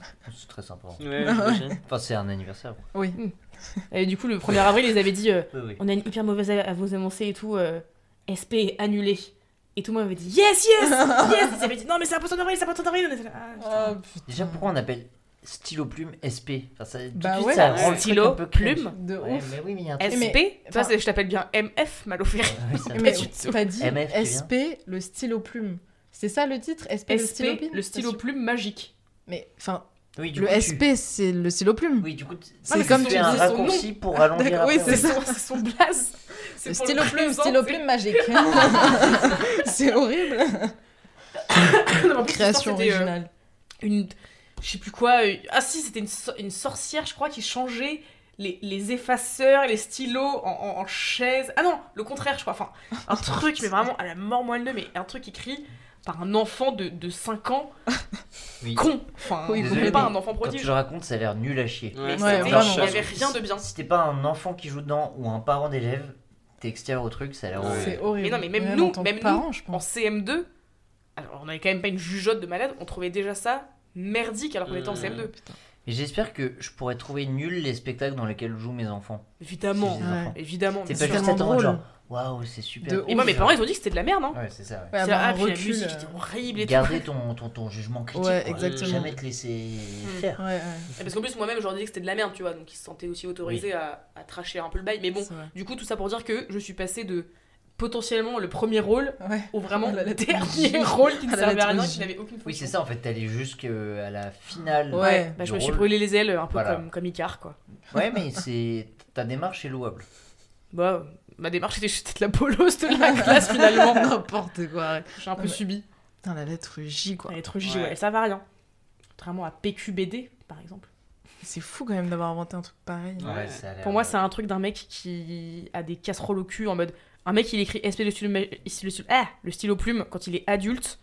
C'est très sympa. Ouais, j'imagine. Enfin, c'est un anniversaire. quoi. Oui. Et du coup, le 1er avril, ils avaient dit euh, Oui, oui. On a une hyper mauvaise à, à vous annoncer et tout, euh, SP annulé. Et tout le monde avait dit Yes, yes Yes Ils avaient dit Non, mais c'est un poisson d'avril, c'est un poisson d'avril On était là, Ah, putain. Déjà, pourquoi on appelle stylo plume SP enfin, ça, Tout Bah de suite, ouais. ça rend le truc Stylo, un peu cringe. plume. De Ouais, ouf. mais oui, mais il y a un truc. SP enfin- c'est- je t'appelle bien MF, mal. Ouais, ça- Mais tu te- t'as dit MF, tu SP, le stylo plume. C'est ça le titre SP, le stylo SP, plume? le stylo plume magique. Mais enfin, Oui, le coup, tu- SP, c'est le stylo plume. Oui, du coup, C'est comme tu un son raccourci pour rallonger oui, c'est son blaze. C'est Le stylo plume, stylo plume magique. c'est horrible. Non, plus, Création euh, originale. une je sais plus quoi euh, ah si c'était une, so- une sorcière je crois qui changeait les, les effaceurs les stylos en, en, en chaise ah non le contraire je crois enfin un truc mais vraiment à la mort moelleux mais un truc écrit par un enfant de, de 5 ans Oui. con enfin Oui, Désolé, pas un enfant Quand prodige tu le racontes, ça a l'air nul à chier. mais Ouais, il vraiment. y avait rien de bien Si t'es pas un enfant qui joue dedans ou un parent d'élève, t'es extérieur au truc, ça a l'air horrible. C'est horrible. Mais non, mais même nous, même nous, parent, je en pense. CM2 alors on avait quand même pas une jugeote de malade on trouvait déjà ça merdique alors qu'on était en Mmh. CM2 Et j'espère que je pourrais trouver nul les spectacles dans lesquels jouent mes enfants. Évidemment, Si j'ai des Ouais. enfants. évidemment. C'est pas c'est juste drôle. genre, waouh, c'est super. De Et moi, mes parents, ils ont dit que c'était de la merde, hein. Ouais, c'est ça, ouais. Ouais, C'est avoir ah, un puis la recul, musique euh, était horrible et tout. Garder ton, ton, ton jugement critique. Ouais, quoi. exactement. Jamais te laisser faire. Ouais, Parce qu'en plus, moi-même, je leur disais que c'était de la merde, tu vois, donc ils se sentaient aussi autorisés à, à tracher un peu le bail. Mais bon, du coup, tout ça pour dire que je suis passée de potentiellement le premier rôle Ouais. au vraiment le dernier rôle qui ne servait à rien, qui n'avait aucune fonction. Oui, c'est ça en fait, t'allais jusqu'à la finale. Ouais. Bah, je me suis brûlé les ailes un peu Voilà. comme, comme Icar, quoi. Ouais, mais c'est ta démarche est louable. Bah, ma démarche était juste d'être la bolos de la classe finalement. N'importe quoi. ouais. J'ai un peu Ouais. subi. Putain, la lettre J, quoi. Est trop J, Ouais. ouais, ça va rien. Contrairement à PQBD, par exemple. C'est fou quand même d'avoir inventé un truc pareil. Pour moi, c'est un truc d'un mec qui a des casseroles au cul en mode. Un mec, il écrit SP le stylo, le stylo- ah, le stylo plume quand il est adulte.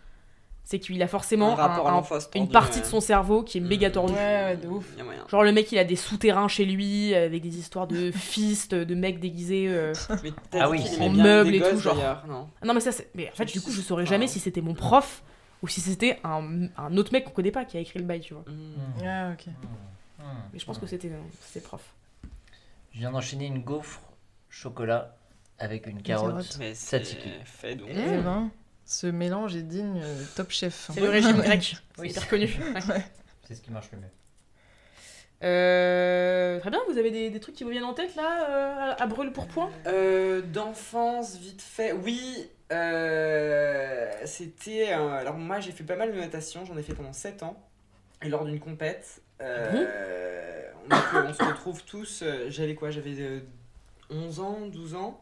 C'est qu'il a forcément Un rapport à un- un- l'enfance une partie de son cerveau qui est méga Mm. tordue. Ouais, ouais, de ouf. Genre le mec il a des souterrains chez lui euh, avec des histoires de fils, de mecs déguisés. euh. Ah oui, en meubles et tout, genre. non Ah Non mais ça c'est. Mais en fait du coup je saurais jamais si c'était mon prof ou si c'était un, un autre mec qu'on connaît pas qui a écrit le bail tu vois. Hmm. Ah, ok. Hmm. Mais je pense que c'était c'était prof. Je viens d'enchaîner une gaufre chocolat avec une carotte. c'est fait donc. Ce mélange est digne top chef. C'est le régime grec. Oui, c'est hyper connu. Ouais. C'est ce qui marche le mieux. Euh, très bien, vous avez des, des trucs qui vous viennent en tête là euh, à, à brûle pour point? Euh, D'enfance, vite fait. Oui, euh, c'était. euh, alors, moi, j'ai fait pas mal de natation, j'en ai fait pendant 7 ans. Et lors d'une compète, euh, on, se retrouve tous. J'avais quoi? J'avais euh, 11 ans, 12 ans.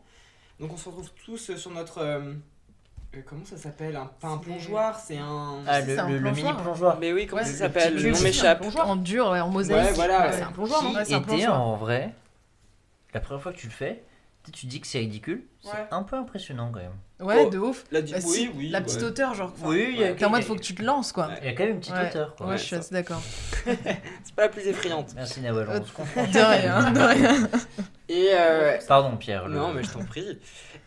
Donc, on se retrouve tous sur notre. Euh, comment ça s'appelle un, Pas un C'est- plongeoir, c'est un. Ah, le, un le- le mini plongeoir. Mais oui, comment Ouais, ça le s'appelle Le nom m'échappe. Un plongeoir. En dur, ouais, en mosaïque. Ouais, voilà, c'est un plongeoir, non c'est un plongeoir. en vrai, la première fois que tu le fais, tu te dis que c'est ridicule. C'est Ouais. un peu impressionnant quand même. Ouais, Oh, de ouf. La, Bah, si, oui, oui. la ouais. petite hauteur, genre. Oui, il y a- T'es en mode, faut que tu te lances, quoi. Ouais. Il y a quand même une petite Ouais. hauteur. Quoi. Ouais, Ouais, je suis assez d'accord. C'est pas la plus effrayante. Merci Nawal, on se comprend. De rien, de rien. Et euh, Pardon Pierre. le- Non, mais je t'en prie.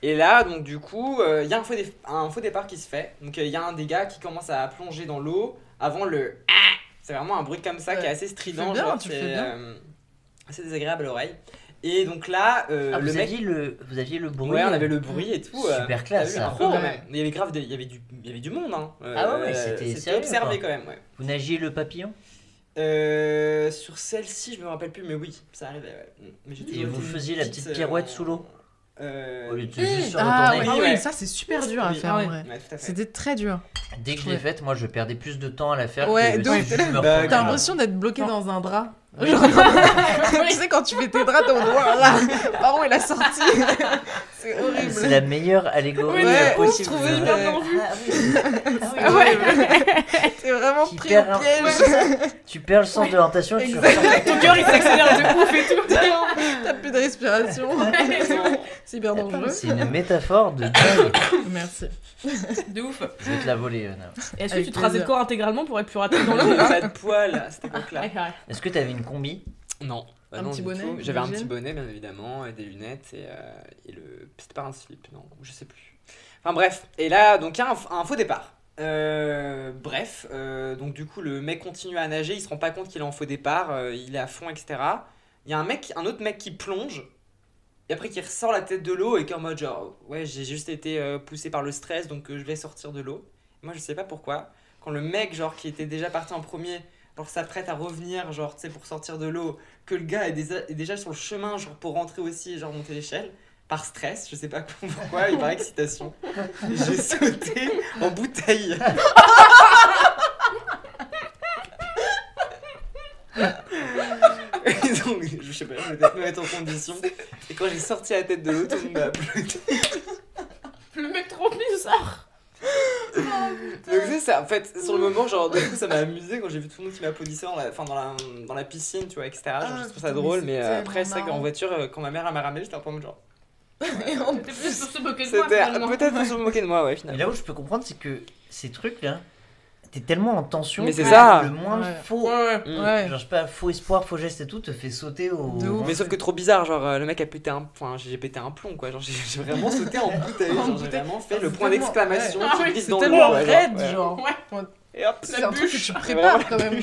Et là, donc du coup, euh, il y a un faux, dé- un faux départ qui se fait. Donc il y a un des gars qui commence à plonger dans l'eau avant le Ah C'est vraiment un bruit comme ça qui est Ouais. assez strident. Genre, c'est, euh, assez désagréable à l'oreille. Et donc là, euh, Ah, le vous, mec. aviez le, vous aviez le bruit. Ouais, on avait le bruit et tout. euh, Super classe, ça. peu quand même. Il y avait grave, il y avait du, il y avait du monde. Hein. Ah ouais, ouais, c'était observé quoi. quand même. Ouais. Vous nagiez le papillon? Euh, sur celle-ci, je me rappelle plus, mais oui, ça arrivait. Ouais. Mais j'ai Et toujours vous faisiez la petite euh, pirouette sous l'eau? euh, Au lieu de juste se Ah, ouais, Oui, oui, ouais. ça c'est super dur à Oui. faire Ah ouais. C'était très dur. Dès que je l'ai faite, moi je perdais plus de temps à la faire Ouais, que me Bah. T'as l'impression d'être bloqué Non. dans un drap. Oui. Genre, tu sais, quand tu fais tes draps, mode, voilà, par où est la sortie C'est C'est horrible. la meilleure allégorie Ouais, possible. de- une bien vu. Ah oui. Ah. Ah ouais. T'es vraiment Qui pris au un- piège. Tu perds le sens de l'orientation tu. Ton cœur il s'accélère de ouf et tout. T'as plus de respiration. C'est hyper dangereux. C'est une métaphore de dingue. Merci. De ouf. Je vais te la voler, Anna. Est-ce que tu te rasais le corps intégralement pour être plus rapide dans l'eau pas de poils à cette époque-là. Est-ce que t'avais une combi Non. Bah Un non, petit bonnet. J'avais un petit bonnet, bien évidemment, et des lunettes, et, euh, et le. C'était pas un slip, non, je sais plus. Enfin bref, et là, donc il y a un, un faux départ. Euh, bref, euh, donc du coup, le mec continue à nager, il se rend pas compte qu'il est en faux départ, euh, il est à fond, etc. Il y a un mec, un autre mec qui plonge, et après qui ressort la tête de l'eau, et qui est en mode genre, ouais, j'ai juste été euh, poussé par le stress, donc euh, je vais sortir de l'eau. Moi, je sais pas pourquoi. Quand le mec, genre, qui était déjà parti en premier, genre s'apprête à revenir, genre, tu sais, pour sortir de l'eau, que le gars est déjà, sur le chemin, genre, pour rentrer aussi, genre, monter l'échelle, par stress, je sais pas pourquoi, et par excitation, j'ai sauté en bouteille. Et donc, je sais pas, je vais peut-être me mettre en condition. Et quand j'ai sorti la tête de l'eau, tout le monde m'a applaudi. Le mec trop bizarre. Donc tu sais, ça, en fait, sur le moment, genre, du coup, ça m'a amusé quand j'ai vu tout le monde qui m'applaudissait dans la, enfin, dans, la, dans la piscine, tu vois, etc. Genre, Ah, je trouve ça drôle, mais mais, euh, après, c'est vrai qu'en voiture, euh, quand ma mère elle m'a ramené, j'étais un peu en mode genre. C'était plus pour se moquer de moi C'était peut-être pour se moquer de moi, ouais, Et finalement. là où je peux comprendre, c'est que ces trucs-là, t'es tellement en tension Mais c'est ça. le moins Ouais. faux, Ouais. Mm. Ouais. genre je sais pas, faux espoir, faux geste et tout, te fait sauter au. De ouf. Mais sauf que trop bizarre, genre euh, le mec a pété un. Enfin, j'ai pété un plomb quoi, genre j'ai vraiment sauté en bouteille, genre j'ai vraiment fait le point d'exclamation ouais. qui Ah oui, glisse dans raide, genre. Ouais. Et hop C'est un truc que tu prépares quand même.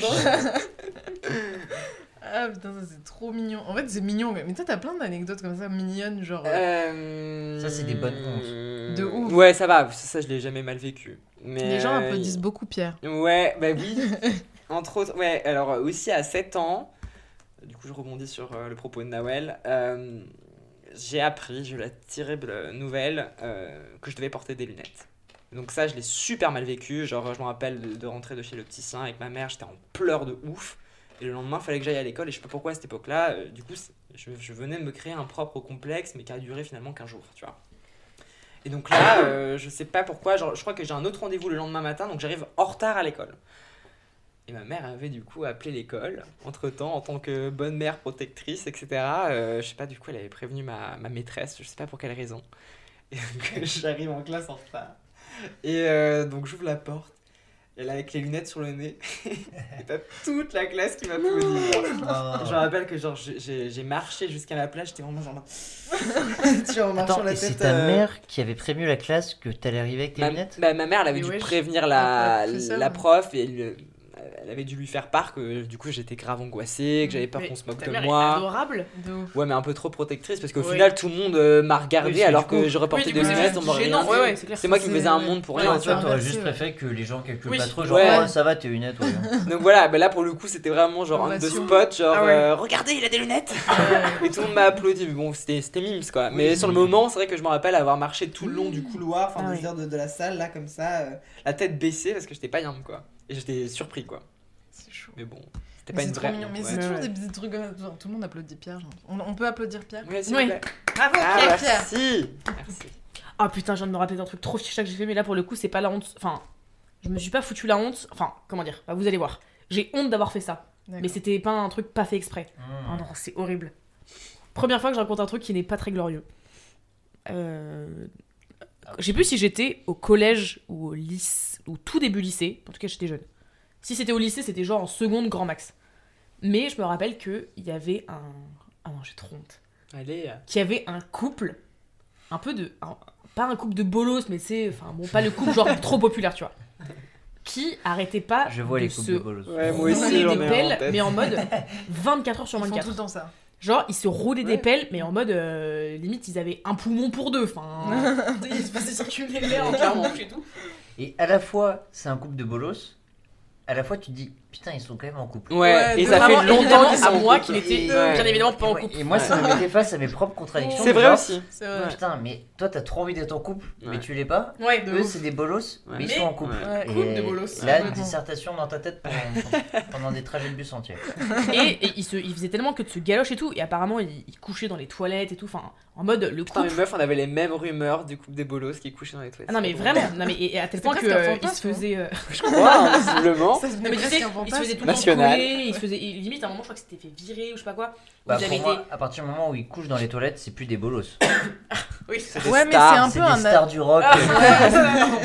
Ah putain, ça c'est trop mignon. En fait, c'est mignon, mais mais toi t'as plein d'anecdotes comme ça mignonnes, genre. euh, Euh, Ça, c'est des bonnes hontes. De ouf. Ouais, ça va, ça, ça, je l'ai jamais mal vécu. Mais Les gens euh, applaudissent beaucoup Pierre. Ouais, bah oui. Entre autres, ouais, alors aussi à 7 ans, du coup je rebondis sur euh, le propos de Nawel, euh, j'ai appris, j'ai eu la terrible nouvelle euh, que je devais porter des lunettes. Donc ça, je l'ai super mal vécu, genre je me rappelle de, de rentrer de chez l'opticien avec ma mère, j'étais en pleurs de ouf. Et le lendemain, il fallait que j'aille à l'école et je sais pas pourquoi à cette époque-là, euh, du coup, je, je venais me créer un propre complexe, mais qui a duré finalement qu'un jour, tu vois. Et donc là, euh, je sais pas pourquoi, genre, je crois que j'ai un autre rendez-vous le lendemain matin, donc j'arrive en retard à l'école. Et ma mère avait du coup appelé l'école, entre-temps, en tant que bonne mère protectrice, etc. Euh, je sais pas, du coup, elle avait prévenu ma, ma maîtresse, je sais pas pour quelle raison. Et donc, j'arrive en classe en retard. Et euh, donc, j'ouvre la porte. Elle avec les lunettes sur le nez. et t'as toute la classe qui m'applaudit. Je me rappelle que genre j'ai- marché jusqu'à la plage, j'étais vraiment genre... tu en marchant Attends, la et c'est tête... ta euh, mère qui avait prévenu la classe que t'allais arriver avec Ma, lunettes? bah, ma mère, elle avait Mais dû prévenir La la, prof et elle, euh, elle avait dû lui faire part que du coup j'étais grave angoissée, que j'avais peur qu'on se moque ta de mère est moi. adorable. De ouf. Ouais, mais un peu trop protectrice parce qu'au final tout le monde euh, m'a regardé Oui, alors que coup- j'aurais porté Oui, des lunettes, on m'aurait rien Ouais, dit. ouais, c'est moi qui me faisais un monde pour rien. ouais, tu Toi, vois. t'aurais juste préféré que les gens calculent Oui, pas trop, genre, Ouais. oh, ça va, tes lunettes, ouais. Donc voilà, bah là pour le coup c'était vraiment genre un de spot, genre Ah euh, regardez il a des lunettes. Et tout le monde m'a applaudi, mais bon c'était c'était mimes quoi. Mais sur le moment c'est vrai que je me rappelle avoir marché tout le long du couloir, enfin Ah des oui. heures de, de la salle là comme ça, euh, la tête baissée parce que j'étais pas yam quoi. Et j'étais surpris quoi. C'est chaud. Mais bon, c'était pas c'est une trop vraie. mignon. Mais ouais. c'est toujours ouais. des petits trucs comme ça. Genre, Tout le monde applaudit Pierre. genre. On, on peut applaudir Pierre Oui. vous plaît. Bravo Ah, Pierre, Pierre. merci. Merci. Ah putain, je viens de me rappeler d'un truc trop chicha que j'ai fait, mais là pour le coup, c'est pas la honte. Enfin, je me suis pas foutu la honte. Enfin, comment dire? Bah, Vous allez voir. J'ai honte d'avoir fait ça. Mais c'était pas un truc pas fait exprès. Mmh. Oh non, c'est horrible. Première fois que je raconte un truc qui n'est pas très glorieux. Euh... Je sais plus si j'étais au collège ou au lycée, ou tout début lycée. En tout cas, j'étais jeune. Si c'était au lycée, c'était genre en seconde grand max. Mais je me rappelle que il y avait un. Ah non, j'ai trop honte. Allez. Qu'il y avait un couple, un peu de. un- pas un couple de bolos, mais c'est. Enfin, bon, pas le couple genre trop populaire, tu vois. Qui arrêtait pas Je vois de les coupes se de bolos. Ouais, moi aussi, j'en des ai un en pelles, tête. mais en mode 24 heures sur Ils font 24. tout le temps ça. Genre, ils se roulaient des pelles, mais en mode euh, limite, ils avaient un poumon pour deux. Enfin, ils se passaient circuler l'air en Clairement. et tout. Et à la fois, c'est un couple de bolos, à la fois, tu te dis, putain, ils sont quand même en couple. Ouais, Ouais, et ça Vraiment, fait longtemps qu'ils sont à en moi couple. qui n'étais Ouais. bien évidemment pas en couple. Et moi, ça me mettait face à mes propres contradictions. C'est vrai aussi. C'est vrai. Putain, mais toi, t'as trop envie d'être en couple, mais tu l'es pas. Ouais, Eux, c'est des bolos, mais ils sont en couple. Et Couple de bolos. Là, dissertation dans ta tête pendant, des trajets de bus entiers. Et, et ils, se, ils faisaient tellement que de se galoche et tout. Et apparemment, ils, ils couchaient dans les toilettes et tout. Enfin, en mode le Putain, couple. mais meuf, on avait les mêmes rumeurs du couple des bolos qui couchaient dans les toilettes. Ah non, mais vraiment. Non, mais et, et à tel point un euh, se faisaient. euh, Je crois, hein, visiblement. Ça Non, mais tu sais, ils se faisaient tout le temps National. couler, ils se faisaient. et limite, à un moment, je crois que c'était fait virer ou je sais pas quoi. Bah, pour moi, à partir du moment où ils couchent dans les toilettes, c'est plus des bolos. Oui, C'est Ouais, mais c'est un peu un. stars du rock. Ah, non,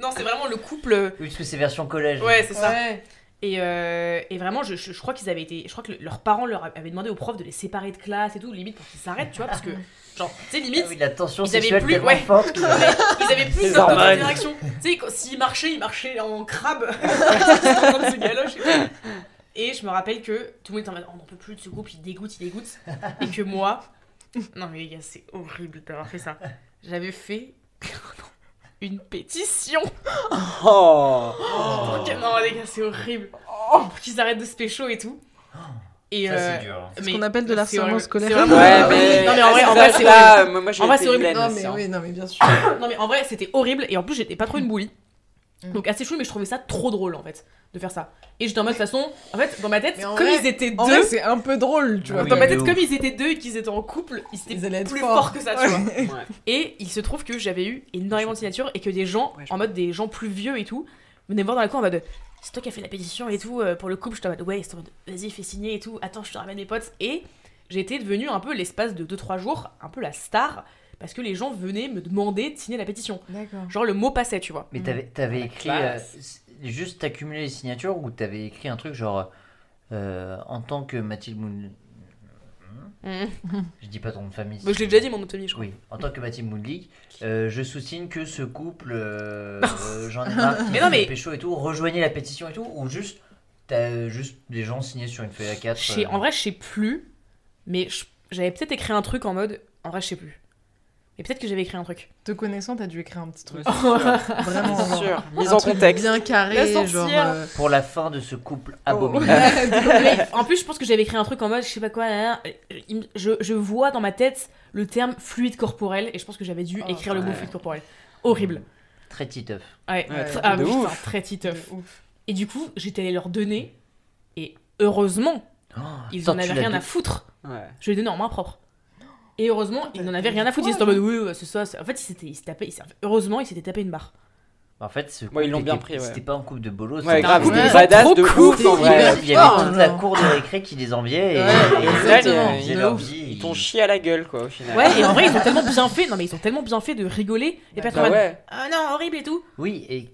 non, c'est vraiment le couple. Oui, parce que c'est version collège. Ouais, c'est ça. Ouais. Et, euh, et vraiment, je, je, je crois qu'ils avaient été. Je crois que le- leurs parents leur avaient demandé aux profs de les séparer de classe et tout, limite pour qu'ils s'arrêtent, tu vois, parce que, genre, tu sais, Ah limite, oui, la tension Ils avaient plus- ouais. forte ils avaient, ils avaient plus interactions. Tu sais, s'ils marchaient, ils marchaient en crabe. de et je me rappelle que tout le monde était en mode on n'en peut plus de ce couple, il dégoûte, il dégoûte. Et que moi, non mais les gars, c'est horrible d'avoir fait ça. J'avais fait une pétition. Oh pour que- Non, les gars, c'est horrible. Pour qu'ils arrêtent de se pécho et tout. Et Ça, euh, c'est dur. C'est ce qu'on appelle de c'est l'harcèlement horrible. scolaire. C'est vraiment- Ouais, mais. Non, mais en vrai- en vrai, c'est Moi, j'ai En vrai, c'est horrible. Non, mais hein. oui, non, mais bien sûr. Non mais en vrai c'était horrible et en plus j'étais pas trop une boulie. Mm. Donc assez chou mais je trouvais ça trop drôle en fait de faire ça. Et j'étais en mode de toute façon, en fait dans ma tête, comme vrai- ils étaient En deux, vrai, c'est un peu drôle, tu Ah vois. oui, dans ma tête comme ils étaient deux et qu'ils étaient en couple, ils Ils étaient allaient plus forts. que ça, tu vois. Ouais. Et il se trouve que j'avais eu énormément de signatures et que des gens, Ouais, je en mode des gens plus vieux et tout, venaient me voir dans la cour en mode c'est toi qui as fait la pétition et tout euh, pour le couple. J'étais en mode ouais, c'est en mode vas-y fais signer et tout. Attends, je te ramène mes potes. Et j'étais devenue un peu l'espace de 2-3 jours, un peu la star parce que les gens venaient me demander de signer la pétition. D'accord. Genre le mot passait, tu vois. Mais t'avais, t'avais La écrit euh, juste accumuler les signatures ou t'avais écrit un truc genre euh, en tant que Mathilde Moon... Mhm. Je dis pas ton nom de famille. Bah, je l'ai déjà dit mon nom de famille, je crois. Oui, en tant que Mathilde Moudlik, euh, je soutiens que ce couple, euh, euh, j'en ai marre, Mais non, mais- pécho et tout, rejoignez la pétition et tout, ou juste T'as euh, juste des gens signés sur une feuille à 4. Je sais- En vrai, je sais plus, mais je- j'avais peut-être écrit un truc en mode. En vrai, je sais plus. Mais peut-être que j'avais écrit un truc. Te connaissant, t'as dû écrire un petit truc. Ouais, c'est sûr. Vraiment. C'est sûr. Mise en contexte. Bien carré, genre. euh, Pour la fin de ce couple Oh. abominable. Mais en plus, je pense que j'avais écrit un truc en mode, je sais pas quoi, là, là, il me- je, je vois dans ma tête le terme fluide corporel et je pense que j'avais dû Oh, écrire le mot fluide corporel. Horrible. Très titeuf. Ouais. Ouais, Tr- ah, putain, très titeuf. Et du coup, j'étais allée leur donner et heureusement, ils Attends, en avaient rien à foutre. Ouais. Je l'ai donné en main propre. Et heureusement, ils T'as- n'en dit rien à foutre. Ils quoi, étaient en mode, oui, ouais, c'est ça. En fait, ils s'étaient ils s'étaient tapés. ils s'étaient- Heureusement, ils s'étaient tapé une barre. En fait, ce Ouais, ils l'ont bien était- pris, ouais. C'était pas un couple de bolos. Ouais, c'était grave, un couple ouais. de- badass Trop de ouf en C'était vrai. Il y avait toute la cour de récré qui les enviait et, et- ils De leur vie. Ils t'ont chié à la gueule quoi au final. Ouais, et en vrai, ils ont tellement bien fait. Non, mais ils ont tellement bien fait de rigoler et pas Bah mode, ouais. ah non, horrible et tout. Oui, et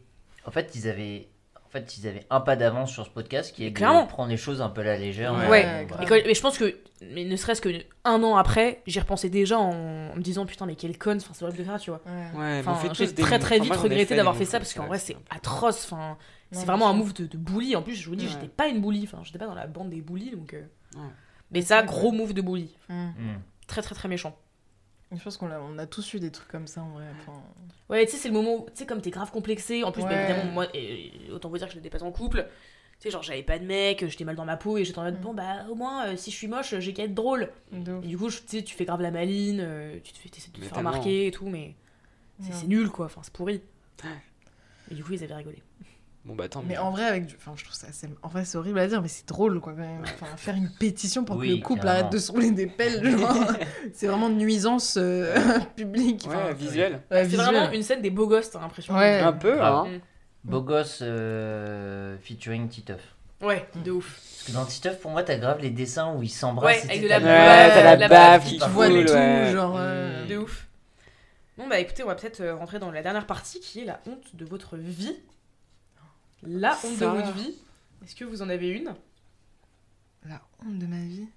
en fait, ils avaient, en fait, ils avaient un pas d'avance sur ce podcast qui est Clairement. de prendre les choses un peu à la légère. Ouais. Ouais. Euh, grave. Et quand- mais je pense que, mais ne serait-ce que un an après, j'y repensais déjà en, en me disant putain, mais quel con, enfin, c'est horrible de faire, tu vois. Ouais. Enfin, fait j'ai des très très vite regretté d'avoir fait ça parce qu'en ça, vrai, c'est atroce. Enfin, c'est vraiment un move de, de bully. En plus, je vous dis, Ouais. j'étais pas une bully. Enfin, j'étais pas dans la bande des bullies, donc. euh, Ouais. Mais ça, gros move de bully. Mm. hmm. Très très très méchant. Je pense qu'on a, on a tous eu des trucs comme ça en vrai. Enfin, Ouais, tu sais, c'est le moment où, tu sais, comme t'es grave complexé. En plus, bah, Ouais. évidemment, moi, et- autant vous dire que j'étais pas en couple. Tu sais, genre, j'avais pas de mec, j'étais mal dans ma peau et j'étais en mode, Mm. bon, bah, au moins, euh, si je suis moche, j'ai qu'à être drôle. Et du coup, je- tu sais, tu fais grave la maline, euh, tu te fais, t'essaies de te Mais faire remarquer et tout, mais c'est nul, quoi. Enfin, c'est pourri. Et du coup, ils avaient rigolé. Bon bah tant Mais en vrai, avec du... enfin, je trouve ça assez... En vrai, c'est horrible à dire, mais c'est drôle, quoi, quand même. Enfin, faire une pétition pour Oui, que le couple carrément. arrête de se rouler des pelles, genre, c'est vraiment une nuisance euh, publique. Ouais, Enfin, visuel. ouais, c'est visuelle. vraiment une scène des beaux gosses, t'as l'impression. Ouais. Un peu, Grave. hein. Beau gosse euh, featuring Titeuf. Ouais, de ouf. Parce que dans Titeuf, pour moi, t'as grave les dessins où ils s'embrassent. Ouais, avec de la Ouais, t'as la bave qui vois tout, genre. euh, De ouf. Bon, bah écoutez, on va peut-être rentrer dans la dernière partie qui est la honte de votre vie. La honte Ça. de votre vie. Est-ce que vous en avez une? La honte de ma vie.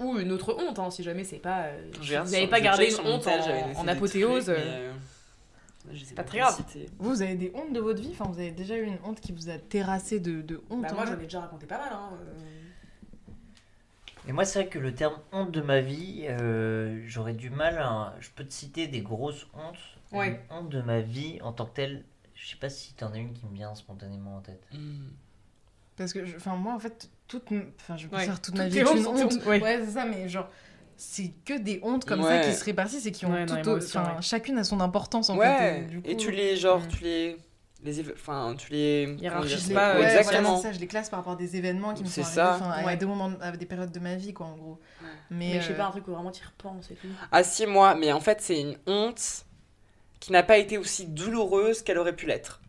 Ou une autre honte, hein, si jamais c'est pas. euh, vous n'avez pas gardé une honte en, apothéose. trucs, euh, euh, je sais pas pas très grave. citer. Vous, avez des hontes de votre vie Enfin, vous avez déjà eu une honte qui vous a terrassé de, de honte Bah, moi, j'en ai déjà raconté pas mal. Hein. euh. Et moi, c'est vrai que le terme honte de ma vie, euh, j'aurais du mal à. Je peux te citer des grosses hontes. Ouais. Une honte de ma vie en tant que telle. Je sais pas si t'en as une qui me vient spontanément en tête. Hmm. Parce que, enfin, moi, en fait, toute, enfin, je Ouais. considère toute ma vie une honte. ouais. Ouais, c'est ça, mais genre, c'est que des hontes comme Ouais. ça qui se répartissent et qui ont Ouais, non, toutes, et enfin, ouais. chacune a son importance en Ouais, fait. du et coup, tu les, genre, tu les. les Enfin, tu les. Hiérarchises je les- pas, ouais, voilà, exactement. c'est ça, je les classe par rapport à des événements qui me sont arrivés, ça. enfin, à Ouais. des moments, à des périodes de ma vie, quoi, en gros. Mais, Mais je sais euh, pas, un truc où vraiment t'y repenses et tout. Ah si, moi, mais en fait, c'est une honte qui n'a pas été aussi douloureuse qu'elle aurait pu l'être.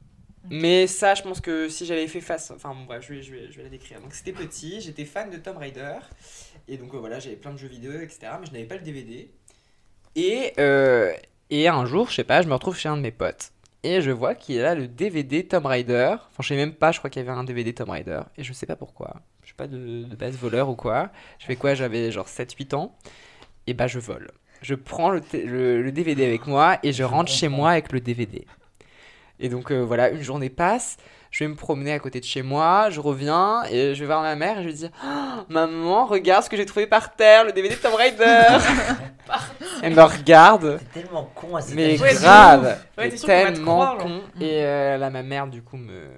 Mais ça, je pense que si j'avais fait face... Enfin, bon, bref, je vais, je, vais, je vais la décrire. Donc, c'était petit, j'étais fan de Tomb Raider. Et donc, euh, voilà, j'avais plein de jeux vidéo, etc. Mais je n'avais pas le DVD. Et, euh, et un jour, je sais pas, je me retrouve chez un de mes potes. Et je vois qu'il a le DVD Tomb Raider. Enfin, je sais même pas, je crois qu'il y avait un DVD Tomb Raider. Et je sais pas pourquoi. Je suis pas de, de base voleur ou quoi. Je fais quoi? J'avais genre 7-8 ans. Et bah, je vole. Je prends le, le- le DVD avec moi et je, rentre chez moi avec le DVD. Et donc euh, voilà, une journée passe, je vais me promener à côté de chez moi, je reviens et je vais voir ma mère et je lui dis Ah, Maman, regarde ce que j'ai trouvé par terre, le DVD de Tomb Raider Elle me regarde, T'es tellement con à mais grave, Ouais, tellement croire, con. Et euh, là, ma mère, du coup, me.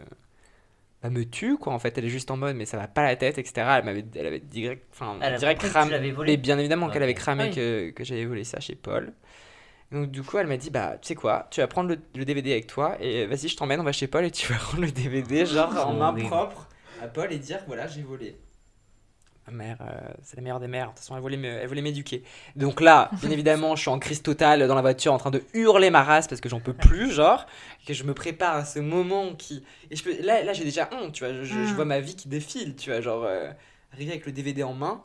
Bah, me tue quoi en fait elle est juste en mode mais ça va pas la tête etc elle m'avait elle avait direct enfin Elle a direct cramé tu l'avais volé. et bien évidemment Ouais. qu'elle avait cramé Ah oui. que, que j'avais volé ça chez Paul donc du coup elle m'a dit bah tu sais quoi tu vas prendre le, le DVD avec toi et vas-y je t'emmène on va chez Paul et tu vas rendre le DVD genre en main propre à Paul et dire voilà j'ai volé ma mère euh, c'est la meilleure des mères. De toute façon elle voulait m'éduquer. Donc là bien évidemment je suis en crise totale dans la voiture en train de hurler ma race parce que j'en peux plus genre que je me prépare à ce moment qui et je peux là là j'ai déjà honte tu vois. Je, je- je Mm. vois ma vie qui défile tu vois genre euh, arriver avec le DVD en main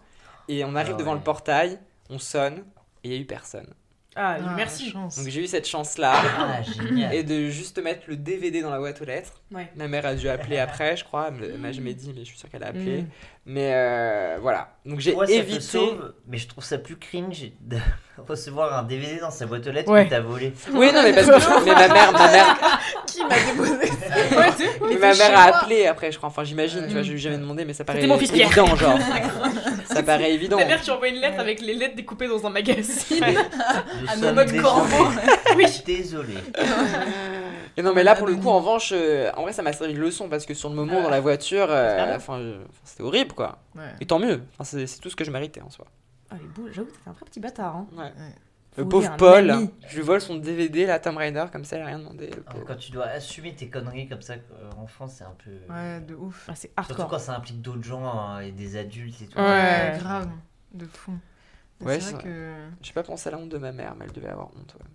et on arrive Ah devant le portail on sonne et il y a eu personne Ah, Ah, merci. Donc j'ai eu cette chance-là. Ah, génial. Et de juste mettre le DVD dans la boîte aux lettres. Ouais. Ma mère a dû appeler après, je crois. Elle m'a jamais dit, mais je suis sûre qu'elle a appelé. Mm. Mais euh, voilà. Donc j'ai Toi, ça te évité. sauve, mais je trouve ça plus cringe de recevoir un DVD dans sa boîte aux lettres Ouais. que t'as volé. Oui, non, mais parce que mais ma mère, ma mère, Qui m'a déposé ça Ouais, ma mère a appelé après, je crois. Enfin, j'imagine, tu vois, Mm. je lui ai jamais demandé, mais ça paraît C'était mon fils Pierre. évident, genre. Ça paraît évident. Ta mère qui envoie une lettre avec les lettres découpées dans un magazine. À nos désolés. corbeaux. oui. Désolé. Et non, mais là, pour le coup, en revanche, euh, en vrai, ça m'a servi de leçon parce que sur le moment, dans la voiture, euh, enfin, enfin, c'était horrible, quoi. Ouais. Et tant mieux. Enfin, c'est tout ce que je méritais en soi. Ah, les boules, j'avoue, t'es un vrai petit bâtard. Hein. Ouais. Le pauvre Paul, ami. je lui vole son DVD, la Tomb Raider, comme ça, elle a rien demandé. Alors, pauvre. Quand tu dois assumer tes conneries comme ça euh, en France, c'est un peu. Ouais, de ouf. Ah, c'est Surtout hardcore. quand ça implique d'autres gens hein, et des adultes et tout. Ouais. Ouais, grave. De fou. Ouais, c'est vrai que. J'ai pas pensé à la honte de ma mère, mais elle devait avoir honte. Ouais.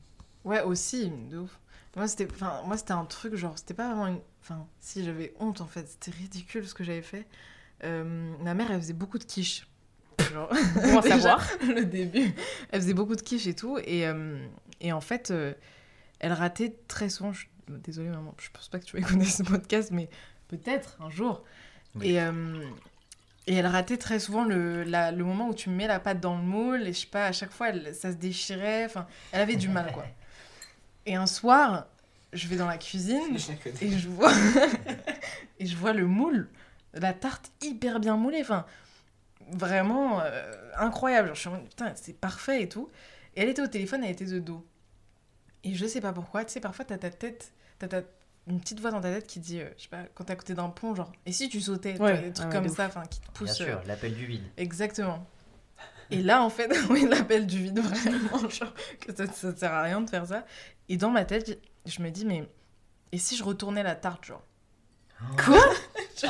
Ouais, aussi, de ouf. Moi, c'était enfin, moi, c'était un truc, genre, c'était pas vraiment une. Enfin, si j'avais honte, en fait, c'était ridicule ce que j'avais fait. Euh, ma mère, elle faisait beaucoup de quiche. Genre, déjà, savoir. le début. Elle faisait beaucoup de quiche et tout. Et, euh, et en fait, euh, elle ratait très souvent. Je... Désolée, maman, je pense pas que tu vas écouter ce podcast, mais peut-être un jour. Oui. Et, euh, et elle ratait très souvent le, la- le moment où tu mets la pâte dans le moule. Et je sais pas, à chaque fois, elle- ça se déchirait. Enfin, elle avait du mal, quoi. Et un soir, je vais dans la cuisine et je vois et je vois le moule, la tarte hyper bien moulée, enfin vraiment euh, incroyable. Genre, je suis en mode, putain, c'est parfait et tout. Et elle était au téléphone, elle était de dos. Et je sais pas pourquoi, tu sais, parfois t'as ta tête, t'as ta- une petite voix dans ta tête qui dit, euh, je sais pas, quand t'es à côté d'un pont, genre, et si tu sautais, Ouais, des trucs ouais, comme ça, enfin, qui te Bien poussent. euh, sûr, l'appel du vide. Exactement. Et là, en fait, oui, l'appel du vide, vraiment, genre, que ça, ça sert à rien de faire ça. Et dans ma tête, je me dis, mais et si je retournais la tarte, genre? Quoi?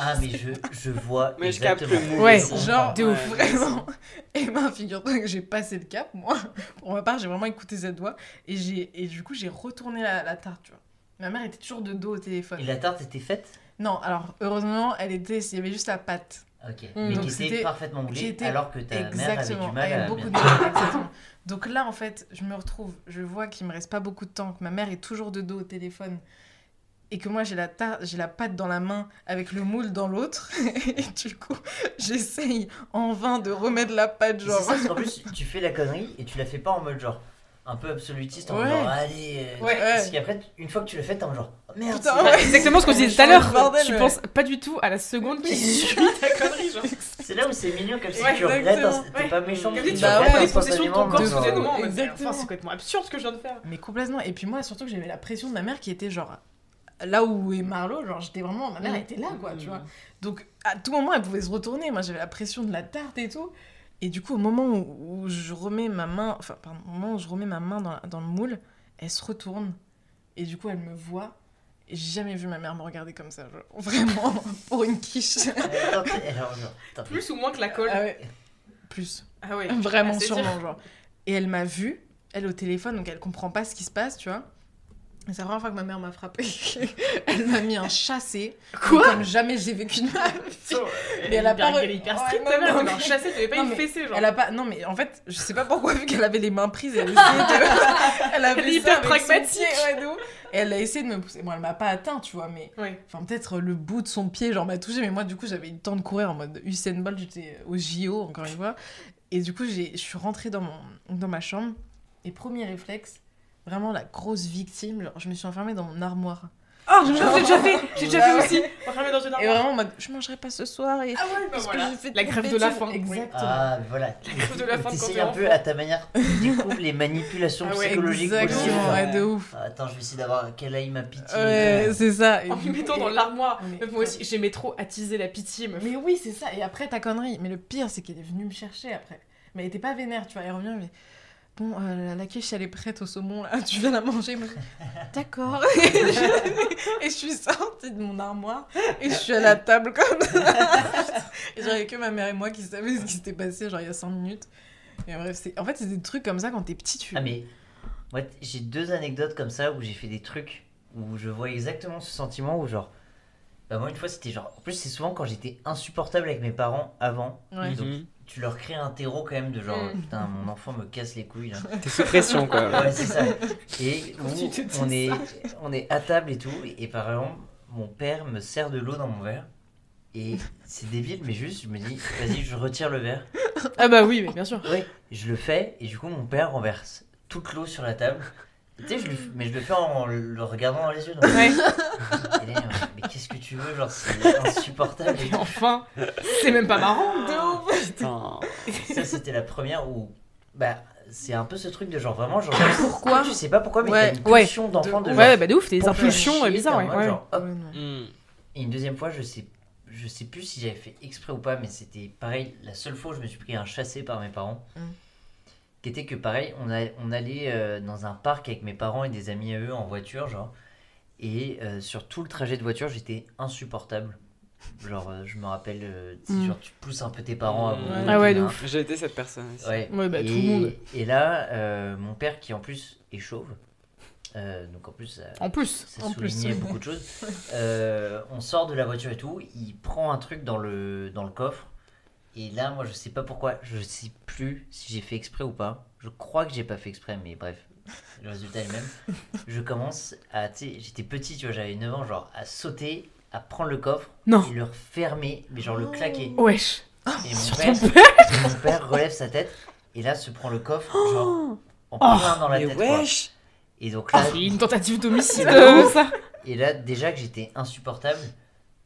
Ah, mais je, je vois. Mais je capte le exactement. Ouais. Genre, de ouf. Vraiment. Et ben, figure-toi que j'ai passé le cap, moi. Pour ma part, j'ai vraiment écouté cette voix. Et, j'ai, et du coup, j'ai retourné la, la tarte, tu vois. Ma mère était toujours de dos au téléphone. Et la tarte était faite? Non, alors, heureusement, elle était... il y avait juste la pâte. Ok. Mm. Mais Donc qui c'était- était parfaitement moulée était- alors que ta mère avait Exactement. du mal Elle avait à. beaucoup de exactement. Donc là, en fait, je me retrouve, je vois qu'il me reste pas beaucoup de temps, que ma mère est toujours de dos au téléphone. Et que moi, j'ai la, tarte, j'ai la pâte dans la main avec le moule dans l'autre. Et du coup, j'essaye en vain de remettre la pâte, genre. ça, parce qu'en plus, tu fais la connerie et tu la fais pas en mode genre un peu absolutiste, en Ouais. genre allez. euh, Ouais. Parce qu'après, une fois que tu l'as fait, t'es en genre oh, merde. Putain. Exactement ce qu'on disait tout à Le l'heure. Tu ouais. penses pas du tout à la seconde qui suit ta connerie, genre. C'est là où c'est mignon, comme si Ouais, tu regrettes, t'es Ouais. pas méchant, Comme si tu Bah regrettes ouais, reprenais possession de ton corps soudainement. Enfin, c'est complètement absurde ce que je viens de faire. Mais complètement. Et puis moi, surtout que j'avais la pression de ma mère qui était genre là où est Marlo, genre j'étais vraiment, ma mère était là quoi, tu vois. Donc à tout moment, elle pouvait se retourner. Moi, j'avais la pression de la tarte et tout. Et du coup, au moment où, où je remets ma main, enfin, pardon, au moment où je remets ma main dans, la- dans le moule, elle se retourne. Et du coup, elle me voit. Et j'ai jamais vu ma mère me regarder comme ça, genre, vraiment, pour une quiche. Euh, Plus ou moins que la colle. Ah ouais. Plus. Ah ouais. Vraiment, Ah, sûrement, dire. genre. Et elle m'a vue, elle au téléphone, donc elle comprend pas ce qui se passe, tu vois. C'est la première fois que ma mère m'a frappée. elle m'a mis un chassé. Quoi? Comme jamais j'ai vécu de ma vie. Mais elle a pas Elle est hyper stricte, ta mère. mais- chassé, t'avais pas Non, une fessée, genre. Elle a pas. Non, mais en fait, je sais pas pourquoi, vu qu'elle avait les mains prises, elle essayait de. elle avait Elle est hyper pragmatique. pied, ouais, de ouf. Et elle a essayé de me pousser. Bon, elle m'a pas atteint, tu vois, mais. Enfin, peut-être le bout de son pied, genre, m'a touché, mais moi, du coup, j'avais eu le temps de courir en mode Usain Bolt, j'étais au JO, encore une fois. Et du coup, je suis rentrée dans, mon, dans ma chambre, et premier réflexe, vraiment la grosse victime, genre, je me suis enfermée dans mon armoire. Oh, je l'ai déjà fait J'ai déjà fait Ouais. aussi Enfermée dans une Et armoire. vraiment en mode, je mangerai pas ce soir, et. Ah ouais, bah parce que voilà. j'ai fait La grève de la faim. Exactement. Ah, voilà. grève de la faim T'essayes un peu à ta manière, tu découvres les manipulations Ah ouais, psychologiques Exactement, possibles. ouais, de ouf. Ah, Attends, je vais essayer d'avoir qu'elle aille ma pitié. Ouais, c'est ça. Et En me mettant dans et- l'armoire. Moi aussi, j'aimais trop attiser la pitié, meuf. Mais oui, c'est ça. Et après, ta connerie. Mais le pire, c'est qu'elle est venue me chercher après. Mais elle était pas vénère, tu vois. Elle revient, mais. Bon, euh, la- la quiche, elle est prête au saumon, là. Tu viens la manger. Moi, D'accord. et, je... suis sortie de mon armoire. Et je suis à la table comme ça. et j'avais que ma mère et moi qui savaient ce qui s'était passé, genre, il y a 5 minutes. Et bref, c'est... en fait, c'est des trucs comme ça quand t'es petit. Tu... Ah, mais moi, j'ai deux anecdotes comme ça où j'ai fait des trucs où je vois exactement ce sentiment où, genre, Bah, moi, une fois, c'était genre. En plus, c'est souvent quand j'étais insupportable avec mes parents avant. Ouais. Donc, Mhm. Tu leur crées un terreau quand même de genre, Mm. putain, mon enfant me casse les couilles là. T'es sous pression, quoi. Ouais, c'est ça. Et Quand tu te dis on, est, ça. on est à table et tout. Et par exemple, mon père me sert de l'eau dans mon verre. Et c'est débile, mais juste, je me dis, vas-y, je retire le verre. Ah bah oui, mais bien sûr. Oui, je le fais. Et du coup, mon père renverse toute l'eau sur la table. Tu sais, je lui- mais je le fais en le regardant dans les yeux. donc- Ouais. Et là, mais qu'est-ce que tu veux Genre, c'est insupportable. et enfin, c'est même pas marrant. de ouf. Putain. Ça, c'était la première où. Bah, c'est un peu ce truc de genre vraiment. Genre, Pourquoi Je sais pas pourquoi, mais Ouais. t'as une Ouais. pulsion d'enfant de, genre. Ouais, bah de ouf, des impulsions chier, euh, bizarres, ouais. ouais. genre. Ouais. Hmm. Et une deuxième fois, je sais, je sais plus si j'avais fait exprès ou pas, mais c'était pareil. La seule fois où je me suis pris un chassé par mes parents, Mm. Qui était que pareil, on, a, on allait euh, dans un parc avec mes parents et des amis à eux en voiture, genre. Et euh, sur tout le trajet de voiture, j'étais insupportable. Genre, euh, je me rappelle, euh, tu sais, Mm. genre, tu pousses un peu tes parents à Ah ouais, ouf. J'ai été cette personne aussi. Ouais, Ouais, bah, et, tout le monde. Et là, euh, mon père, qui en plus est chauve, euh, donc en plus, ça, En plus. ça En plus, soulignait beaucoup de choses. Euh, on sort de la voiture et tout, il prend un truc dans le, dans le coffre. Et là, moi, je sais pas pourquoi, je sais plus si j'ai fait exprès ou pas. Je crois que j'ai pas fait exprès, mais bref, le résultat est le même. Je commence à, tu sais, j'étais petit, tu vois, j'avais 9 ans, genre à sauter, à prendre le coffre Non. et le refermer, mais genre le claquer. Wesh. Et mon père, mon relève sa tête et là se prend le coffre, genre en Oh. plein dans la Mais tête. quoi. wesh Et donc là, C'est une tentative d'homicide, ça. Et là, déjà que j'étais insupportable,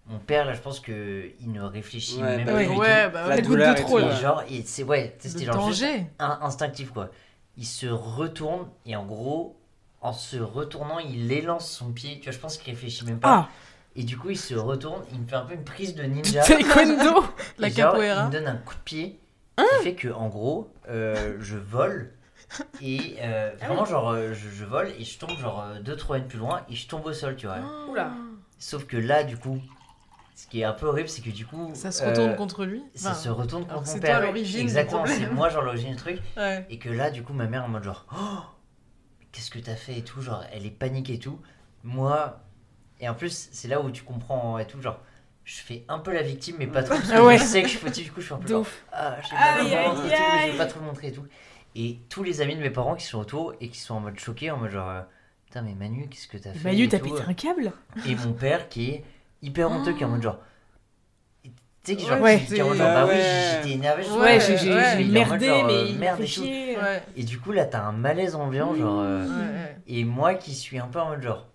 mon père, là, je pense que il ne réfléchit Ouais, même bah pas oui. du tout. Ouais, bah La de douleur et trop. Et genre, c'est ouais, c'était juste danger. un- instinctif quoi. Il se retourne et en gros, en se retournant, il élance son pied. Tu vois, je pense qu'il réfléchit même pas. Ah, Et du coup, il se retourne, il me fait un peu une prise de ninja. taekwondo. La genre, capoeira. Il me donne un coup de pied Hein qui fait que en gros, euh, je vole. Et euh, Ah vraiment, genre, euh, je, je vole et je tombe genre 2-3 mètres plus loin et je tombe au sol, tu vois. Oula. Sauf que là, du coup, ce qui est un peu horrible, c'est que du coup. Ça se euh, retourne contre lui. Ça Enfin, se retourne contre c'est mon père. l'origine du Exactement, c'est moi, genre, l'origine du truc. Ouais. Et que là, du coup, ma mère en mode genre, oh, qu'est-ce que t'as fait et tout, genre, elle est paniquée et tout. Moi, et en plus, c'est là où tu comprends et tout, genre, je fais un peu la victime, mais pas trop. Parce que ouais. Je sais que je suis fautif, du coup, je suis un peu De genre, ouf. ah, je sais Aïe, aïe, et tout, mais je vais pas trop le montrer et tout. Et tous les amis de mes parents qui sont autour et qui sont en mode choqués, en mode genre, euh, putain, mais Manu, qu'est-ce que t'as fait Manu, t'as pété un câble Et mon père qui est hyper honteux, qui est en mode genre. Tu sais, qui, genre, Ouais. qui- qui est en mode genre, bah Ah oui, j'étais énervé. je Ouais, j'ai merdé, genre, mais merde et tout. Et du coup, là, t'as un malaise ambiant, genre. euh, Ouais, ouais. Et moi qui suis un peu en mode genre,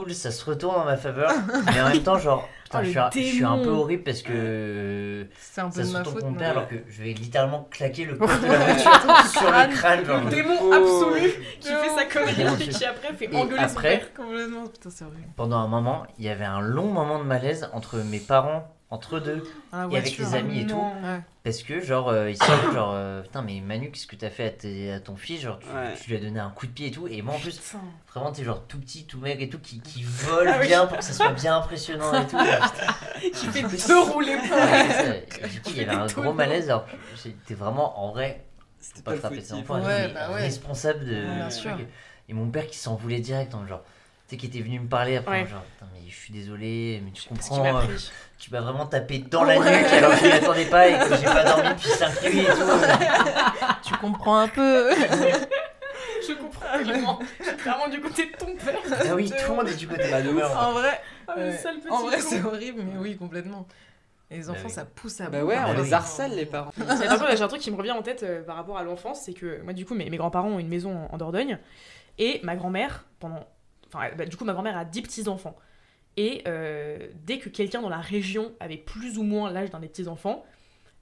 cool, ça se retourne en ma faveur. mais en même temps, genre, putain, Oh, je, suis un, je suis un peu horrible parce que. C'est un peu Ça de se ma faute. mon père alors que je vais littéralement claquer le coffre de la voiture sur le crâne. Genre. Le démon Oh. absolu qui Non. fait sa connerie et qui après fait engueuler son après, père. Complètement. Putain, c'est horrible. pendant un moment, il y avait un long moment de malaise entre mes parents, entre eux deux. Et avec les amis et hein. tout. Ouais. Parce que, genre, euh, ils sont genre, euh, putain, mais Manu, qu'est-ce que t'as fait à, tes- à ton fils Genre, tu, Ouais. tu lui as donné un coup de pied et tout. Et moi, en plus, Putain. vraiment, t'es genre tout petit, tout mec et tout, qui, qui vole Ah oui. bien pour que ça soit bien impressionnant et tout. Qui fait deux. Et du coup, il y avait un gros malaise. Alors, j'étais vraiment, en vrai, C'était pas pas frapper le ses enfants, tout, Ouais, bah responsable de. Ouais, bien du sûr. truc. Et mon père qui s'en voulait direct, en genre, tu sais, qui était venu me parler après, Ouais. genre, mais je suis désolé, mais tu comprends, euh, tu m'as vraiment tapé dans la Ouais. nuque alors que je m'y attendais pas et que j'ai pas dormi depuis 5 nuits et tout. Tu comprends un peu. Je comprends suis clairement du côté de ton père. Ah oui, tout le monde est du côté de ma de mère. ouf. En vrai. Ah, En vrai, c'est horrible, mais oui, complètement. Et les Bah enfants, ça pousse à Bah ouais, on parfois. les harcèle les parents. J'ai un truc qui me revient en tête euh, par rapport à l'enfance, c'est que moi, du coup, mes, mes grands-parents ont une maison en, en Dordogne, et ma grand-mère, pendant. Enfin, bah, du coup, ma grand-mère a 10 petits-enfants. Et euh, dès que quelqu'un dans la région avait plus ou moins l'âge d'un des petits-enfants,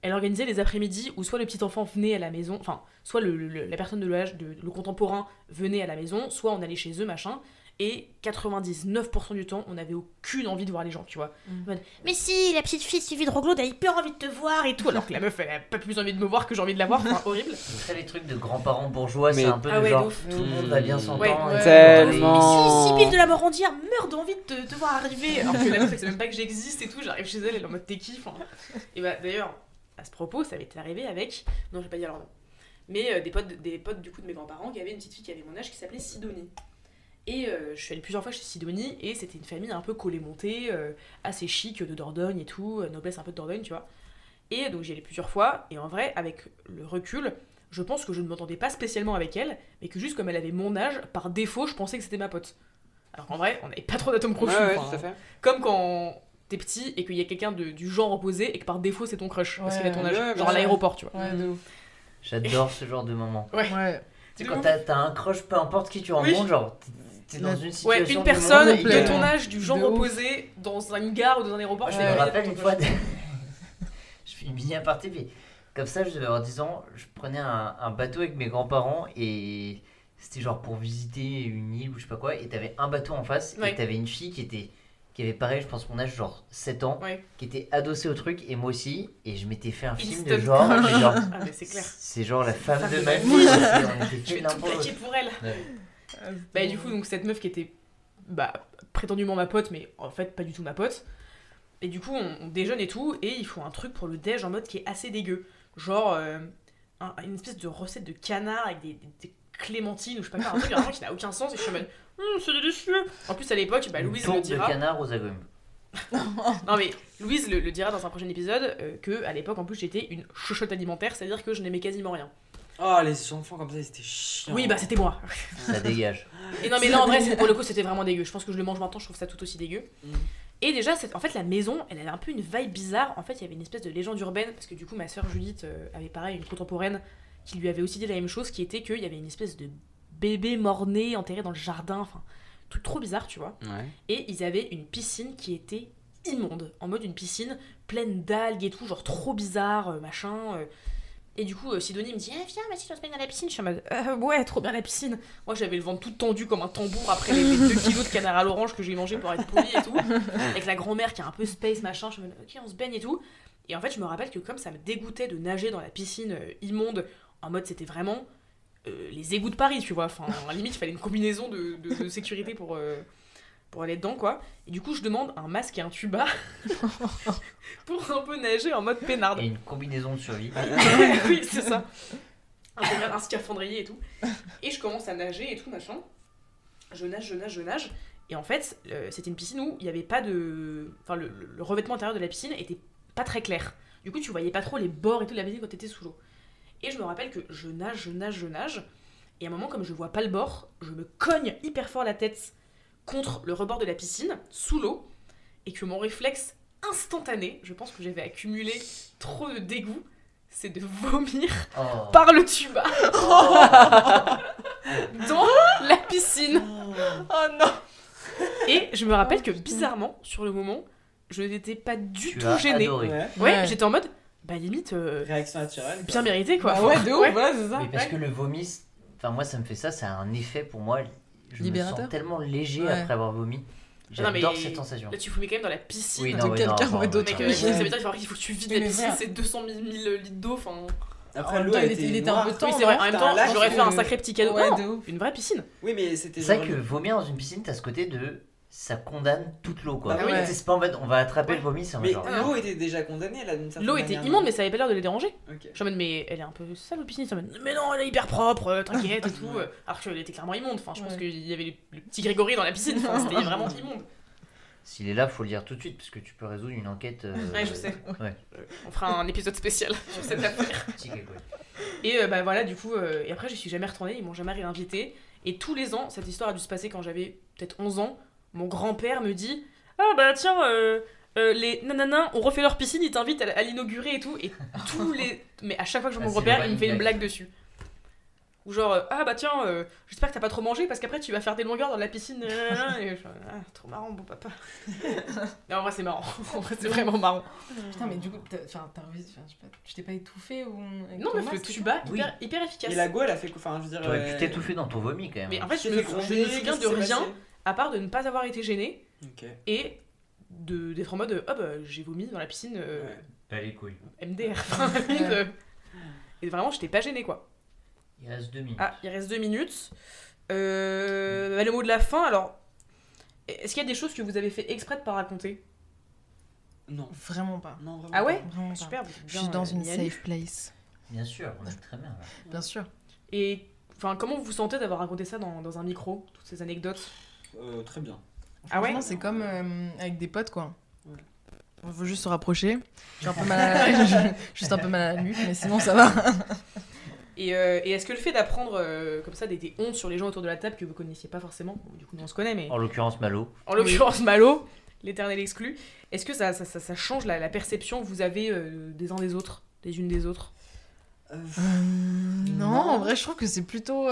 elle organisait les après-midi où soit le petit-enfant venait à la maison, enfin, soit la personne de l'âge, le contemporain venait à la maison, soit on allait chez eux, machin. Et 99% du temps, on n'avait aucune envie de voir les gens, tu vois. Mm. Mais si, la petite fille Sylvie de Roglaud a hyper envie de te voir et tout, alors que la meuf, elle a pas plus envie de me voir que j'ai envie de la voir, enfin, horrible. C'est ça les trucs de grands-parents bourgeois, Mais- c'est un peu Ah de ouais, genre ouf. tout le monde va bien s'entendre. Ouais, ouais. Tellement. Mais si, Sibylle de la Morandière meurt d'envie de te, te voir arriver, alors que la meuf, elle sait même pas que j'existe et tout, j'arrive chez elle, elle est en mode t'es qui, enfin. Et bah d'ailleurs, à ce propos, ça m'était arrivé avec, non, je vais pas dire leur nom, mais euh, des, potes, des potes du coup de mes grands-parents qui avaient une petite fille qui avait mon âge qui s'appelait Sidonie. Et euh, je suis allée plusieurs fois chez Sidonie, et c'était une famille un peu collée-montée, euh, assez chic de Dordogne et tout, euh, noblesse un peu de Dordogne, tu vois. Et donc j'y allais plusieurs fois, et en vrai, avec le recul, je pense que je ne m'entendais pas spécialement avec elle, mais que juste comme elle avait mon âge, par défaut, je pensais que c'était ma pote. Alors qu'en vrai, on n'avait pas trop d'atomes Ouais, crochus. ouais, à fait. Comme quand t'es petit et qu'il y a quelqu'un de- du genre opposé et que par défaut c'est ton crush parce Ouais, qu'il a ton âge. ouais, genre à l'aéroport, tu vois. Ouais. J'adore ce genre de moment. Ouais. Ouais. Tu sais, quand t'as un crush, peu importe qui tu Oui. rencontres, genre, t'es- dans une situation. Ouais, une personne de ton âge, du genre opposé, dans une gare ou dans un aéroport. Je me rappelle une fois, je fais une mini aparté, mais comme ça, je devais avoir 10 ans, je prenais un, un bateau avec mes grands-parents et c'était genre pour visiter une île ou je sais pas quoi, et t'avais un bateau en face Ouais. et t'avais une fille qui était qui avait pareil, je pense mon âge, genre 7 ans, Ouais. qui était adossée au truc et moi aussi, et je m'étais fait un film de genre, Ah, c'est clair. c'est genre la femme femme de ma vie, on était pour elle. Ouais. Bah, et du coup, donc cette meuf qui était bah, prétendument ma pote, mais en fait pas du tout ma pote. Et du coup, on, on déjeune et tout, et il faut un truc pour le déj en mode qui est assez dégueu. Genre euh, un- une espèce de recette de canard avec des, des- des clémentines ou je sais pas quoi, un truc vraiment qui n'a aucun sens. Et je suis en mode, Hum, c'est délicieux. En plus, à l'époque, bah, Louise le tourte de dira. canard aux agrumes. Non mais Louise le, le dira dans un prochain épisode euh, que à l'époque en plus j'étais une chochotte alimentaire, c'est-à-dire que je n'aimais quasiment rien. Oh, les enfants comme ça, c'était chiant. Oui bah c'était moi. Ça dégage. Et non mais là en vrai pour le coup c'était vraiment dégueu. Je pense que je le mange maintenant, je trouve ça tout aussi dégueu. Mm. Et déjà c'est- en fait la maison, elle avait un peu une vibe bizarre. En fait il y avait une espèce de légende urbaine parce que du coup ma sœur Judith euh, avait pareil une contemporaine qui lui avait aussi dit la même chose, qui était qu'il y avait une espèce de bébé mort-né enterré dans le jardin, enfin truc trop bizarre tu vois. Ouais. Et ils avaient une piscine qui était immonde, en mode une piscine pleine d'algues et tout, genre trop bizarre, euh, machin. Et du coup, euh, Sidonie me dit Eh, Viens, Mathilde, on se baigne dans la piscine. Je suis en mode Euh, Ouais, trop bien la piscine. Moi, j'avais le ventre tout tendu comme un tambour après les, 2 kilos de canard à l'orange que j'ai mangé pour être poli et tout. Avec la grand-mère qui est un peu space, machin. Je suis en Ok, on se baigne et tout. Et en fait, je me rappelle que comme ça me dégoûtait de nager dans la piscine euh, immonde, en mode c'était vraiment les égouts de Paris, tu vois. Enfin, à limite, il fallait une combinaison de, sécurité pour, pour aller dedans, quoi. Et du coup, je demande un masque et un tuba pour un peu nager en mode peinarde. Et une combinaison de survie. oui, c'est ça. Un, un scaphandrier et tout. Et je commence à nager et tout, machin. Je nage, je nage, je nage. Et en fait, euh, c'était une piscine où il n'y avait pas de. Enfin, le, le- le revêtement intérieur de la piscine était pas très clair. Du coup, tu voyais pas trop les bords et tout de la piscine quand t'étais sous l'eau. Et je me rappelle que je nage, je nage, je nage. Et à un moment, comme je vois pas le bord, je me cogne hyper fort la tête contre le rebord de la piscine, sous l'eau. Et que mon réflexe instantané, je pense que j'avais accumulé trop de dégoût, c'est de vomir Oh. par le tuba dans la piscine. Oh non Et je me rappelle que bizarrement, sur le moment, je n'étais pas du Tu tout gênée. adoré. Ouais. Ouais, Ouais. j'étais en mode, bah limite, euh, Réaction naturelle. bien mérité quoi. Bah ouais, de ouf, Ouais. voilà, c'est ça. Oui, parce Ouais. que le vomi, enfin moi ça me fait ça, ça a un effet pour moi. Je me Libérateur. sens tellement léger Ouais. après avoir vomi. Mais J'adore cette sensation. Là, tu fumais quand même dans la piscine. Oui, de non, non, quelqu'un d'autre. Euh, ça veut dire qu'il faut- il faut que tu vides Mais la piscine, c'est 200 000, 000 litres d'eau. Enfin, Après, En l'eau même temps, il était il était un peu temps, oui, c'est vrai. En même temps, j'aurais fait un euh, sacré petit cadeau. De une vraie piscine. Oui, mais c'était C'est vrai que vomir dans une piscine, t'as ce côté de ça condamne toute l'eau quoi. Bah sais, C'est pas en mode on va attraper Ouais. le vomi, c'est en Mais genre. l'eau était déjà condamnée là d'une certaine L'eau était immonde, mais ça avait pas l'air de les déranger. Ok. Je suis en mode, mais elle est un peu sale, piscine. Je suis en mode, mais non, elle est hyper propre, euh, t'inquiète et tout. Ouais. Alors qu'elle était clairement immonde. Enfin, je pense Ouais. qu'il y avait le, le petit Grégory dans la piscine. Enfin, c'était vraiment immonde. S'il est là, faut le dire tout de suite parce que tu peux résoudre une enquête. euh, Ouais, je sais. Ouais. On fera un épisode spécial sur cette affaire. Ouais. Et euh, bah voilà, du coup, euh, et après, je suis jamais retournée, ils m'ont jamais réinvité. Et tous les ans, cette histoire a dû se passer quand j'avais peut-être 11 ans. Mon grand-père me dit Ah bah tiens, euh, euh, les nanana ont refait leur piscine, ils t'invitent à, à l'inaugurer et tout. Et tous les. Mais à chaque fois que je vois Ah, mon c'est grand-père, il me fait une blague dessus. Ou genre, euh, ah bah tiens, euh, j'espère que t'as pas trop mangé parce qu'après tu vas faire des longueurs dans la piscine. Et je ah, trop marrant, bon papa. Mais en vrai, c'est marrant. En vrai, c'est vraiment marrant. Putain, mais du coup, t'as- réussi- tu t'es pas étouffé ou. Non, mais le tuba, Oui. hyper, hyper efficace. Et la go, elle a fait quoi? Enfin, je veux dire. T'aurais euh, pu t'étouffer dans ton vomi quand même. Mais en fait, je me, je me souviens de rien, passé? À part de ne pas avoir été gênée Ok. et de d'être en mode, oh bah j'ai vomi dans la piscine euh, Ouais. Les couilles. MDR. Euh, et vraiment, j'étais pas gênée quoi. Il reste deux minutes. Ah, il reste deux minutes. Euh, bah, le mot de la fin, alors. Est-ce qu'il y a des choses que vous avez fait exprès de pas raconter? Non. Vraiment pas. Non, vraiment. Ah ouais? pas. Super, Je suis dans euh, une safe place. Bien sûr, on est très bien là. Bien sûr. Et enfin, comment vous vous sentez d'avoir raconté ça dans, dans un micro, toutes ces anecdotes? Euh, très bien. Ah ouais c'est comme euh, avec des potes, quoi. Ouais. Il faut juste se rapprocher. J'ai un peu mal à la... juste un peu mal à la nuque, mais sinon ça va. Et, euh, et est-ce que le fait d'apprendre euh, comme ça des, des hontes sur les gens autour de la table que vous connaissiez pas forcément, du coup nous on se connaît, mais En l'occurrence, Malo. en l'occurrence Malo, l'éternel exclu, est-ce que ça, ça, ça, ça change la, la perception que vous avez euh, des uns des autres, des unes des autres? Euh, non, en vrai, je trouve que c'est plutôt.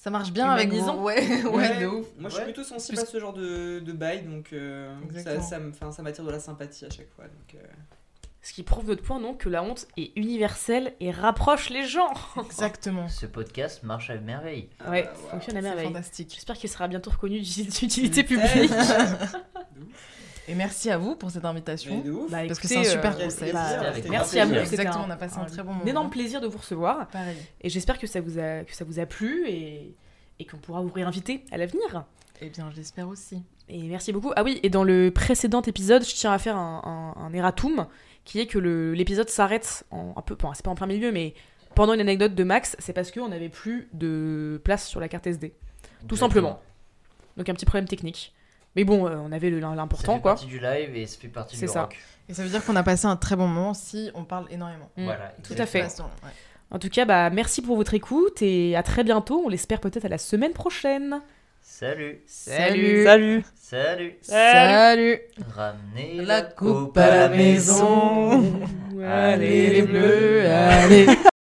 Ça marche bien avec Humanisant. vous. Ouais, ouais, de ouf. Moi, je Ouais. suis plutôt sensible Plus- à ce genre de, de bail, donc euh, ça, ça, me- 'fin, ça m'attire de la sympathie à chaque fois. Donc, euh, Ce qui prouve notre point, non, que la honte est universelle et rapproche les gens. Exactement. Ce podcast marche à merveille. ah ouais, bah, fonctionne à C'est merveille. fantastique. J'espère qu'il sera bientôt reconnu d'utilité Ouais. publique. Et merci à vous pour cette invitation. de ouf. Bah, Parce que c'est un super euh, concept. bah, Avec merci à vous. Exactement, un- on a passé un très bon Un moment. énorme plaisir de vous recevoir. Pareil. Et j'espère que ça vous a, que ça vous a plu et, et qu'on pourra vous réinviter à l'avenir. Eh bien, je l'espère aussi. Et merci beaucoup. Ah oui, et dans le précédent épisode, je tiens à faire un, un, un erratum, qui est que l'épisode s'arrête en un peu, bon, c'est pas en plein milieu, mais pendant une anecdote de Max, c'est parce qu'on n'avait plus de place sur la carte SD. Tout simplement. Donc un petit problème technique. Mais bon, euh, on avait le- Ça l'important, fait quoi. partie du live et ça fait partie C'est du ça. rock. Et ça veut dire qu'on a passé un très bon moment si on parle énormément. Voilà. Tout à fait. Ouais. En tout cas, bah, merci pour votre écoute et à très bientôt. On l'espère peut-être à la semaine prochaine. Salut. Salut. Salut Salut. Salut Ramenez La coupe à la maison. Allez, les bleus, allez